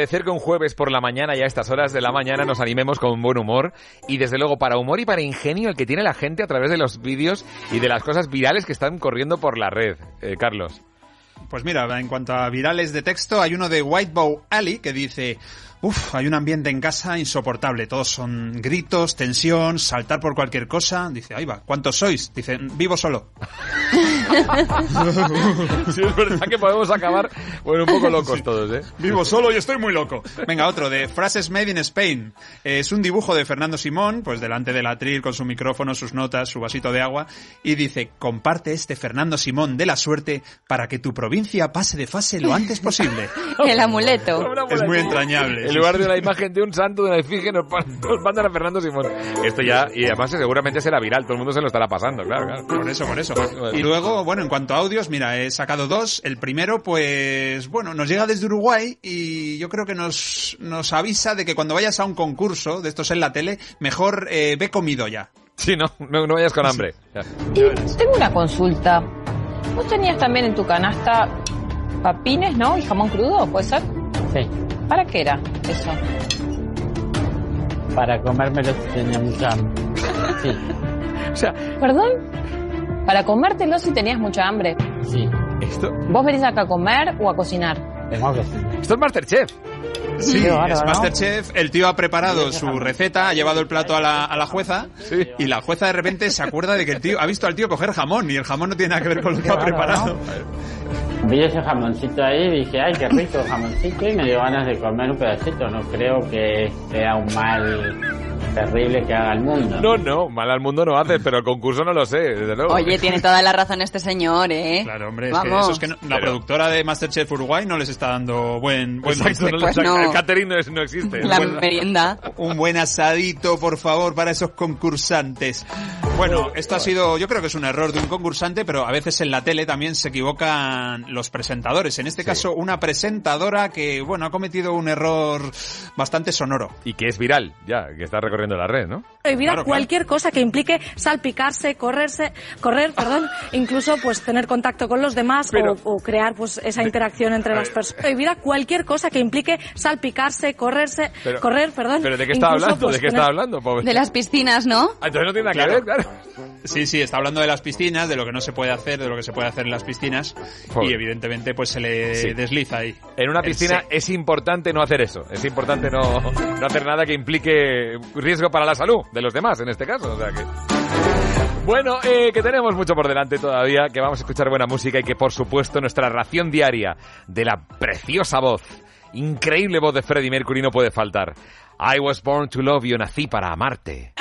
Speaker 2: agradecer que un jueves por la mañana y a estas horas de la mañana nos animemos con buen humor y desde luego para humor y para ingenio el que tiene la gente a través de los vídeos y de las cosas virales que están corriendo por la red. Eh, Carlos.
Speaker 5: Pues mira, en cuanto a virales de texto, hay uno de Whitebow Alley que dice, uff, hay un ambiente en casa insoportable, todos son gritos, tensión, saltar por cualquier cosa. Dice, ahí va, ¿cuántos sois? Dice, vivo solo.
Speaker 2: sí, es verdad que podemos acabar bueno, un poco locos todos, ¿eh?
Speaker 5: Vivo solo y estoy muy loco. Venga, otro de Frases Made in Spain. Eh, Es un dibujo de Fernando Simón, pues delante del atril con su micrófono, sus notas, su vasito de agua, y dice, comparte este Fernando Simón de la suerte para que tu provincia pase de fase lo antes posible.
Speaker 3: El amuleto.
Speaker 5: Es muy entrañable.
Speaker 2: En lugar de una imagen de un santo, de una efigie, nos, nos mandan a Fernando Simón. Esto ya, y además seguramente será viral, todo el mundo se lo estará pasando, claro, claro.
Speaker 5: Por eso, por eso. Y luego, bueno, en cuanto a audios, mira, he sacado dos. El primero, pues, bueno, nos llega desde Uruguay y yo creo que nos, nos avisa de que cuando vayas a un concurso de estos en la tele, mejor eh, ve comido ya.
Speaker 2: Sí, no, no, no vayas con hambre.
Speaker 33: Y tengo una consulta. ¿Vos tenías también en tu canasta papines, no? ¿Y jamón crudo? ¿Puede ser?
Speaker 34: Sí,
Speaker 33: ¿Para qué era eso?
Speaker 34: para comérmelo si tenía mucha hambre. Sí,
Speaker 2: O sea,
Speaker 33: ¿Perdón? Para comértelo si tenías mucha hambre.
Speaker 34: sí,
Speaker 2: esto,
Speaker 33: ¿Vos venís acá a comer o a cocinar?
Speaker 34: sí.
Speaker 2: esto es Masterchef.
Speaker 5: Sí,
Speaker 33: bárbaro,
Speaker 5: es
Speaker 33: ¿no?
Speaker 5: Masterchef. El tío ha preparado su receta, ha llevado el plato a la, a la jueza y la jueza de repente se acuerda de que el tío ha visto al tío coger jamón y el jamón no tiene nada que ver con lo que ha preparado.
Speaker 34: Vi ese jamoncito ahí y dije, ay, qué rico jamoncito y me dio ganas de comer un pedacito. No creo que sea un mal terrible que haga el mundo.
Speaker 2: No, no, mal al mundo no hace, pero el concurso no lo sé, desde luego.
Speaker 3: Oye, tiene toda la razón este señor, ¿eh?
Speaker 5: Claro, hombre, es que
Speaker 3: Vamos.
Speaker 5: eso es que no- la productora de Masterchef Uruguay no les está dando buen, buen
Speaker 2: Exacto, no,
Speaker 3: Pues no.
Speaker 2: El catering no, es- no existe.
Speaker 3: La merienda.
Speaker 5: Un buen asadito, por favor, para esos concursantes. Bueno, esto ha sido, yo creo que es un error de un concursante, pero a veces en la tele también se equivocan los presentadores. En este caso, una presentadora que, bueno, ha cometido un error bastante sonoro.
Speaker 2: Y que es viral, ya, que está recorriendo la red, ¿no?
Speaker 35: prohibida
Speaker 5: Claro, claro.
Speaker 35: cualquier cosa que implique salpicarse, correrse, correr, perdón, incluso pues tener contacto con los demás
Speaker 2: Pero-
Speaker 35: o, o crear pues esa interacción entre las personas. Prohibida cualquier cosa que implique salpicarse, correrse,
Speaker 2: Pero-
Speaker 35: correr, perdón.
Speaker 2: ¿Pero de qué está
Speaker 35: incluso,
Speaker 2: hablando?
Speaker 35: pues,
Speaker 2: ¿De qué está hablando, pobre?
Speaker 3: De las piscinas, ¿no?
Speaker 2: Ah, entonces no tiene nada
Speaker 5: Claro.
Speaker 2: que ver, claro.
Speaker 5: Sí, sí, está hablando de las piscinas, de lo que no se puede hacer, de lo que se puede hacer en las piscinas.
Speaker 2: Joder.
Speaker 5: Y evidentemente, pues se le
Speaker 2: Sí.
Speaker 5: desliza ahí.
Speaker 2: En una piscina es importante no hacer eso. Es importante no, no hacer nada que implique riesgo para la salud de los demás, en este caso. O sea que... Bueno, eh, que tenemos mucho por delante todavía, que vamos a escuchar buena música y que por supuesto nuestra ración diaria de la preciosa voz, increíble voz de Freddie Mercury no puede faltar. I was born to love you, nací para amarte.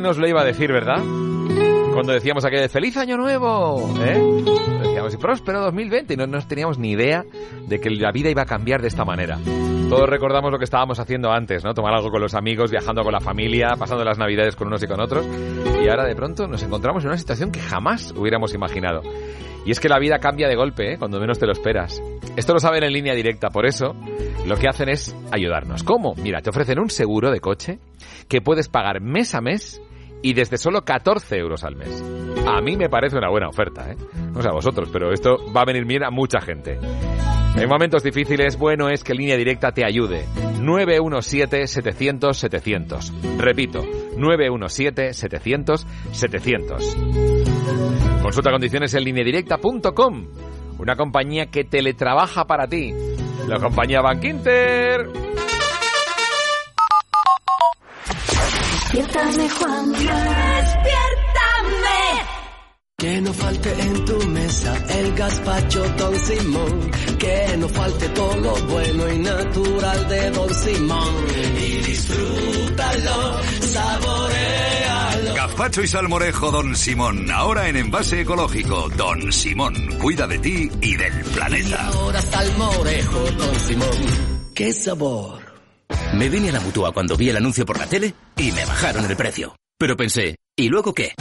Speaker 2: ¿Quién nos lo iba a decir, verdad? Cuando decíamos aquel feliz año nuevo, ¿eh? Decíamos y próspero 2020 y no nos teníamos ni idea de que la vida iba a cambiar de esta manera. Todos recordamos lo que estábamos haciendo antes, ¿no? Tomar algo con los amigos, viajando con la familia, pasando las navidades con unos y con otros. Y ahora de pronto nos encontramos en una situación que jamás hubiéramos imaginado. Y es que la vida cambia de golpe, ¿eh? cuando menos te lo esperas. Esto lo saben en línea directa, por eso lo que hacen es ayudarnos. ¿Cómo? Mira, te ofrecen un seguro de coche que puedes pagar mes a mes y desde solo 14 euros al mes. A mí me parece una buena oferta, ¿eh? No sé a vosotros, pero esto va a venir bien a mucha gente. En momentos difíciles, bueno es que Línea Directa te ayude. 917-700-700. Repito, 917-700-700. Consulta condiciones en lineadirecta.com. Una compañía que teletrabaja para ti. La compañía Bankinter.
Speaker 1: Despiértame, Juan. Despiértame.
Speaker 36: Que no falte en tu mesa el gazpacho Don Simón. Que no falte todo lo bueno y natural de Don Simón. Y disfrútalo, saborealo.
Speaker 37: Gazpacho y salmorejo Don Simón, ahora en envase ecológico. Don Simón, cuida de ti y del planeta.
Speaker 36: Ahora salmorejo Don Simón. ¡Qué sabor!
Speaker 8: Me vine a la mutua cuando vi el anuncio por la tele y me bajaron el precio. Pero pensé, ¿y luego qué?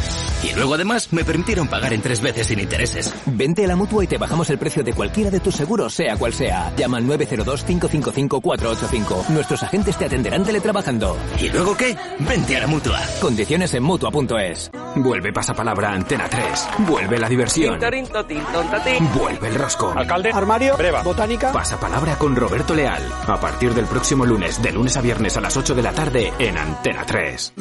Speaker 8: Y luego además me permitieron pagar en tres veces sin intereses.
Speaker 38: Vente a la mutua y te bajamos el precio de cualquiera de tus seguros, sea cual sea. Llama al 902-555-485. Nuestros agentes te atenderán teletrabajando.
Speaker 8: ¿Y luego qué? Vente a la mutua.
Speaker 38: Condiciones en mutua.es. Vuelve pasapalabra Antena 3. Vuelve la diversión. Vuelve el rosco.
Speaker 12: Alcalde. Armario. Breva.
Speaker 38: Botánica. Pasapalabra con Roberto Leal. A partir del próximo lunes, de lunes a viernes a las 8 de la tarde en Antena 3.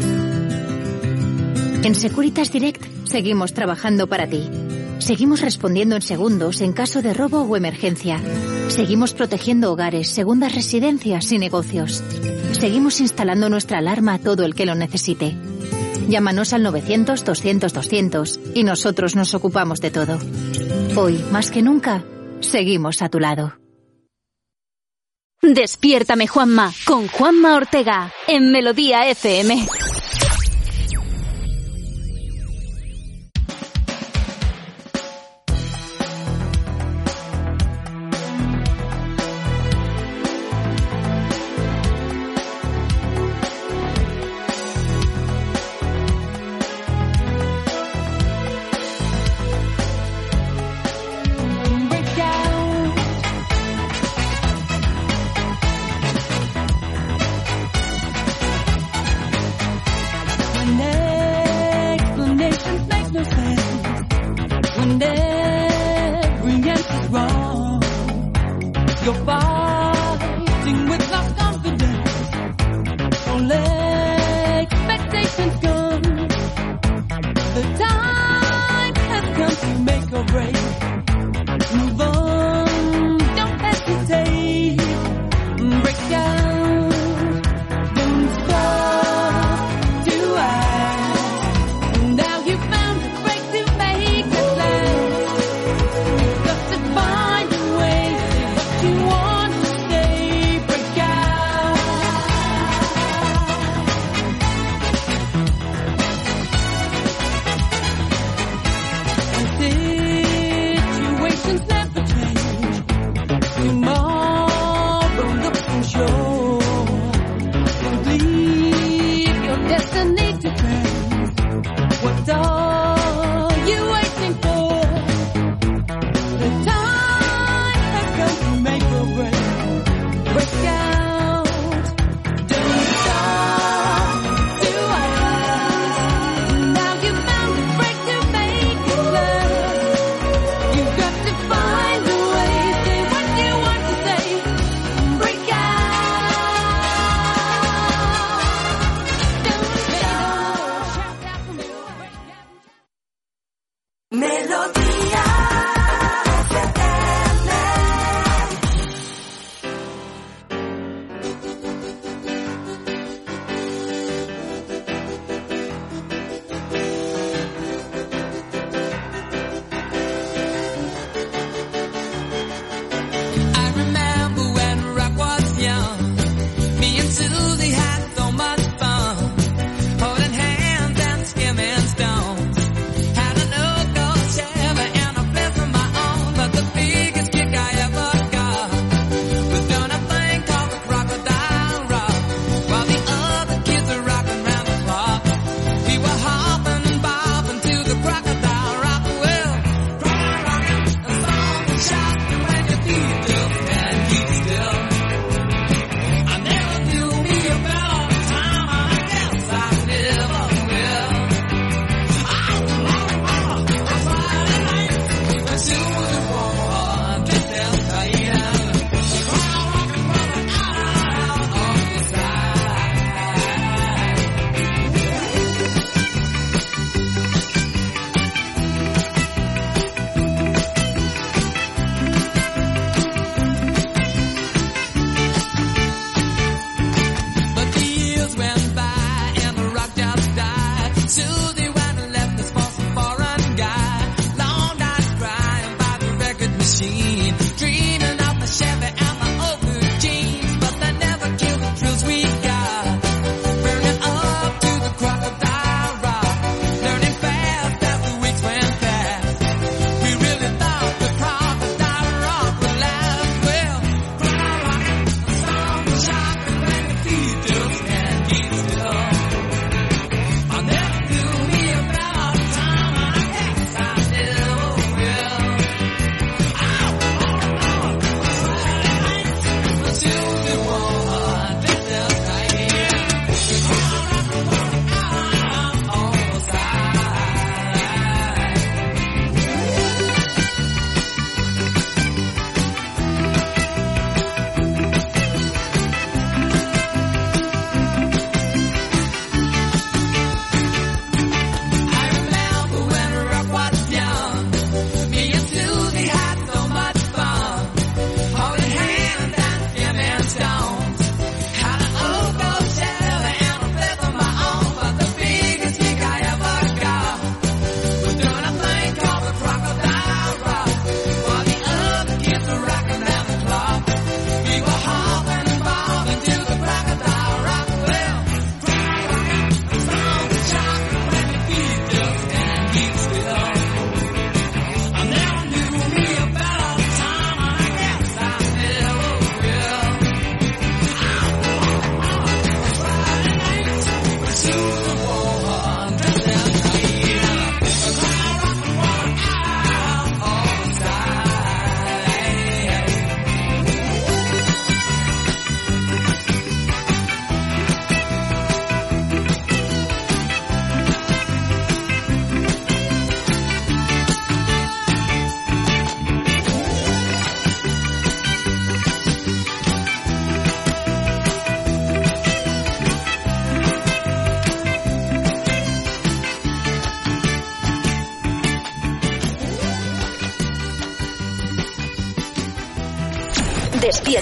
Speaker 39: En Securitas Direct seguimos trabajando para ti. Seguimos respondiendo en segundos en caso de robo o emergencia. Seguimos protegiendo hogares, segundas residencias y negocios. Seguimos instalando nuestra alarma a todo el que lo necesite. Llámanos al 900-200-200 y nosotros nos ocupamos de todo. Hoy, más que nunca, seguimos a tu lado.
Speaker 22: Despiértame Juanma con Juanma Ortega en Melodía FM.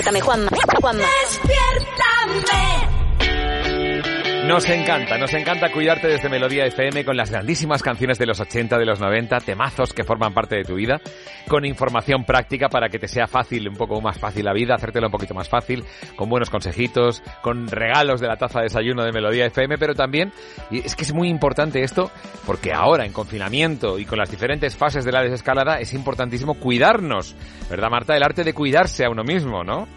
Speaker 1: Despiértame, Juanma. Juanma.
Speaker 32: Despiértame.
Speaker 2: Nos encanta, nos encanta cuidarte desde Melodía FM con las grandísimas canciones de los 80, de los 90, temazos que forman parte de tu vida, con información práctica para que te sea fácil, un poco más fácil la vida, hacértelo un poquito más fácil, con buenos consejitos, con regalos de la taza de desayuno de Melodía FM, pero también, y es que es muy importante esto, porque ahora en confinamiento y con las diferentes fases de la desescalada es importantísimo cuidarnos, ¿verdad Marta? El arte de cuidarse a uno mismo, ¿no?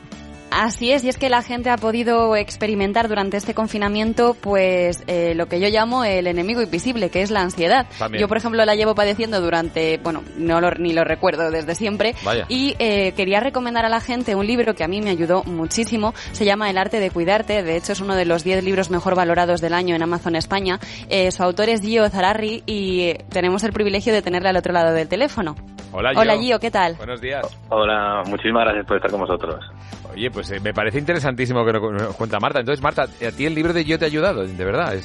Speaker 3: Así es, y es que la gente ha podido experimentar durante este confinamiento, pues eh, lo que yo llamo el enemigo invisible, que es la ansiedad.
Speaker 2: También.
Speaker 3: Yo, por ejemplo, la llevo padeciendo durante, bueno, no lo, ni lo recuerdo desde siempre.
Speaker 2: Vaya.
Speaker 3: Y eh, quería recomendar a la gente un libro que a mí me ayudó muchísimo. Se llama El arte de cuidarte. De hecho, es uno de los 10 libros mejor valorados del año en Amazon España. Eh, su autor es Gio Zararri y tenemos el privilegio de tenerle al otro lado del teléfono.
Speaker 2: Hola, Gio.
Speaker 3: Hola, Gio, ¿qué tal?
Speaker 2: Buenos días.
Speaker 40: Hola, muchísimas gracias por estar con vosotros.
Speaker 2: Oye, pues eh, me parece interesantísimo que nos cuenta Marta. Entonces, Marta, a ti el libro de Yo te ha ayudado, de verdad.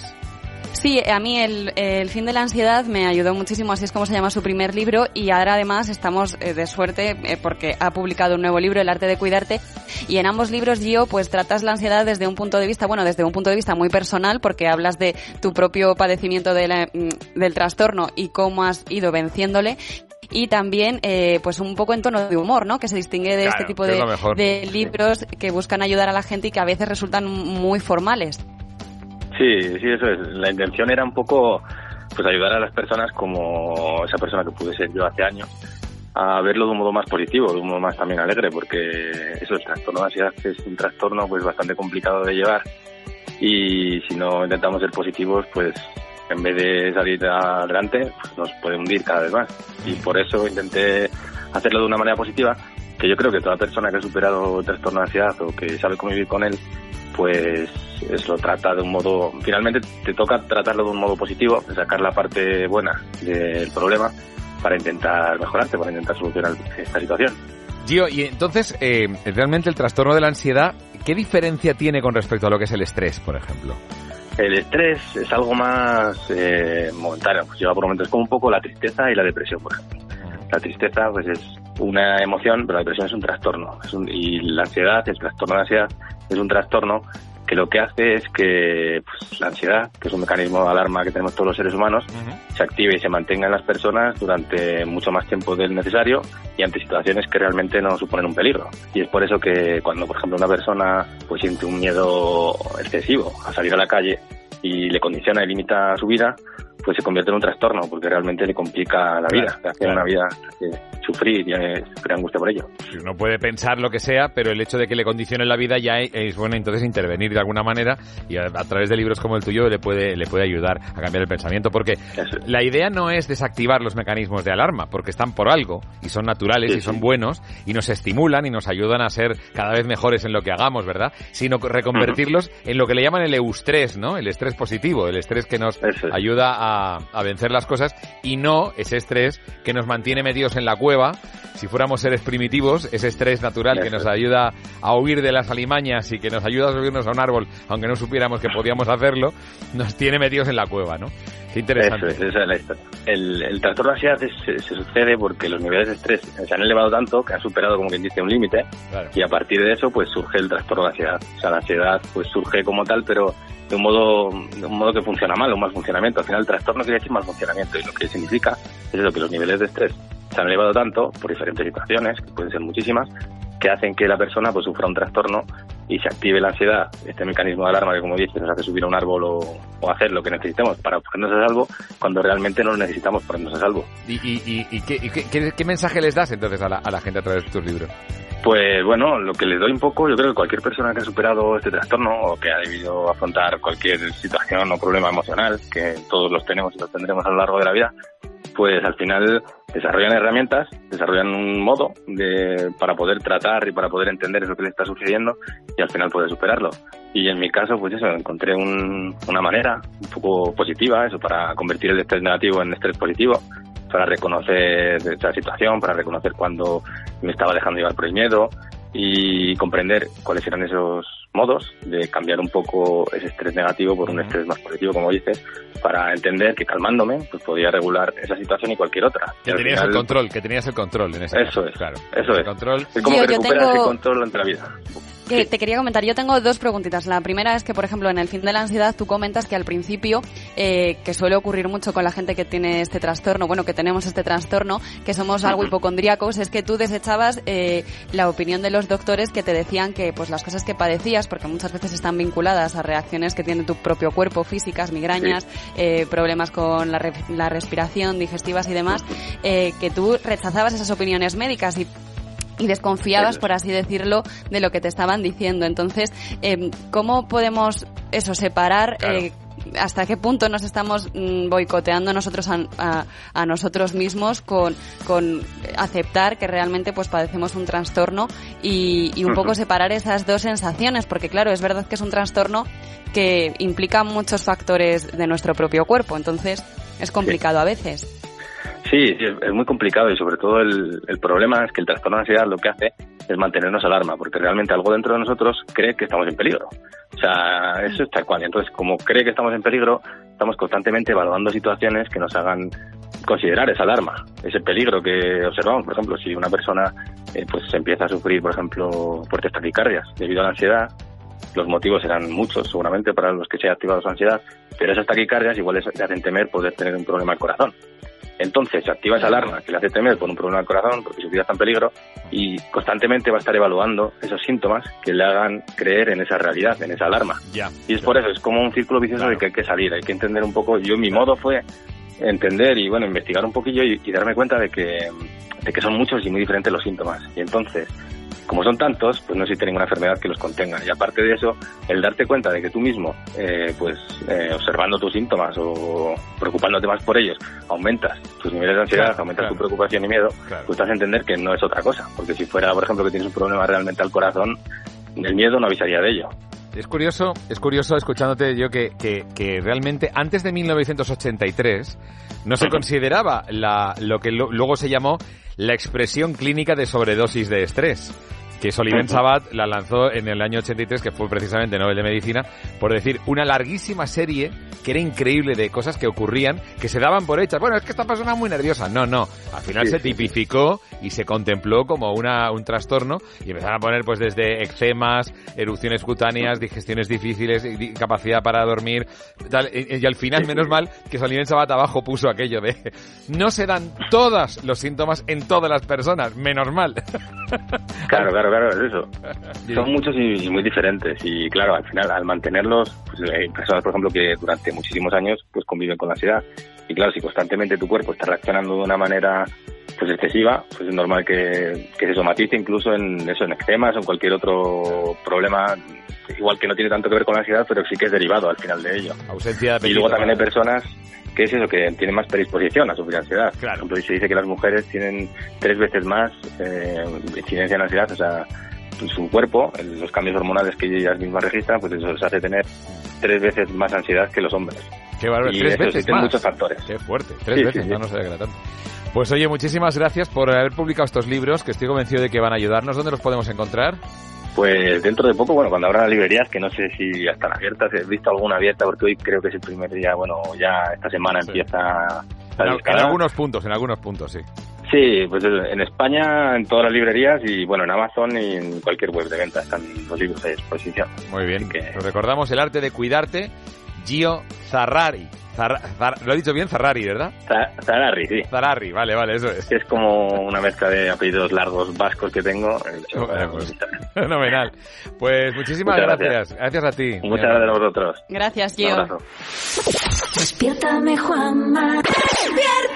Speaker 3: Sí, a mí el, fin de la ansiedad me ayudó muchísimo, así es como se llama su primer libro y ahora además estamos eh, de suerte eh, porque ha publicado un nuevo libro, El arte de cuidarte, y en ambos libros, Gio, pues tratas la ansiedad desde un punto de vista, bueno, desde un punto de vista muy personal porque hablas de tu propio padecimiento mm, del trastorno y cómo has ido venciéndole y también pues pues un poco en tono de humor, ¿no? Que se distingue de
Speaker 40: Claro,
Speaker 3: este tipo de, de libros que buscan ayudar a la gente y que a veces resultan muy formales.
Speaker 40: Sí, sí, eso es. La intención era un poco pues ayudar a las personas como esa persona que pude ser yo hace años a verlo de un modo más positivo, de un modo más también alegre, porque eso, el trastorno de ansiedad es un trastorno pues bastante complicado de llevar y si no intentamos ser positivos, pues en vez de salir adelante, pues nos puede hundir cada vez más. Y por eso intenté hacerlo de una manera positiva, que yo creo que toda persona que ha superado el trastorno de ansiedad o que sabe convivir con él, pues es, lo trata de un modo, finalmente te toca tratarlo de un modo positivo, sacar la parte buena del problema para intentar mejorarte, para intentar solucionar esta situación.
Speaker 2: Gio, y entonces, eh, realmente el trastorno de la ansiedad, ¿qué diferencia tiene con respecto a lo que es el estrés, por ejemplo?
Speaker 40: El estrés es algo más eh, momentáneo, pues lleva por momentos como un poco la tristeza y la depresión, por ejemplo. La tristeza pues es una emoción, pero la depresión es un trastorno. Es un- y la ansiedad, el trastorno de ansiedad, es un trastorno que lo que hace es que pues, la ansiedad, que es un mecanismo de alarma que tenemos todos los seres humanos, se active y se mantenga en las personas durante mucho más tiempo del necesario y ante situaciones que realmente no suponen un peligro. Y es por eso que cuando, por ejemplo, una persona pues siente un miedo excesivo a salir a la calle y le condiciona y limita su vida, pues se convierte en un trastorno porque realmente le complica la vida, le hace
Speaker 2: claro.
Speaker 40: una vida que sufrir y eh, sufrir angustia por ello.
Speaker 2: Uno puede pensar lo que sea, pero el hecho de que le condicione la vida ya es bueno entonces intervenir de alguna manera y a, a través de libros como el tuyo le puede le puede ayudar a cambiar el pensamiento porque la idea no es desactivar los mecanismos de alarma porque están por algo y son naturales
Speaker 40: Sí,
Speaker 2: y son
Speaker 40: sí.
Speaker 2: buenos y nos estimulan y nos ayudan a ser cada vez mejores en lo que hagamos, ¿verdad? Sino reconvertirlos en lo que le llaman el eustrés, ¿no? El estrés positivo, el estrés que nos ayuda a, a vencer las cosas y no ese estrés que nos mantiene metidos en la cueva. Si fuéramos seres primitivos, ese estrés natural que nos ayuda a huir de las alimañas y que nos ayuda a subirnos a un árbol, aunque no supiéramos que podíamos hacerlo, nos tiene metidos en la cueva, ¿no? Qué interesante.
Speaker 40: Eso es, es. El, el trastorno de ansiedad se, se sucede porque los niveles de estrés se han elevado tanto que han superado, como quien dice, un límite y a partir de eso pues surge el trastorno de ansiedad. O sea, la ansiedad pues surge como tal, pero de un modo de un modo que funciona mal, un mal funcionamiento. Al final el trastorno quiere decir mal funcionamiento y lo que significa es eso, que los niveles de estrés se han elevado tanto por diferentes situaciones, que pueden ser muchísimas, que hacen que la persona pues sufra un trastorno y se active la ansiedad, este mecanismo de alarma que como dices nos hace subir a un árbol o, o hacer lo que necesitemos para ponernos a salvo cuando realmente no lo necesitamos ponernos a salvo.
Speaker 2: ¿Y, y, y, y qué- qué- qué mensaje les das entonces a la, a la gente a través de tus libros?
Speaker 40: Pues bueno, lo que les doy un poco, yo creo que cualquier persona que ha superado este trastorno o que ha debido afrontar cualquier situación o problema emocional, que todos los tenemos y los tendremos a lo largo de la vida, pues al final desarrollan herramientas, desarrollan un modo de, para poder tratar y para poder entender eso que le está sucediendo y al final poder superarlo. Y en mi caso, pues eso, encontré un- una manera un poco positiva, eso, para convertir el estrés negativo en estrés positivo, para reconocer esa situación, para reconocer cuando me estaba dejando llevar por el miedo y comprender cuáles eran esos modos de cambiar un poco ese estrés negativo por un estrés más positivo, como dices, para entender que calmándome pues podía regular esa situación y cualquier otra.
Speaker 2: Que tenías
Speaker 40: final,
Speaker 2: el control, que tenías el control en ese
Speaker 40: Eso
Speaker 2: caso,
Speaker 40: es,
Speaker 2: claro.
Speaker 40: eso
Speaker 2: El
Speaker 40: es.
Speaker 2: control.
Speaker 40: Es como
Speaker 3: Yo-
Speaker 40: que recuperas
Speaker 3: tengo-
Speaker 40: el control ante la vida.
Speaker 3: Que te quería comentar, yo tengo dos preguntitas. La primera es que, por ejemplo, en el fin de la ansiedad tú comentas que al principio, eh, que suele ocurrir mucho con la gente que tiene este trastorno, bueno, que tenemos este trastorno, que somos algo hipocondríacos, es que tú desechabas eh, la opinión de los doctores que te decían que pues las cosas que padecías, porque muchas veces están vinculadas a reacciones que tiene tu propio cuerpo, físicas, migrañas, eh, problemas con la, re- la respiración, digestivas y demás, eh, que tú rechazabas esas opiniones médicas y y desconfiabas, por así decirlo, de lo que te estaban diciendo. Entonces, eh, ¿cómo podemos eso separar?
Speaker 41: Claro.
Speaker 3: eh, hasta qué punto nos estamos mm, boicoteando nosotros a, a- a nosotros mismos con, con aceptar que realmente pues padecemos un trastorno y, y un poco separar esas dos sensaciones porque claro es verdad que es un trastorno que implica muchos factores de nuestro propio cuerpo entonces es complicado a veces
Speaker 40: Sí, es, muy complicado y sobre todo el, el problema es que el trastorno de ansiedad lo que hace es mantenernos alarma, porque realmente algo dentro de nosotros cree que estamos en peligro. O sea, eso es tal cual. Entonces, como cree que estamos en peligro, estamos constantemente evaluando situaciones que nos hagan considerar esa alarma, ese peligro que observamos. Por ejemplo, si una persona eh, pues empieza a sufrir, por ejemplo, fuertes taquicardias debido a la ansiedad, los motivos serán muchos seguramente para los que se ha activado su ansiedad, pero esas taquicardias igual les hacen temer poder tener un problema al corazón. Entonces se activa esa alarma que le hace temer por un problema al corazón, porque su vida está en peligro, y constantemente va a estar evaluando esos síntomas que le hagan creer en esa realidad, en esa alarma.
Speaker 2: Ya.
Speaker 40: Y es por eso, es como un círculo vicioso de que hay que salir, hay que entender un poco. Yo mi modo fue entender y bueno, investigar un poquillo y, y darme cuenta de que, de que son muchos y muy diferentes los síntomas. Y entonces, como son tantos, pues no existe ninguna enfermedad que los contenga. Y aparte de eso, el darte cuenta de que tú mismo, eh, pues eh, observando tus síntomas o preocupándote más por ellos, aumentas tus niveles de ansiedad,
Speaker 2: Claro,
Speaker 40: aumentas
Speaker 2: claro.
Speaker 40: tu preocupación y miedo,
Speaker 2: Claro.
Speaker 40: pues te hace entender que no es otra cosa. Porque si fuera, por ejemplo, que tienes un problema realmente al corazón, el miedo no avisaría de ello.
Speaker 2: Es curioso, es curioso escuchándote yo que, que, que realmente antes de 1983 no se consideraba la, lo que lo- luego se llamó la expresión clínica de sobredosis de estrés. Que Soliven Sabat la lanzó en el año 83, que fue precisamente Nobel de Medicina, por decir una larguísima serie que era increíble de cosas que ocurrían, que se daban por hechas. Bueno, es que esta persona es muy nerviosa. No, no. Al final
Speaker 40: Sí,
Speaker 2: se tipificó y se contempló como una, un trastorno y empezaron a poner pues desde eczemas, erupciones cutáneas, digestiones difíciles, incapacidad para dormir, tal, y, y al final, menos mal, que Solín en Sabat abajo puso aquello de no se dan todos los síntomas en todas las personas, menos mal.
Speaker 40: Claro, claro, claro, es eso. Son muchos y, y muy diferentes. Y claro, al final, al mantenerlos, pues, hay personas, por ejemplo, que durante muchísimos años pues conviven con la ansiedad. Y claro, si constantemente tu cuerpo está reaccionando de una manera pues excesiva, pues es normal que, que se somatice incluso en eso, en eczemas o en cualquier otro problema, igual que no tiene tanto que ver con la ansiedad, pero sí que es derivado al final de ello.
Speaker 2: Ausencia de
Speaker 40: Y luego
Speaker 2: apetito
Speaker 40: también hay personas que es eso, que tienen más predisposición a sufrir ansiedad. Por ejemplo, se dice que las mujeres tienen tres veces más eh, incidencia en ansiedad, o sea, su cuerpo, los cambios hormonales que ellas mismas registran, pues eso les hace tener tres veces más ansiedad que los hombres.
Speaker 2: Qué bárbaro,
Speaker 40: Y
Speaker 2: tres
Speaker 40: eso
Speaker 2: veces más.
Speaker 40: muchos factores.
Speaker 2: Qué fuerte, tres
Speaker 40: Sí,
Speaker 2: veces,
Speaker 40: sí, sí.
Speaker 2: no, no sabía que era tanto. Pues oye, muchísimas gracias por haber publicado estos libros, que estoy convencido de que van a ayudarnos. ¿Dónde los podemos encontrar?
Speaker 40: Pues dentro de poco, bueno, cuando abran las librerías, que no sé si ya están abiertas, he visto alguna abierta porque hoy creo que es el primer día, bueno, ya esta semana empieza la
Speaker 2: En, en algunos puntos, en algunos puntos, sí.
Speaker 40: Sí, pues en España, en todas las librerías y bueno, en Amazon y en cualquier web de venta están los libros a disposición.
Speaker 2: Muy bien. Os recordamos el arte de cuidarte, Gio Zarrari. Zarra- Zar- lo he dicho bien, Zarrari, ¿verdad?
Speaker 40: Za- Zararri, sí.
Speaker 2: Zarrari, vale, vale, eso es.
Speaker 40: Es como una mezcla de apellidos largos vascos que tengo.
Speaker 2: Bueno, pues, Fenomenal. Pues muchísimas gracias. gracias. a ti.
Speaker 40: Muchas gracias a vosotros.
Speaker 3: Gracias,
Speaker 40: Un
Speaker 3: Gio.
Speaker 40: abrazo.
Speaker 32: Despiértame, Juanma.
Speaker 1: Despiértame.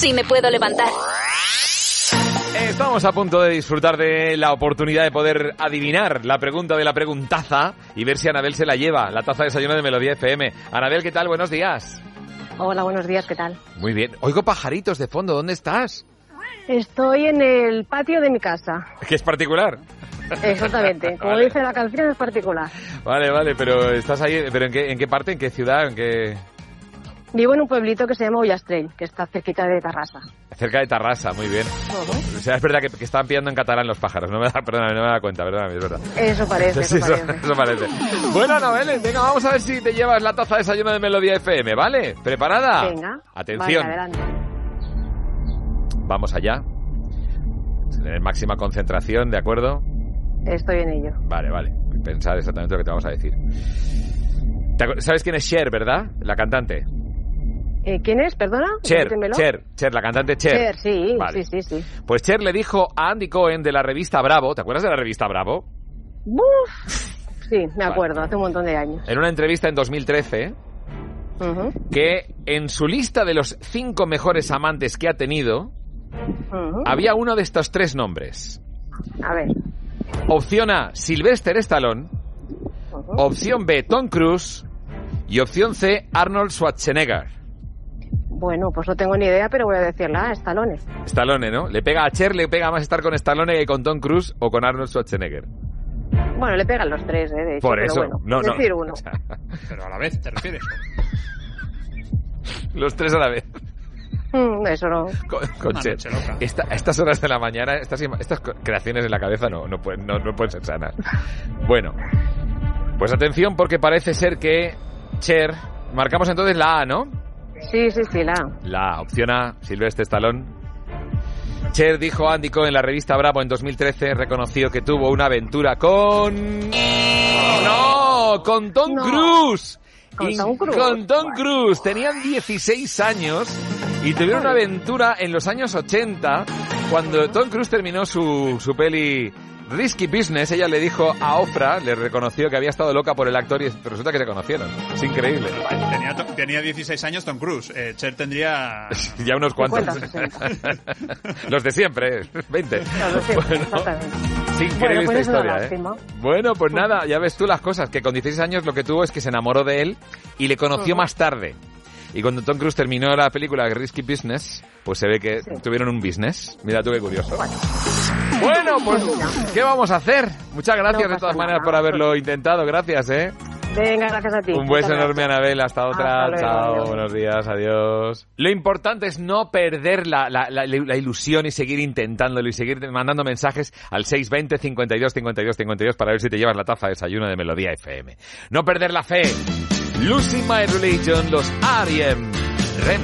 Speaker 1: Sí me puedo levantar.
Speaker 2: Estamos a punto de disfrutar de la oportunidad de poder adivinar la pregunta de la preguntaza y ver si Anabel se la lleva, la taza de desayuno de Melodía FM. Anabel, ¿qué tal? Buenos días.
Speaker 41: Hola, buenos días, ¿qué tal?
Speaker 2: Muy bien. Oigo pajaritos de fondo, ¿dónde estás?
Speaker 41: Estoy en el patio de mi casa.
Speaker 2: Que es particular.
Speaker 41: Exactamente. Como
Speaker 2: Vale.
Speaker 41: dice la canción, es particular.
Speaker 2: Vale, vale, pero estás ahí, pero ¿en qué, en qué parte, en qué ciudad, en qué...
Speaker 41: Vivo en un pueblito que se llama Ullastrell, que está cerquita de Tarrasa.
Speaker 2: Cerca de Tarrasa, muy bien. O sea, es verdad que, que estaban pillando en catalán los pájaros. No me da, perdóname, no me da cuenta, perdóname, es verdad.
Speaker 41: Eso parece,
Speaker 2: Sí,
Speaker 41: eso
Speaker 2: eso,
Speaker 41: parece.
Speaker 2: eso parece. Bueno, Anabel, venga, vamos a ver si te llevas la taza de desayuno de Melodía FM, ¿vale? ¿Preparada?
Speaker 41: Venga.
Speaker 2: Atención.
Speaker 41: Vale, adelante.
Speaker 2: Vamos allá. En máxima concentración, ¿de acuerdo?
Speaker 41: Estoy en ello.
Speaker 2: Vale, vale. Pensar exactamente lo que te vamos a decir. ¿Te acu- ¿Sabes quién es Cher, verdad? La cantante.
Speaker 41: Eh, ¿Quién es? Perdona.
Speaker 2: Cher. Cher, Cher, la cantante Cher.
Speaker 41: Cher, sí,
Speaker 2: Vale.
Speaker 41: sí, sí, sí.
Speaker 2: Pues Cher le dijo a Andy Cohen de la revista Bravo, ¿te acuerdas de la revista Bravo?
Speaker 41: Uf. Sí, me acuerdo, hace un montón de años.
Speaker 2: En una entrevista en 2013,
Speaker 41: Ujú,
Speaker 2: que en su lista de los cinco mejores amantes que ha tenido, había uno de estos tres nombres.
Speaker 41: A ver.
Speaker 2: Opción A, Sylvester Stallone. Opción B, Tom Cruise. Y opción C, Arnold Schwarzenegger.
Speaker 41: Bueno, pues no tengo ni idea, pero voy a decirla, Stallone.
Speaker 2: Stallone, ¿no? Le pega a Cher, le pega más estar con Stallone que con Tom Cruise o con Arnold Schwarzenegger.
Speaker 41: Bueno, le pegan los tres, ¿eh? De hecho,
Speaker 2: Por
Speaker 41: pero
Speaker 2: eso,
Speaker 41: bueno,
Speaker 2: no, no.
Speaker 41: decir uno.
Speaker 5: Pero a la vez, ¿te refieres?
Speaker 2: Los tres a la vez.
Speaker 41: Mm, eso no.
Speaker 2: Con, con Cher. Esta- a estas horas de la mañana, estas, creaciones en la cabeza no, no, pueden, no, no pueden ser sanas. Bueno, pues atención porque parece ser que Cher... Marcamos entonces la A, ¿no?
Speaker 41: Sí, sí, sí, la.
Speaker 2: La opción A, Silvestre Stallone. Cher dijo a Andy Cohen en la revista Bravo en 2013, reconoció que tuvo una aventura con... ¡No! ¡Con Tom
Speaker 41: No.
Speaker 2: Cruise!
Speaker 41: Con Tom Cruise.
Speaker 2: Con Tom Cruise. Tenían 16 años y tuvieron una aventura en los años 80 cuando Tom Cruise terminó su, su peli Risky Business. Ella le dijo a Oprah, le reconoció que había estado loca por el actor y resulta que se conocieron. Es increíble.
Speaker 5: Tenía, to- tenía 16 años Tom Cruise. Eh, Cher tendría...
Speaker 2: Ya unos cuantos.
Speaker 5: 50,
Speaker 2: Los de siempre, 20.
Speaker 41: Los de siempre,
Speaker 2: Bueno, sí, increíble
Speaker 41: Bueno, pues
Speaker 2: esta
Speaker 41: es
Speaker 2: historia, ¿eh? Bueno, pues nada, ya ves tú las cosas, que con 16 años lo que tuvo es que se enamoró de él y le conoció más tarde. Y cuando Tom Cruise terminó la película Risky Business, pues se ve que tuvieron un business. Mira tú qué curioso. Bueno, pues, ¿qué vamos a hacer? Muchas gracias
Speaker 41: No
Speaker 2: de todas maneras
Speaker 41: nada.
Speaker 2: por haberlo intentado. Gracias, ¿eh?
Speaker 41: Venga, gracias a ti.
Speaker 2: Un beso enorme. Anabel. Hasta otra.
Speaker 41: Hasta
Speaker 2: Chao. Buenos días. Adiós. Lo importante es no perder la, la- la- la ilusión y seguir intentándolo y seguir mandando mensajes al 620 52 52 52 para ver si te llevas la taza de desayuno de Melodía FM. No perder la fe. Losing My Religion, los R.E.M. Rem.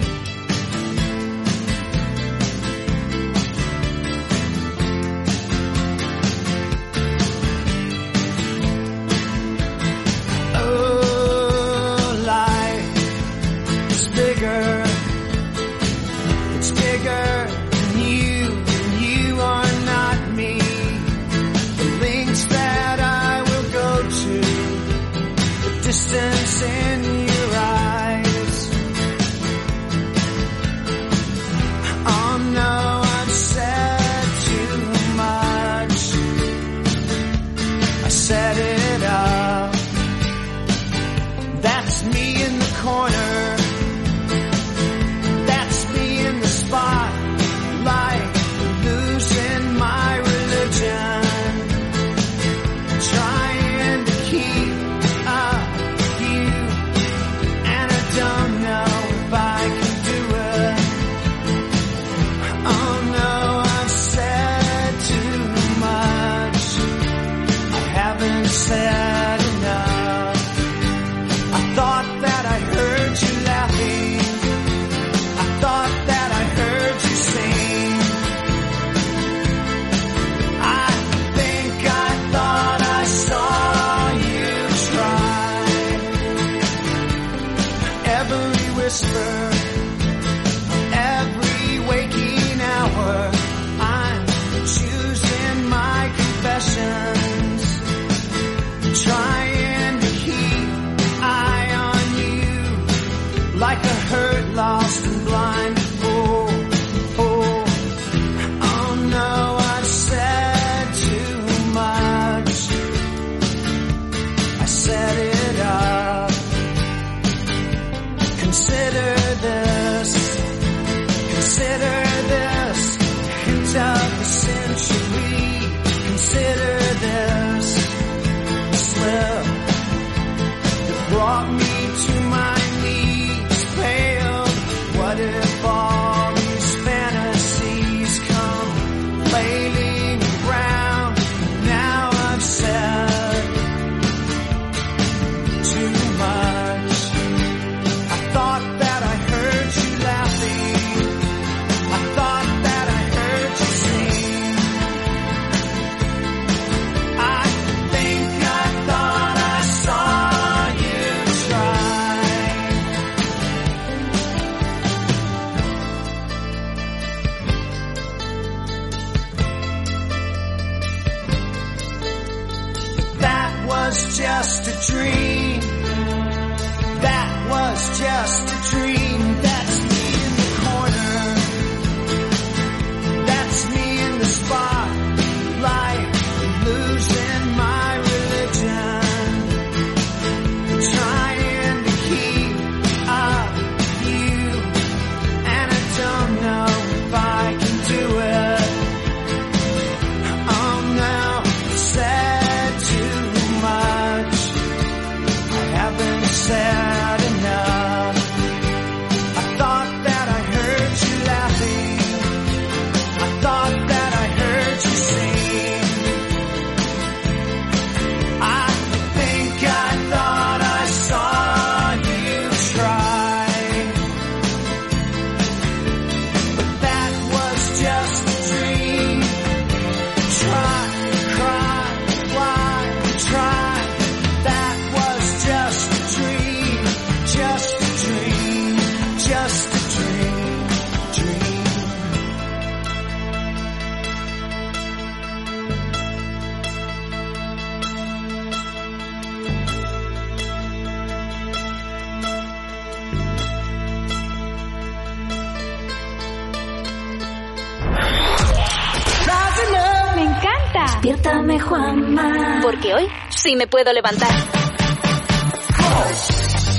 Speaker 1: Sí me puedo levantar.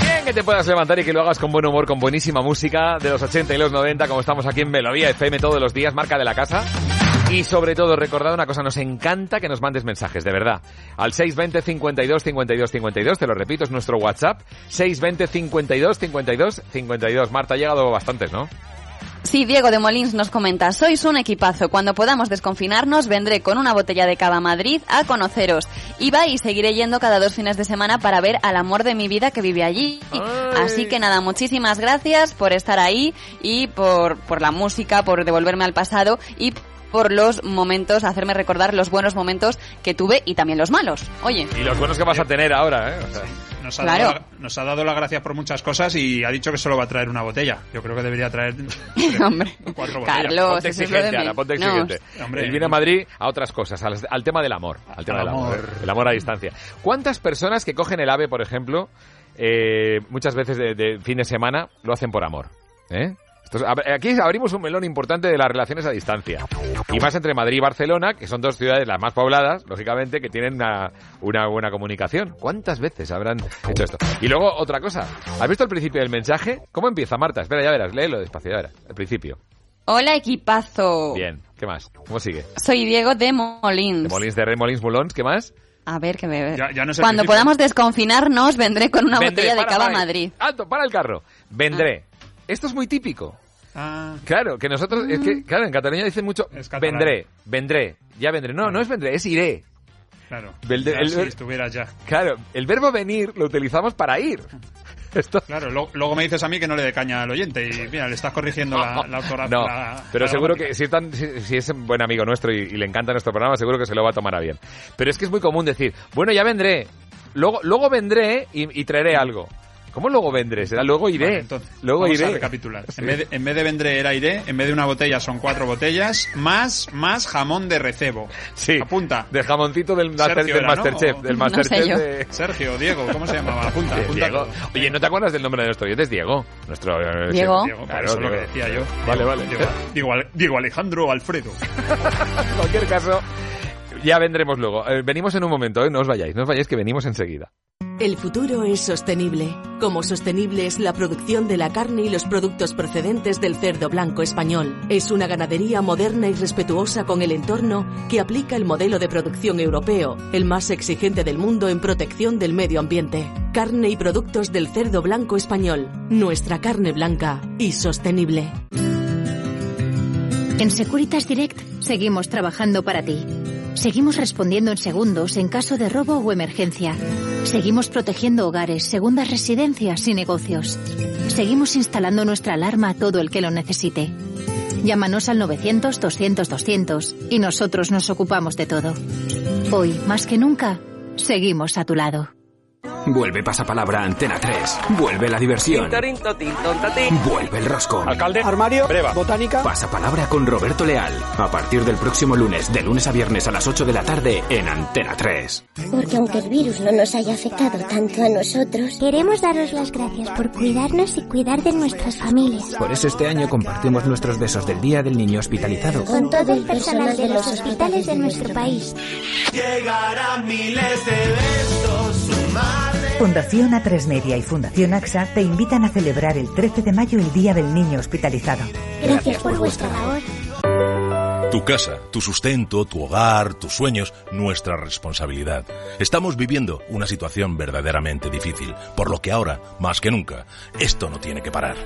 Speaker 2: Bien que te puedas levantar y que lo hagas con buen humor, con buenísima música de los 80 y los 90, como estamos aquí en Melodía FM todos los días, marca de la casa. Y sobre todo, recordad una cosa, nos encanta que nos mandes mensajes, de verdad. Al 620 52 52 52, te lo repito, es nuestro WhatsApp. 620 52 52 52. Marta, ha llegado bastantes, ¿no?
Speaker 3: Sí, Diego de Molins nos comenta, sois un equipazo. Cuando podamos desconfinarnos, vendré con una botella de cava a Madrid a conoceros. Iba y seguiré yendo cada dos fines de semana para ver al amor de mi vida que vive allí. Así que nada, muchísimas gracias por estar ahí y por, por la música, por devolverme al pasado y por los momentos, hacerme recordar los buenos momentos que tuve y también los malos. Oye.
Speaker 2: Y los buenos que vas a tener ahora, ¿eh? O sea,
Speaker 5: Nos ha,
Speaker 3: Claro.
Speaker 5: dado, la- nos ha dado las gracias por muchas cosas y ha dicho que solo va a traer una botella. Yo creo que debería traer
Speaker 3: Hombre,
Speaker 5: cuatro botellas.
Speaker 3: Carlos,
Speaker 2: ponte exigente,
Speaker 3: mí.
Speaker 2: Ana, ponte
Speaker 3: No,
Speaker 2: exigente.
Speaker 5: Hombre,
Speaker 2: Él viene a Madrid a otras cosas, al, al tema del amor. Al tema
Speaker 5: Al
Speaker 2: del amor.
Speaker 5: amor.
Speaker 2: El amor a distancia. ¿Cuántas personas que cogen el AVE, por ejemplo, eh, muchas veces de, de fin de semana, lo hacen por amor? ¿Eh? Esto es- ab- aquí abrimos un melón importante de las relaciones a distancia. Y más entre Madrid y Barcelona, que son dos ciudades las más pobladas, lógicamente, que tienen una, una buena comunicación. ¿Cuántas veces habrán hecho esto? Y luego, otra cosa. ¿Has visto el principio del mensaje? ¿Cómo empieza, Marta? Espera, ya verás. Léelo despacio, ya verás. El principio.
Speaker 3: Hola, equipazo.
Speaker 2: Bien. ¿Qué más? ¿Cómo sigue?
Speaker 3: Soy Diego de Molins.
Speaker 2: De Molins de Rey, Molins Mulons, ¿qué más?
Speaker 3: A ver, que me...
Speaker 5: Ya- ya no
Speaker 3: Cuando podamos desconfinarnos, vendré con una
Speaker 2: Vendré,
Speaker 3: botella de cava a
Speaker 2: para.
Speaker 3: Madrid.
Speaker 2: Alto, para el carro. Vendré. Esto es muy típico.
Speaker 5: Ah,
Speaker 2: Claro, que nosotros, es que, claro, en Cataluña dicen mucho, vendré, vendré, ya vendré. No, no es vendré, es iré.
Speaker 5: claro.
Speaker 2: Del-
Speaker 5: Ya
Speaker 2: el-
Speaker 5: si
Speaker 2: el-
Speaker 5: estuvieras ya.
Speaker 2: Claro, el verbo venir lo utilizamos para ir. Esto,
Speaker 5: Claro, lo- luego me dices a mí que no le dé caña al oyente y mira, le estás corrigiendo la, la ortografía.
Speaker 2: no,
Speaker 5: la-
Speaker 2: pero
Speaker 5: la
Speaker 2: seguro que si es, tan- si, si es buen amigo nuestro y, y le encanta nuestro programa, seguro que se lo va a tomar a bien. Pero es que es muy común decir, bueno, ya vendré, luego, luego vendré y, y traeré algo. ¿Cómo luego vendré? Será luego iré.
Speaker 5: Vale, entonces,
Speaker 2: luego
Speaker 5: vamos
Speaker 2: iré.
Speaker 5: a recapitular.
Speaker 2: Sí.
Speaker 5: En, vez de, en vez de vendré era iré, en vez de una botella son cuatro botellas, más, más jamón de recebo.
Speaker 2: Sí.
Speaker 5: Apunta.
Speaker 2: De jamoncito del, master-
Speaker 5: Sergio
Speaker 2: del
Speaker 5: ¿no?
Speaker 2: Masterchef. Del
Speaker 5: No sé
Speaker 2: Masterchef
Speaker 5: yo.
Speaker 2: de...
Speaker 5: Sergio, Diego, ¿cómo se llamaba? Apunta, apunta.
Speaker 2: Diego. Oye, ¿no te acuerdas del nombre de nuestro oyente? Es Diego. Nuestro, eh,
Speaker 3: Diego.
Speaker 5: Diego,
Speaker 2: claro,
Speaker 5: eso es lo que
Speaker 2: Diego.
Speaker 5: decía yo.
Speaker 2: Vale,
Speaker 5: Diego,
Speaker 2: vale.
Speaker 5: Diego, Diego, Diego Alejandro Alfredo.
Speaker 2: En cualquier caso, ya vendremos luego. Eh, venimos en un momento, ¿eh? No os vayáis, no os vayáis que venimos enseguida.
Speaker 22: El futuro es sostenible. Como sostenible es la producción de la carne y los productos procedentes del cerdo blanco español. Es una ganadería moderna y respetuosa con el entorno que aplica el modelo de producción europeo, el más exigente del mundo en protección del medio ambiente. Carne y productos del cerdo blanco español. Nuestra carne blanca y sostenible.
Speaker 39: En Securitas Direct seguimos trabajando para ti. Seguimos respondiendo en segundos en caso de robo o emergencia. Seguimos protegiendo hogares, segundas residencias y negocios. Seguimos instalando nuestra alarma a todo el que lo necesite. Llámanos al 900-200-200 y nosotros nos ocupamos de todo. Hoy, más que nunca, seguimos a tu lado.
Speaker 38: Vuelve pasapalabra Antena 3. Vuelve la diversión. Vuelve el rosco.
Speaker 32: Alcalde. Armario. Breva. Botánica.
Speaker 38: Pasapalabra con Roberto Leal. A partir del próximo lunes, de lunes a viernes a las 8 de la tarde en Antena 3.
Speaker 42: Porque aunque el virus no nos haya afectado tanto a nosotros, queremos daros las gracias por cuidarnos y cuidar de nuestras familias.
Speaker 43: Por eso este año compartimos nuestros besos del Día del Niño Hospitalizado.
Speaker 42: Con todo el personal de los hospitales de nuestro país.
Speaker 14: Llegarán miles de.
Speaker 18: Fundación A3 Media y Fundación AXA te invitan a celebrar el 13 de mayo el Día del Niño Hospitalizado.
Speaker 42: Gracias por vuestra labor.
Speaker 19: Tu casa, tu sustento, tu hogar, tus sueños, nuestra responsabilidad. Estamos viviendo una situación verdaderamente difícil, por lo que ahora, más que nunca, esto no tiene que parar.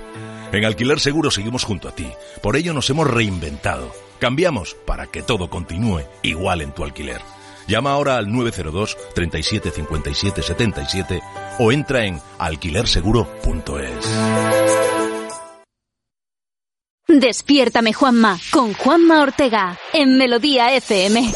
Speaker 19: En Alquiler Seguro seguimos junto a ti, por ello nos hemos reinventado. Cambiamos para que todo continúe igual en tu alquiler. Llama ahora al 902 37 57 77 o entra en alquilerseguro.es.
Speaker 7: Despiértame Juanma con Juanma Ortega en Melodía FM.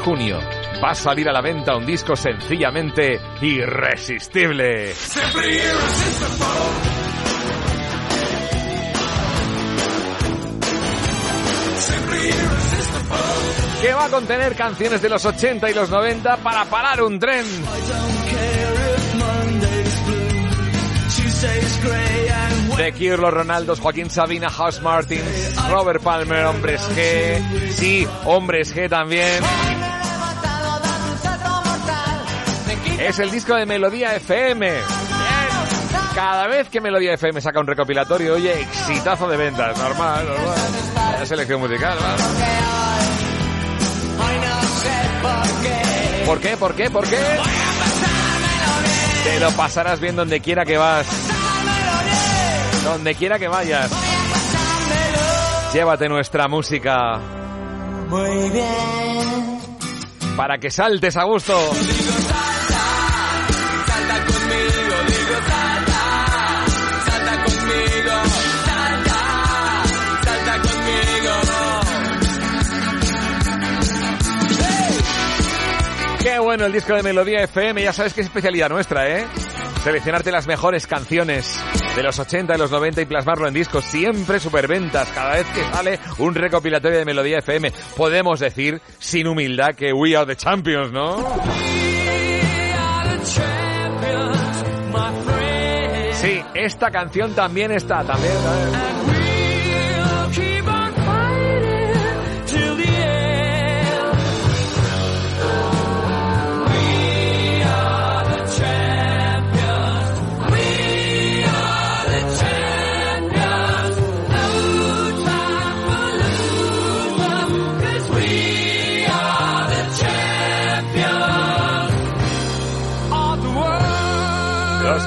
Speaker 2: Junio. Va a salir a la venta un disco sencillamente irresistible. Que va a contener canciones de los 80 y los 90 para parar un tren. Cure, los Ronaldos, Joaquín Sabina, House Martins, Robert Palmer, Hombres G. Sí, Hombres G también. Es el disco de Melodía FM. Cada vez que Melodía FM saca un recopilatorio, oye, exitazo de ventas. Normal, normal. La selección musical, ¿vale? ¿Por qué? ¿Por qué? ¿Por qué? Te lo pasarás bien donde quiera que vas. Donde quiera que vayas. Llévate nuestra música.
Speaker 31: Muy bien.
Speaker 2: Para que saltes a gusto. Bueno el disco de Melodía FM. Ya sabes que es especialidad nuestra, ¿eh? Seleccionarte las mejores canciones de los 80 y los 90 y plasmarlo en discos. Siempre superventas. Cada vez que sale un recopilatorio de Melodía FM. Podemos decir, sin humildad, que we are the champions, ¿no? Sí, esta canción también está, también. ¿sabes?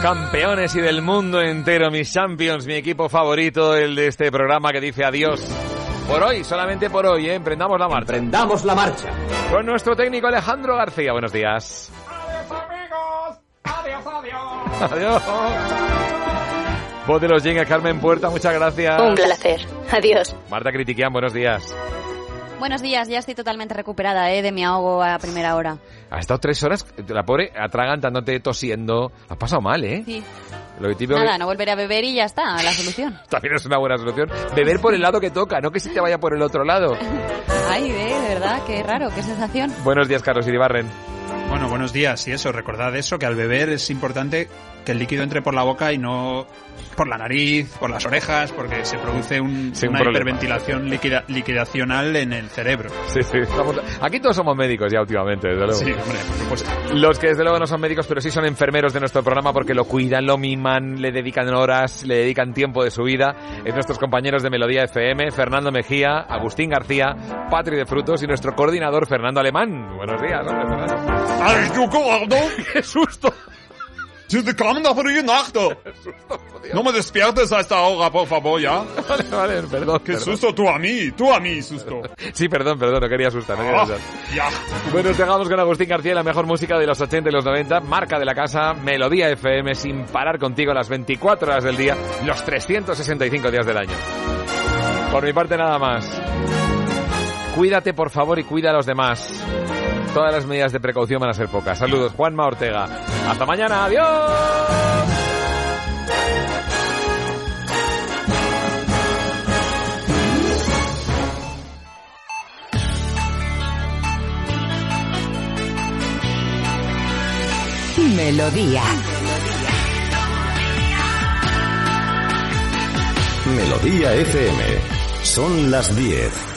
Speaker 2: Campeones y del mundo entero, mis champions, mi equipo favorito, el de este programa que dice adiós. Por hoy, solamente por hoy, ¿eh? emprendamos la marcha.
Speaker 44: Emprendamos la marcha.
Speaker 2: Con nuestro técnico Alejandro García. Buenos días.
Speaker 45: Adiós, adiós.
Speaker 2: Adiós. Voz de los Jenga, Carmen Puerta, muchas gracias.
Speaker 1: Un placer. Adiós.
Speaker 2: Marta Critiquian, buenos días.
Speaker 3: Buenos días, ya estoy totalmente recuperada ¿eh? de mi ahogo a primera hora.
Speaker 2: Ha estado tres horas, la pobre, atragantándote, tosiendo. Ha pasado mal, ¿eh?
Speaker 3: Sí.
Speaker 2: Lo que típico
Speaker 3: Nada, no volveré a beber y ya está, la solución.
Speaker 2: también es una buena solución. Beber por el lado que toca, no que se te vaya por el otro lado.
Speaker 3: Ay, ve, de verdad, qué raro, qué sensación.
Speaker 2: Buenos días, Carlos Iribarren.
Speaker 5: Bueno, buenos días. Y eso, recordad eso, que al beber es importante que el líquido entre por la boca y no por la nariz, por las orejas, porque se produce un- una
Speaker 2: problema.
Speaker 5: hiperventilación liquida- liquidacional en el cerebro.
Speaker 2: Sí, sí, estamos- Aquí todos somos médicos ya últimamente, desde luego.
Speaker 5: Sí, hombre, por supuesto.
Speaker 2: Los que desde luego no son médicos, pero sí son enfermeros de nuestro programa porque lo cuidan, lo miman, le dedican horas, le dedican tiempo de su vida. Es nuestros compañeros de Melodía FM, Fernando Mejía, Agustín García, Patri de Frutos y nuestro coordinador Fernando Alemán. Buenos días, hombre, Fernando.
Speaker 45: ¡Ay!
Speaker 2: ¡Qué susto!
Speaker 45: ¡Sí, te frie Nacht! No me despiertes a esta hora, por favor, ¿ya?
Speaker 2: Vale, vale, perdón.
Speaker 45: ¡Qué
Speaker 2: perdón.
Speaker 45: susto tú a mí! ¡Tú a mí, susto!
Speaker 2: Sí, perdón, perdón, no quería asustar, no quería
Speaker 45: Ah, ya.
Speaker 2: Bueno, dejamos con Agustín García, la mejor música de los 80 y los 90, marca de la casa, Melodía FM, sin parar contigo las 24 horas del día, los 365 días del año. Por mi parte nada más. Cuídate por favor y cuida a los demás. Todas las medidas de precaución van a ser pocas. Saludos, Juanma Ortega. Hasta mañana, adiós.
Speaker 46: Melodía.
Speaker 47: Melodía FM. Son las 10.